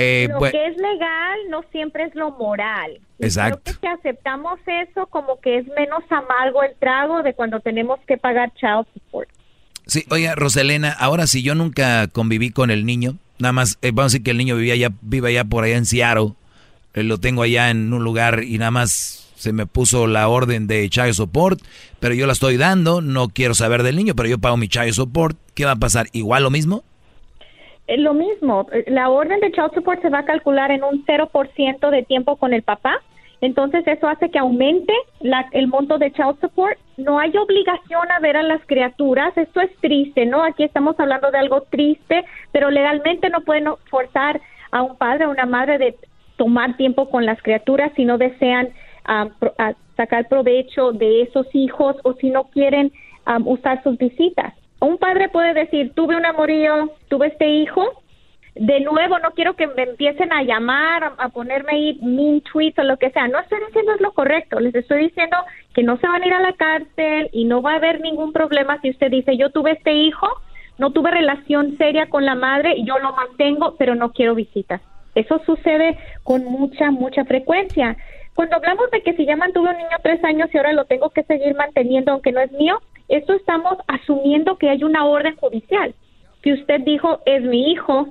Eh, lo que es legal no siempre es lo moral. Exacto. Creo que si aceptamos eso, como que es menos amargo el trago de cuando tenemos que pagar child support. Sí, oiga, Roselena, ahora si yo nunca conviví con el niño, nada más, eh, vamos a decir que el niño vivía ya, vive allá por allá en Seattle, eh, lo tengo allá en un lugar y nada más se me puso la orden de child support, pero yo la estoy dando, no quiero saber del niño, pero yo pago mi child support, ¿qué va a pasar? ¿Igual lo mismo? Lo mismo, la orden de child support se va a calcular en un 0% de tiempo con el papá, entonces eso hace que aumente el monto de child support. No hay obligación a ver a las criaturas, esto es triste, ¿no? Aquí estamos hablando de algo triste, pero legalmente no pueden forzar a un padre o una madre de tomar tiempo con las criaturas si no desean sacar provecho de esos hijos o si no quieren usar sus visitas un padre puede decir, tuve un amorío, tuve este hijo, de nuevo no quiero que me empiecen a llamar, a, ponerme ahí mean tweets o lo que sea. No estoy diciendo es lo correcto, les estoy diciendo que no se van a ir a la cárcel y no va a haber ningún problema si usted dice, yo tuve este hijo, no tuve relación seria con la madre, yo lo mantengo, pero no quiero visitas. Eso sucede con mucha, mucha frecuencia. Cuando hablamos de que si ya mantuve un niño tres años y ahora lo tengo que seguir manteniendo aunque no es mío, esto estamos asumiendo que hay una orden judicial, que usted dijo es mi hijo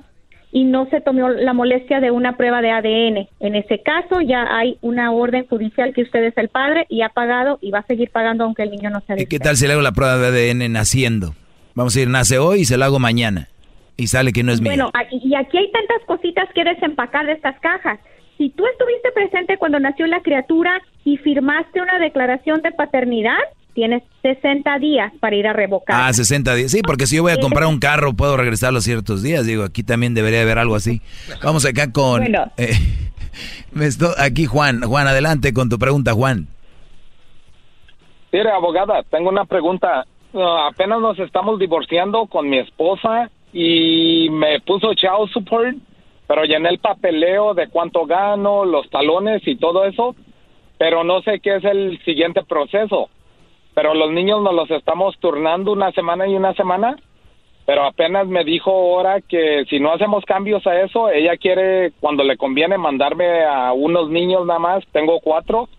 y no se tomó la molestia de una prueba de ADN. En ese caso ya hay una orden judicial que usted es el padre y ha pagado y va a seguir pagando aunque el niño no sea ¿Y qué tal si le hago la prueba de ADN naciendo? Vamos a ir, nace hoy y se la hago mañana y sale que no es mío. Bueno, y aquí hay tantas cositas que desempacar de estas cajas. Si tú estuviste presente cuando nació la criatura y firmaste una declaración de paternidad, tienes 60 días para ir a revocar. Ah, 60 días. Sí, porque si yo voy a comprar un carro, puedo regresarlo ciertos días. Digo, aquí también debería haber algo así. Vamos acá con... Bueno. Eh, aquí Juan. Juan, adelante con tu pregunta, Juan. Mire, abogada, tengo una pregunta. apenas nos estamos divorciando con mi esposa y me puso child support, pero llené el papeleo de cuánto gano, los talones y todo eso, pero no sé qué es el siguiente proceso pero los niños nos los estamos turnando una semana y una semana, pero apenas me dijo ahora que si no hacemos cambios a eso, ella quiere cuando le conviene mandarme a unos niños nada más, tengo cuatro,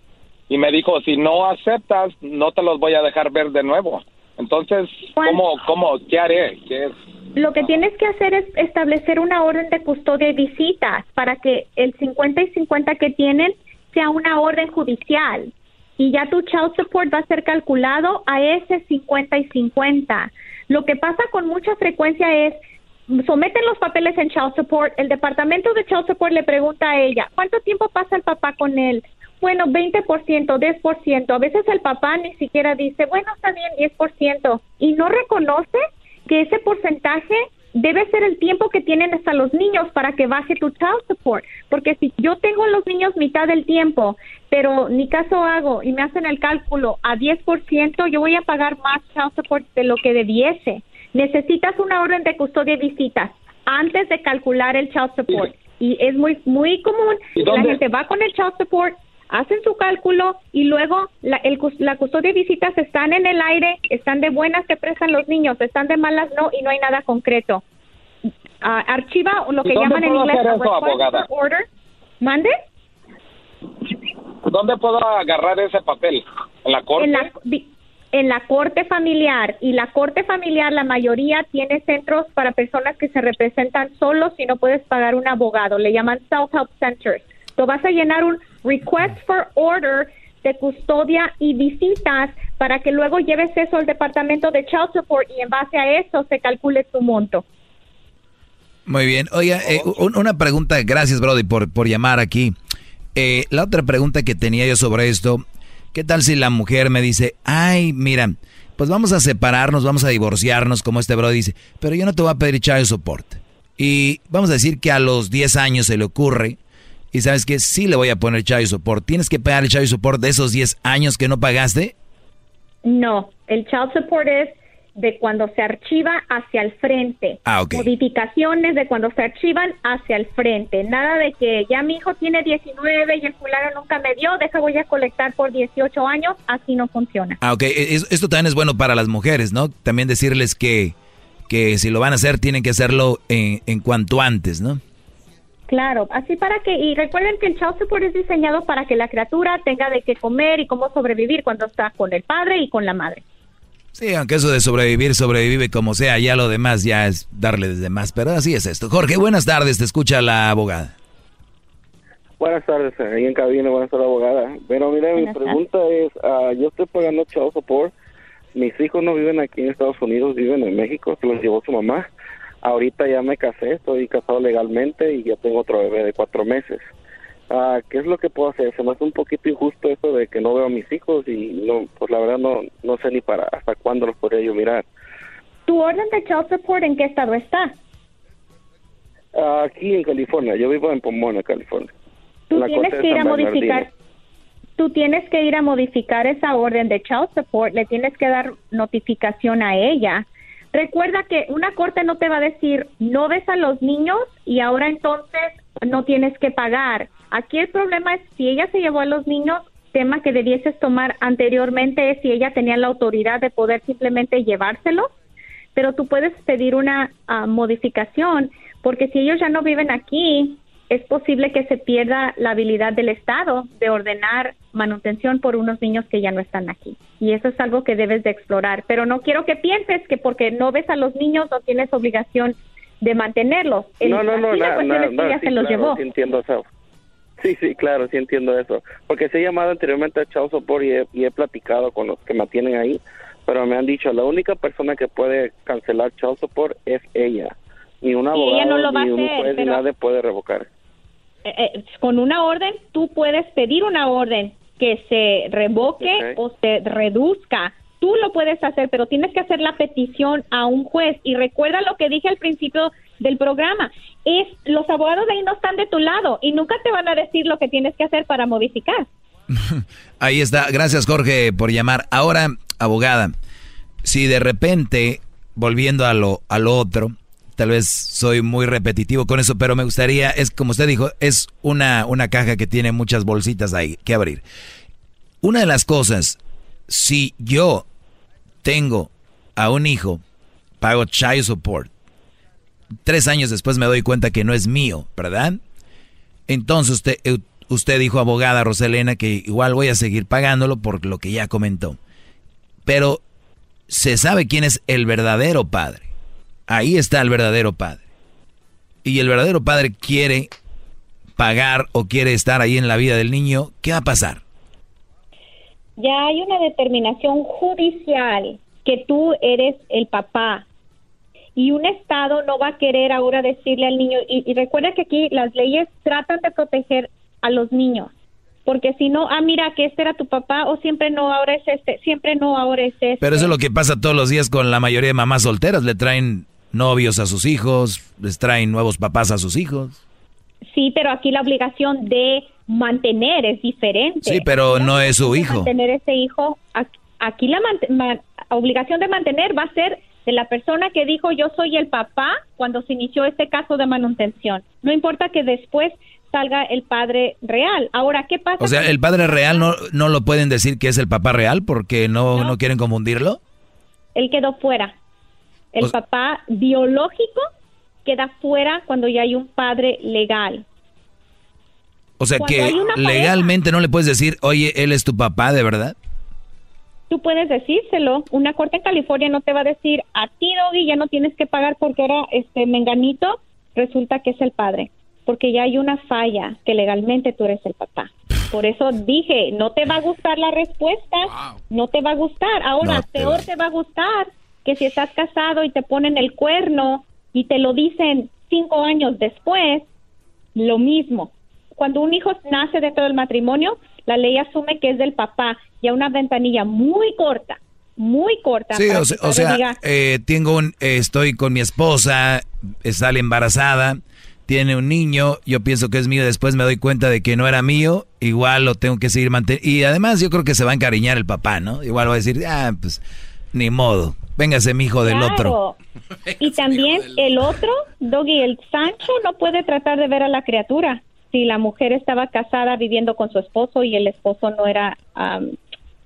y me dijo, si no aceptas, no te los voy a dejar ver de nuevo. Entonces, ¿cómo, cómo, qué haré? ¿Qué Lo que tienes que hacer es establecer una orden de custodia y visitas para que el 50 y 50 que tienen sea una orden judicial y ya tu child support va a ser calculado a ese 50 y 50. Lo que pasa con mucha frecuencia es someten los papeles en child support, el departamento de child support le pregunta a ella, ¿cuánto tiempo pasa el papá con él? bueno, 20%, 10%. A veces el papá ni siquiera dice, bueno, está bien, 10%. Y no reconoce que ese porcentaje debe ser el tiempo que tienen hasta los niños para que baje tu child support. Porque si yo tengo a los niños mitad del tiempo, pero ni caso hago y me hacen el cálculo a 10%, yo voy a pagar más child support de lo que debiese. Necesitas una orden de custodia y visitas antes de calcular el child support. Y es muy, muy común. La gente va con el child support, hacen su cálculo y luego la, el, la custodia de visitas están en el aire, están de buenas que prestan los niños, están de malas no y no hay nada concreto. Ah, archiva lo que llaman en inglés eso, abogada? order. ¿Mande? ¿Dónde puedo agarrar ese papel? ¿En la corte? En la, di- en la corte familiar y la corte familiar la mayoría tiene centros para personas que se representan solos si no puedes pagar un abogado, le llaman self-help centers. Tú vas a llenar un request for order de custodia y visitas para que luego lleves eso al departamento de child support y en base a eso se calcule tu monto. Muy bien. Oiga, eh, un- una pregunta, gracias Brody por, por llamar aquí. Eh, la otra pregunta que tenía yo sobre esto, ¿qué tal si la mujer me dice, ay, mira, pues vamos a separarnos, vamos a divorciarnos, como este Brody dice, pero yo no te voy a pedir child support. Y vamos a decir que a los 10 años se le ocurre, y sabes que sí le voy a poner child support. ¿Tienes que pagar el child support de esos 10 años que no pagaste? No, el child support es de cuando se archiva hacia el frente. Ah, ok. Modificaciones de cuando se archivan hacia el frente. Nada de que ya mi hijo tiene 19 y el fulano nunca me dio, deja voy a colectar por 18 años. Así no funciona. Ah, ok. Es- esto también es bueno para las mujeres, ¿no? También decirles que, que si lo van a hacer, tienen que hacerlo en, en cuanto antes, ¿no? Claro, así para que, y recuerden que el child support es diseñado para que la criatura tenga de qué comer y cómo sobrevivir cuando está con el padre y con la madre. Sí, aunque eso de sobrevivir, sobrevive como sea, ya lo demás ya es darle desde más, pero así es esto. Jorge, buenas tardes, te escucha la abogada. Buenas tardes, eh, ahí en cabina, buenas tardes, abogada. Pero mire, mi tardes. pregunta es, ah, yo estoy pagando child support, mis hijos no viven aquí en Estados Unidos, viven en México, se los llevó su mamá. Ahorita ya me casé, estoy casado legalmente y ya tengo otro bebé de cuatro meses. Ah, ¿Qué es lo que puedo hacer? Se me hace un poquito injusto eso de que no veo a mis hijos y no, pues la verdad no, no sé ni para hasta cuándo los podría yo mirar. ¿Tu orden de child support en qué estado está? Ah, aquí en California, yo vivo en Pomona, California. Tú tienes que ir a modificar. Tú tienes que ir a modificar esa orden de child support, le tienes que dar notificación a ella. Recuerda que una corte no te va a decir no ves a los niños y ahora entonces no tienes que pagar. Aquí el problema es si ella se llevó a los niños, tema que debieses tomar anteriormente es si ella tenía la autoridad de poder simplemente llevárselos pero tú puedes pedir una ah, modificación porque si ellos ya no viven aquí, es posible que se pierda la habilidad del Estado de ordenar manutención por unos niños que ya no están aquí. Y eso es algo que debes de explorar. Pero no quiero que pienses que porque no ves a los niños no tienes obligación de mantenerlos. El- No, no, no, la cuestión es que no, ella sí, se los claro, llevó. Sí entiendo eso. Sí, sí, claro, sí entiendo eso. Porque sí he llamado anteriormente a Child Support y he, y he platicado con los que me tienen ahí, pero me han dicho, la única persona que puede cancelar Child Support es ella. Ni un abogado, ella no lo va a ni un juez, ni nadie puede revocar. Eh, eh, con una orden, tú puedes pedir una orden que se revoque o se reduzca. Tú lo puedes hacer, pero tienes que hacer la petición a un juez. Y recuerda lo que dije al principio del programa. Es los abogados de ahí no están de tu lado y nunca te van a decir lo que tienes que hacer para modificar. Ahí está. Gracias, Jorge, por llamar. Ahora, abogada, si de repente, volviendo a lo, a lo otro, tal vez soy muy repetitivo con eso, pero me gustaría, es como usted dijo, es una, una caja que tiene muchas bolsitas ahí que abrir. Una de las cosas, si yo tengo a un hijo, pago child support, tres años después me doy cuenta que no es mío, ¿verdad? Entonces usted, usted dijo, abogada Roselena, que igual voy a seguir pagándolo por lo que ya comentó. Pero se sabe quién es el verdadero padre. Ahí está el verdadero padre. Y el verdadero padre quiere pagar o quiere estar ahí en la vida del niño. ¿Qué va a pasar? Ya hay una determinación judicial que tú eres el papá y un estado no va a querer ahora decirle al niño y, y recuerda que aquí las leyes tratan de proteger a los niños porque si no, ah, mira, que este era tu papá, o siempre no, ahora es este, siempre no, ahora es este. Pero eso es lo que pasa todos los días con la mayoría de mamás solteras, le traen novios a sus hijos, les traen nuevos papás a sus hijos. Sí, pero aquí la obligación de mantener es diferente. Sí, pero no es su hijo. Mantener ese hijo, aquí- la man- obligación de mantener va a ser de la persona que dijo yo soy el papá cuando se inició este caso de manutención. No importa que después salga el padre real. Ahora, ¿qué pasa? O sea, el padre real no, no lo pueden decir que es el papá real porque no, no. quieren confundirlo. él quedó fuera. El O sea- papá biológico queda fuera cuando ya hay un padre legal. O sea Cuando que pareja- legalmente no le puedes decir, oye, él es tu papá, ¿de verdad? Tú puedes decírselo. Una corte en California no te va a decir a ti, Doggy, ya no tienes que pagar porque ahora este menganito resulta que es el padre. Porque ya hay una falla que legalmente tú eres el papá. Por eso dije, no te va a gustar la respuesta, no te va a gustar. Ahora, No te peor te va a gustar que si estás casado y te ponen el cuerno y te lo dicen cinco años después, lo mismo. Cuando un hijo nace dentro del matrimonio, la ley asume que es del papá y a una ventanilla muy corta, muy corta. Sí, o sea, el o padre sea, diga, eh, tengo un, eh, estoy con mi esposa, eh, sale embarazada, tiene un niño, yo pienso que es mío, después me doy cuenta de que no era mío, igual lo tengo que seguir manteniendo. Y además yo creo que se va a encariñar el papá, ¿no? Igual va a decir, ah, pues, ni modo, véngase mi hijo del otro. Y también el otro, Doggy, el Sancho no puede tratar de ver a la criatura. Si la mujer estaba casada viviendo con su esposo y el esposo no era am,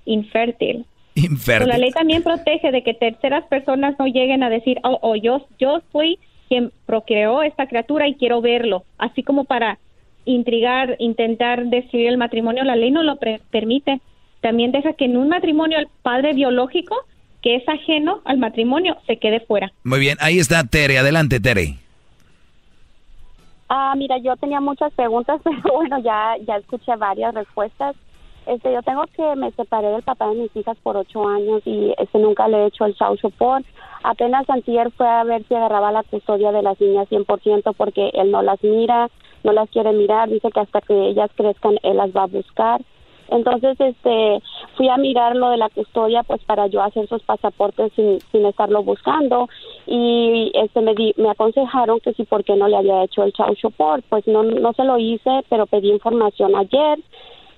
infértil. Pero Infértil. la ley también protege de que terceras personas no lleguen a decir, oh, oh, yo, yo fui quien procreó esta criatura y quiero verlo. Así como para intrigar, intentar destruir el matrimonio, la ley no lo pre- permite. También deja que en un matrimonio el padre biológico, que es ajeno al matrimonio, se quede fuera. Muy bien, ahí está Tere, adelante Tere. Ah, mira, yo tenía muchas preguntas, pero bueno, ya ya escuché varias respuestas. Este, yo tengo que me separé del papá de mis hijas por ocho años y este nunca le he hecho el child support. Apenas antier fue a ver si agarraba la custodia de las niñas 100% porque él no las mira, no las quiere mirar, dice que hasta que ellas crezcan él las va a buscar. Entonces, este, fui a mirar lo de la custodia, pues para yo hacer sus pasaportes sin, sin estarlo buscando y este me di, me aconsejaron que si por qué no le había hecho el child support, pues no no se lo hice, pero pedí información ayer.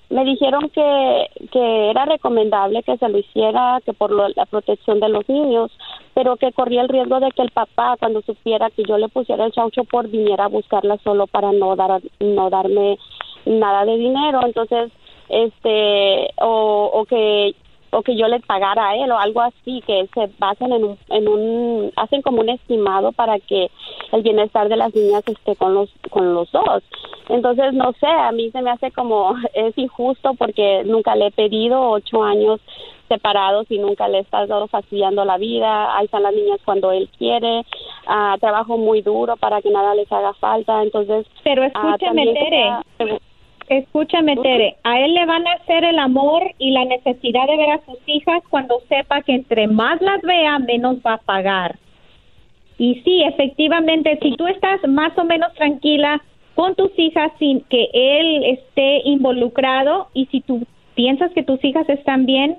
Me dijeron que que era recomendable que se lo hiciera, que por lo- la protección de los niños, pero que corría el riesgo de que el papá cuando supiera que yo le pusiera el child support viniera a buscarla solo para no dar no darme nada de dinero, entonces este o, o que o que yo le pagara a él o algo así que se basan en un, en un hacen como un estimado para que el bienestar de las niñas esté con los con los dos. Entonces no sé a mí se me hace como es injusto porque nunca le he pedido ocho años separados y nunca le he estado fastidiando la vida. Ahí están las niñas cuando él quiere. Ah, trabajo muy duro para que nada les haga falta. Entonces Pero ah, escúchame, Tere. Escúchame, Tere, a él le van a hacer el amor y la necesidad de ver a sus hijas cuando sepa que entre más las vea, menos va a pagar. Y sí, efectivamente, si tú estás más o menos tranquila con tus hijas sin que él esté involucrado y si tú piensas que tus hijas están bien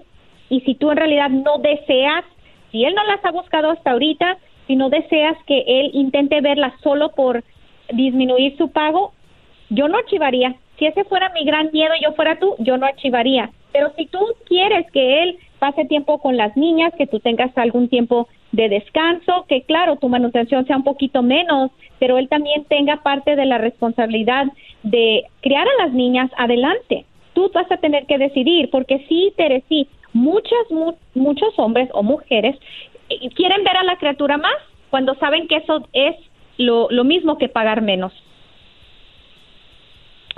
y si tú en realidad no deseas, si él no las ha buscado hasta ahorita, si no deseas que él intente verlas solo por disminuir su pago, yo no archivaría. Si ese fuera mi gran miedo y yo fuera tú, yo no archivaría. Pero si tú quieres que él pase tiempo con las niñas, que tú tengas algún tiempo de descanso, que claro, tu manutención sea un poquito menos, pero él también tenga parte de la responsabilidad de criar a las niñas adelante. Tú vas a tener que decidir, porque sí, Tere, sí, muchas, mu- muchos hombres o mujeres eh, quieren ver a la criatura más cuando saben que eso es lo mismo que pagar menos.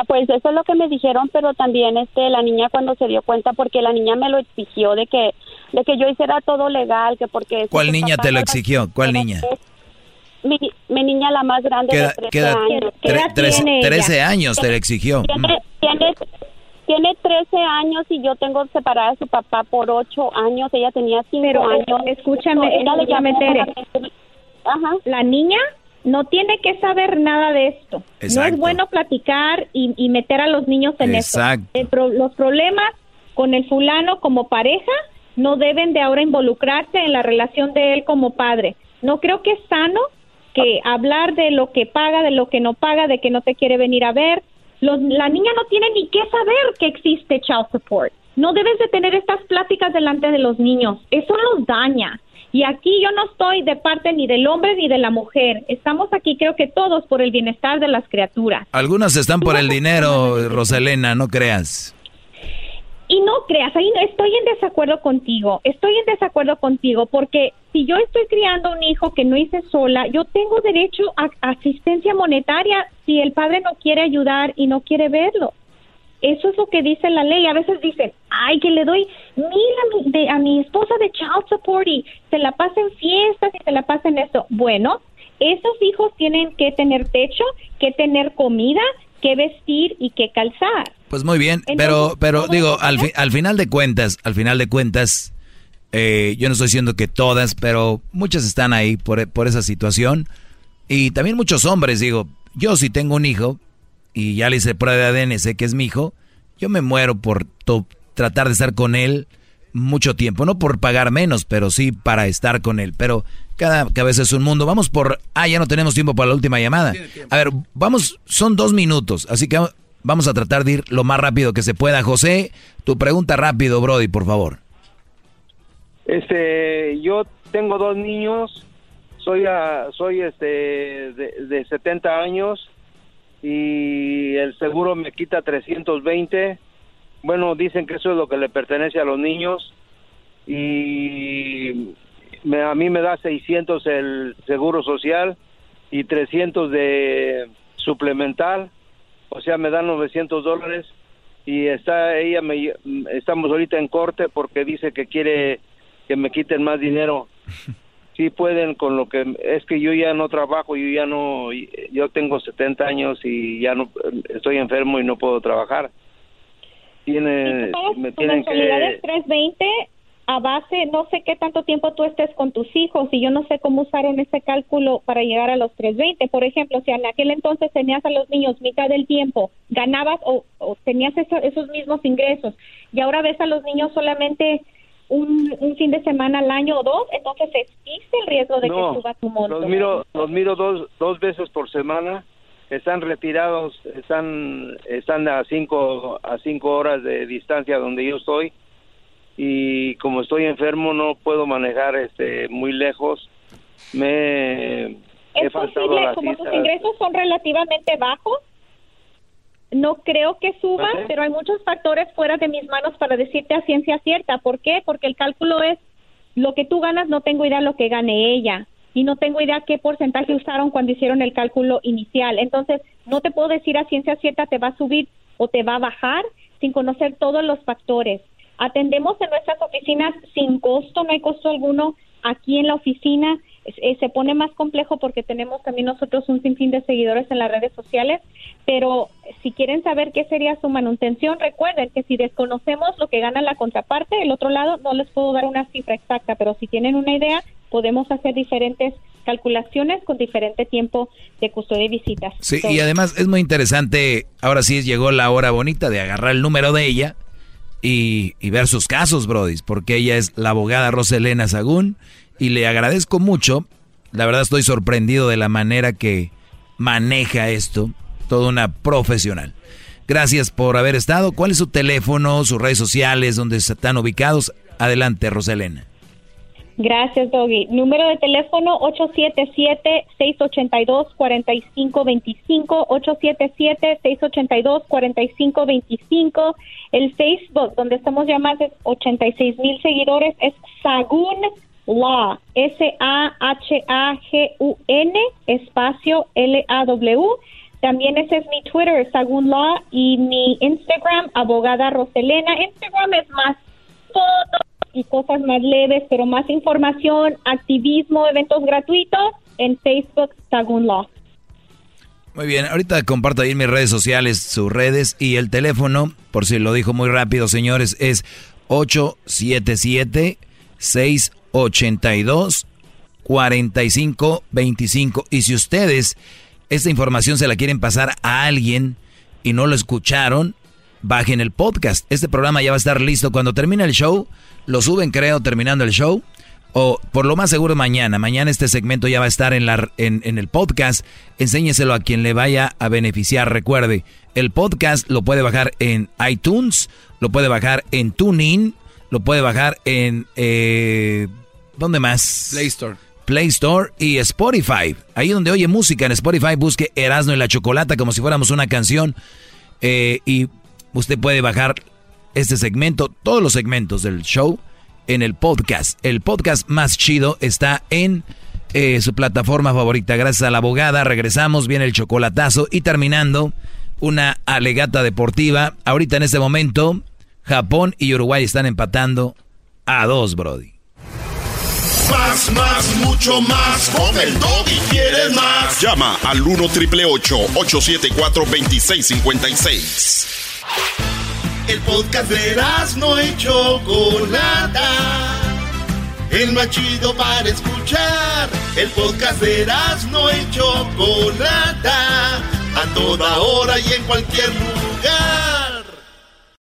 Pues eso es lo que me dijeron, pero también este la niña cuando se dio cuenta porque la niña me lo exigió de que de que yo hiciera todo legal, que porque si ¿Cuál niña te lo exigió? ¿Cuál niña? Mi, mi niña la más grande ¿Qué de edad- 13 qué edad- años. tre- trece- 13 años te lo exigió. Tiene, tiene, tiene 13 años y yo tengo separada a su papá por 8 años. Ella tenía 5 Pero, años. escúchame, Ella le escúchame, Tere. Ajá. La niña no tiene que saber nada de esto. No es bueno platicar y, y meter a los niños en Exacto. eso. El pro- los problemas con el fulano como pareja no deben de ahora involucrarse en la relación de él como padre. No creo que es sano que hablar de lo que paga, de lo que no paga, de que no te quiere venir a ver. Los- la niña no tiene ni que saber que existe child support. No debes de tener estas pláticas delante de los niños. Eso los daña. Y aquí yo no estoy de parte ni del hombre ni de la mujer. Estamos aquí creo que todos por el bienestar de las criaturas. Algunos están por el dinero, Roselena, no creas. Y no creas, ahí no- estoy en desacuerdo contigo, estoy en desacuerdo contigo porque si yo estoy criando un hijo que no hice sola, yo tengo derecho a asistencia monetaria si el padre no quiere ayudar y no quiere verlo. Eso es lo que dice la ley. A veces dicen, ay, que le doy mil a mi, de- a mi esposa de child support y se la pasa en fiestas y se la pasa en esto. Bueno, esos hijos tienen que tener techo, que tener comida, que vestir y que calzar. Pues muy bien, pero, pero digo, al, fi- al final de cuentas, al final de cuentas, eh, yo no estoy diciendo que todas, pero muchas están ahí por, por esa situación. Y también muchos hombres, digo, yo si tengo un hijo y ya le hice prueba de ADN, sé que es mi hijo, yo me muero por tratar de estar con él mucho tiempo, no por pagar menos, pero sí para estar con él. Pero cada cabeza es un mundo. Vamos por... Ah, ya no tenemos tiempo para la última llamada. A ver, vamos, son dos minutos, así que vamos a tratar de ir lo más rápido que se pueda. José, tu pregunta rápido, Brody, por favor. Este, yo tengo dos niños, soy a- soy este de, de 70 años y el seguro me quita 320. Bueno, dicen que eso es lo que le pertenece a los niños y me- a mí me da 600 el seguro social y 300 de suplemental, o sea, me dan 900 dólares y está ella me estamos ahorita en corte porque dice que quiere que me quiten más dinero. Sí pueden con lo que es que yo ya no trabajo, yo ya no yo tengo 70 años y ya no estoy enfermo y no puedo trabajar. Tiene me tienen que es 320 a base, no sé qué tanto tiempo tú estés con tus hijos y yo no sé cómo usaron ese cálculo para llegar a los 320. Por ejemplo, si en aquel entonces tenías a los niños mitad del tiempo, ganabas o, o tenías eso- esos mismos ingresos y ahora ves a los niños solamente un, un fin de semana al año o dos, entonces existe el riesgo de No, que suba tu monto. los miro los miro dos dos veces por semana. Están retirados están están a cinco a cinco horas de distancia donde yo estoy. Y como estoy enfermo no puedo manejar este muy lejos. Me es posible, como tus ingresos son relativamente bajos, no creo que suban, ¿Mande? pero hay muchos factores fuera de mis manos para decirte a ciencia cierta. ¿Por qué? Porque el cálculo es lo que tú ganas, no tengo idea lo que gane ella. Y no tengo idea qué porcentaje usaron cuando hicieron el cálculo inicial. Entonces, no te puedo decir a ciencia cierta te va a subir o te va a bajar sin conocer todos los factores. Atendemos en nuestras oficinas sin costo, no hay costo alguno aquí en la oficina. Eh, se pone más complejo porque tenemos también nosotros un sinfín de seguidores en las redes sociales, pero si quieren saber qué sería su manutención, recuerden que si desconocemos lo que gana la contraparte, del otro lado no les puedo dar una cifra exacta, pero si tienen una idea, podemos hacer diferentes calculaciones con diferente tiempo de custodia y visitas. Sí, y además es muy interesante, ahora sí llegó la hora bonita de agarrar el número de ella y, y ver sus casos, Brody, porque ella es la abogada Roselena Sagún y le agradezco mucho, la verdad estoy sorprendido de la manera que maneja esto, toda una profesional. Gracias por haber estado. ¿Cuál es su teléfono, sus redes sociales, donde están ubicados? Adelante, Roselena. Gracias, Doggy. Número de teléfono 877-682-4525, 877-682-4525. El Facebook, donde estamos ya más de 86 mil seguidores, es Sagun Law, S-A-H-A-G-U-N, espacio L-A-W. También ese es mi Twitter, Sagun Law, y mi Instagram, abogada Roselena. Instagram es más fotos y cosas más leves, pero más información, activismo, eventos gratuitos en Facebook, Sagun Law. Muy bien, ahorita comparto ahí en mis redes sociales sus redes y el teléfono, por si lo dijo muy rápido, señores, es 4525. Y si ustedes esta información se la quieren pasar a alguien y no lo escucharon, bajen el podcast. Este programa ya va a estar listo cuando termine el show. Lo suben, creo, terminando el show. O por lo más seguro mañana. Mañana este segmento ya va a estar en, la, en, en el podcast. Enséñeselo a quien le vaya a beneficiar. Recuerde, el podcast lo puede bajar en iTunes, lo puede bajar en TuneIn, lo puede bajar en... Eh, ¿Dónde más? Play Store. Play Store y Spotify. Ahí donde oye música en Spotify, busque Erasmo y la Chocolata como si fuéramos una canción. Eh, y usted puede bajar este segmento, todos los segmentos del show, en el podcast. El podcast más chido está en eh, su plataforma favorita. Gracias a la abogada, regresamos, viene el chocolatazo y terminando una alegata deportiva. Ahorita en este momento, Japón y Uruguay están empatando a dos, Brody. Más, más, mucho más. Con el y quieres más. Llama al 1 triple 874 2656. El podcast de no y Chocolata. El más chido para escuchar. El podcast de no y Chocolata. A toda hora y en cualquier lugar.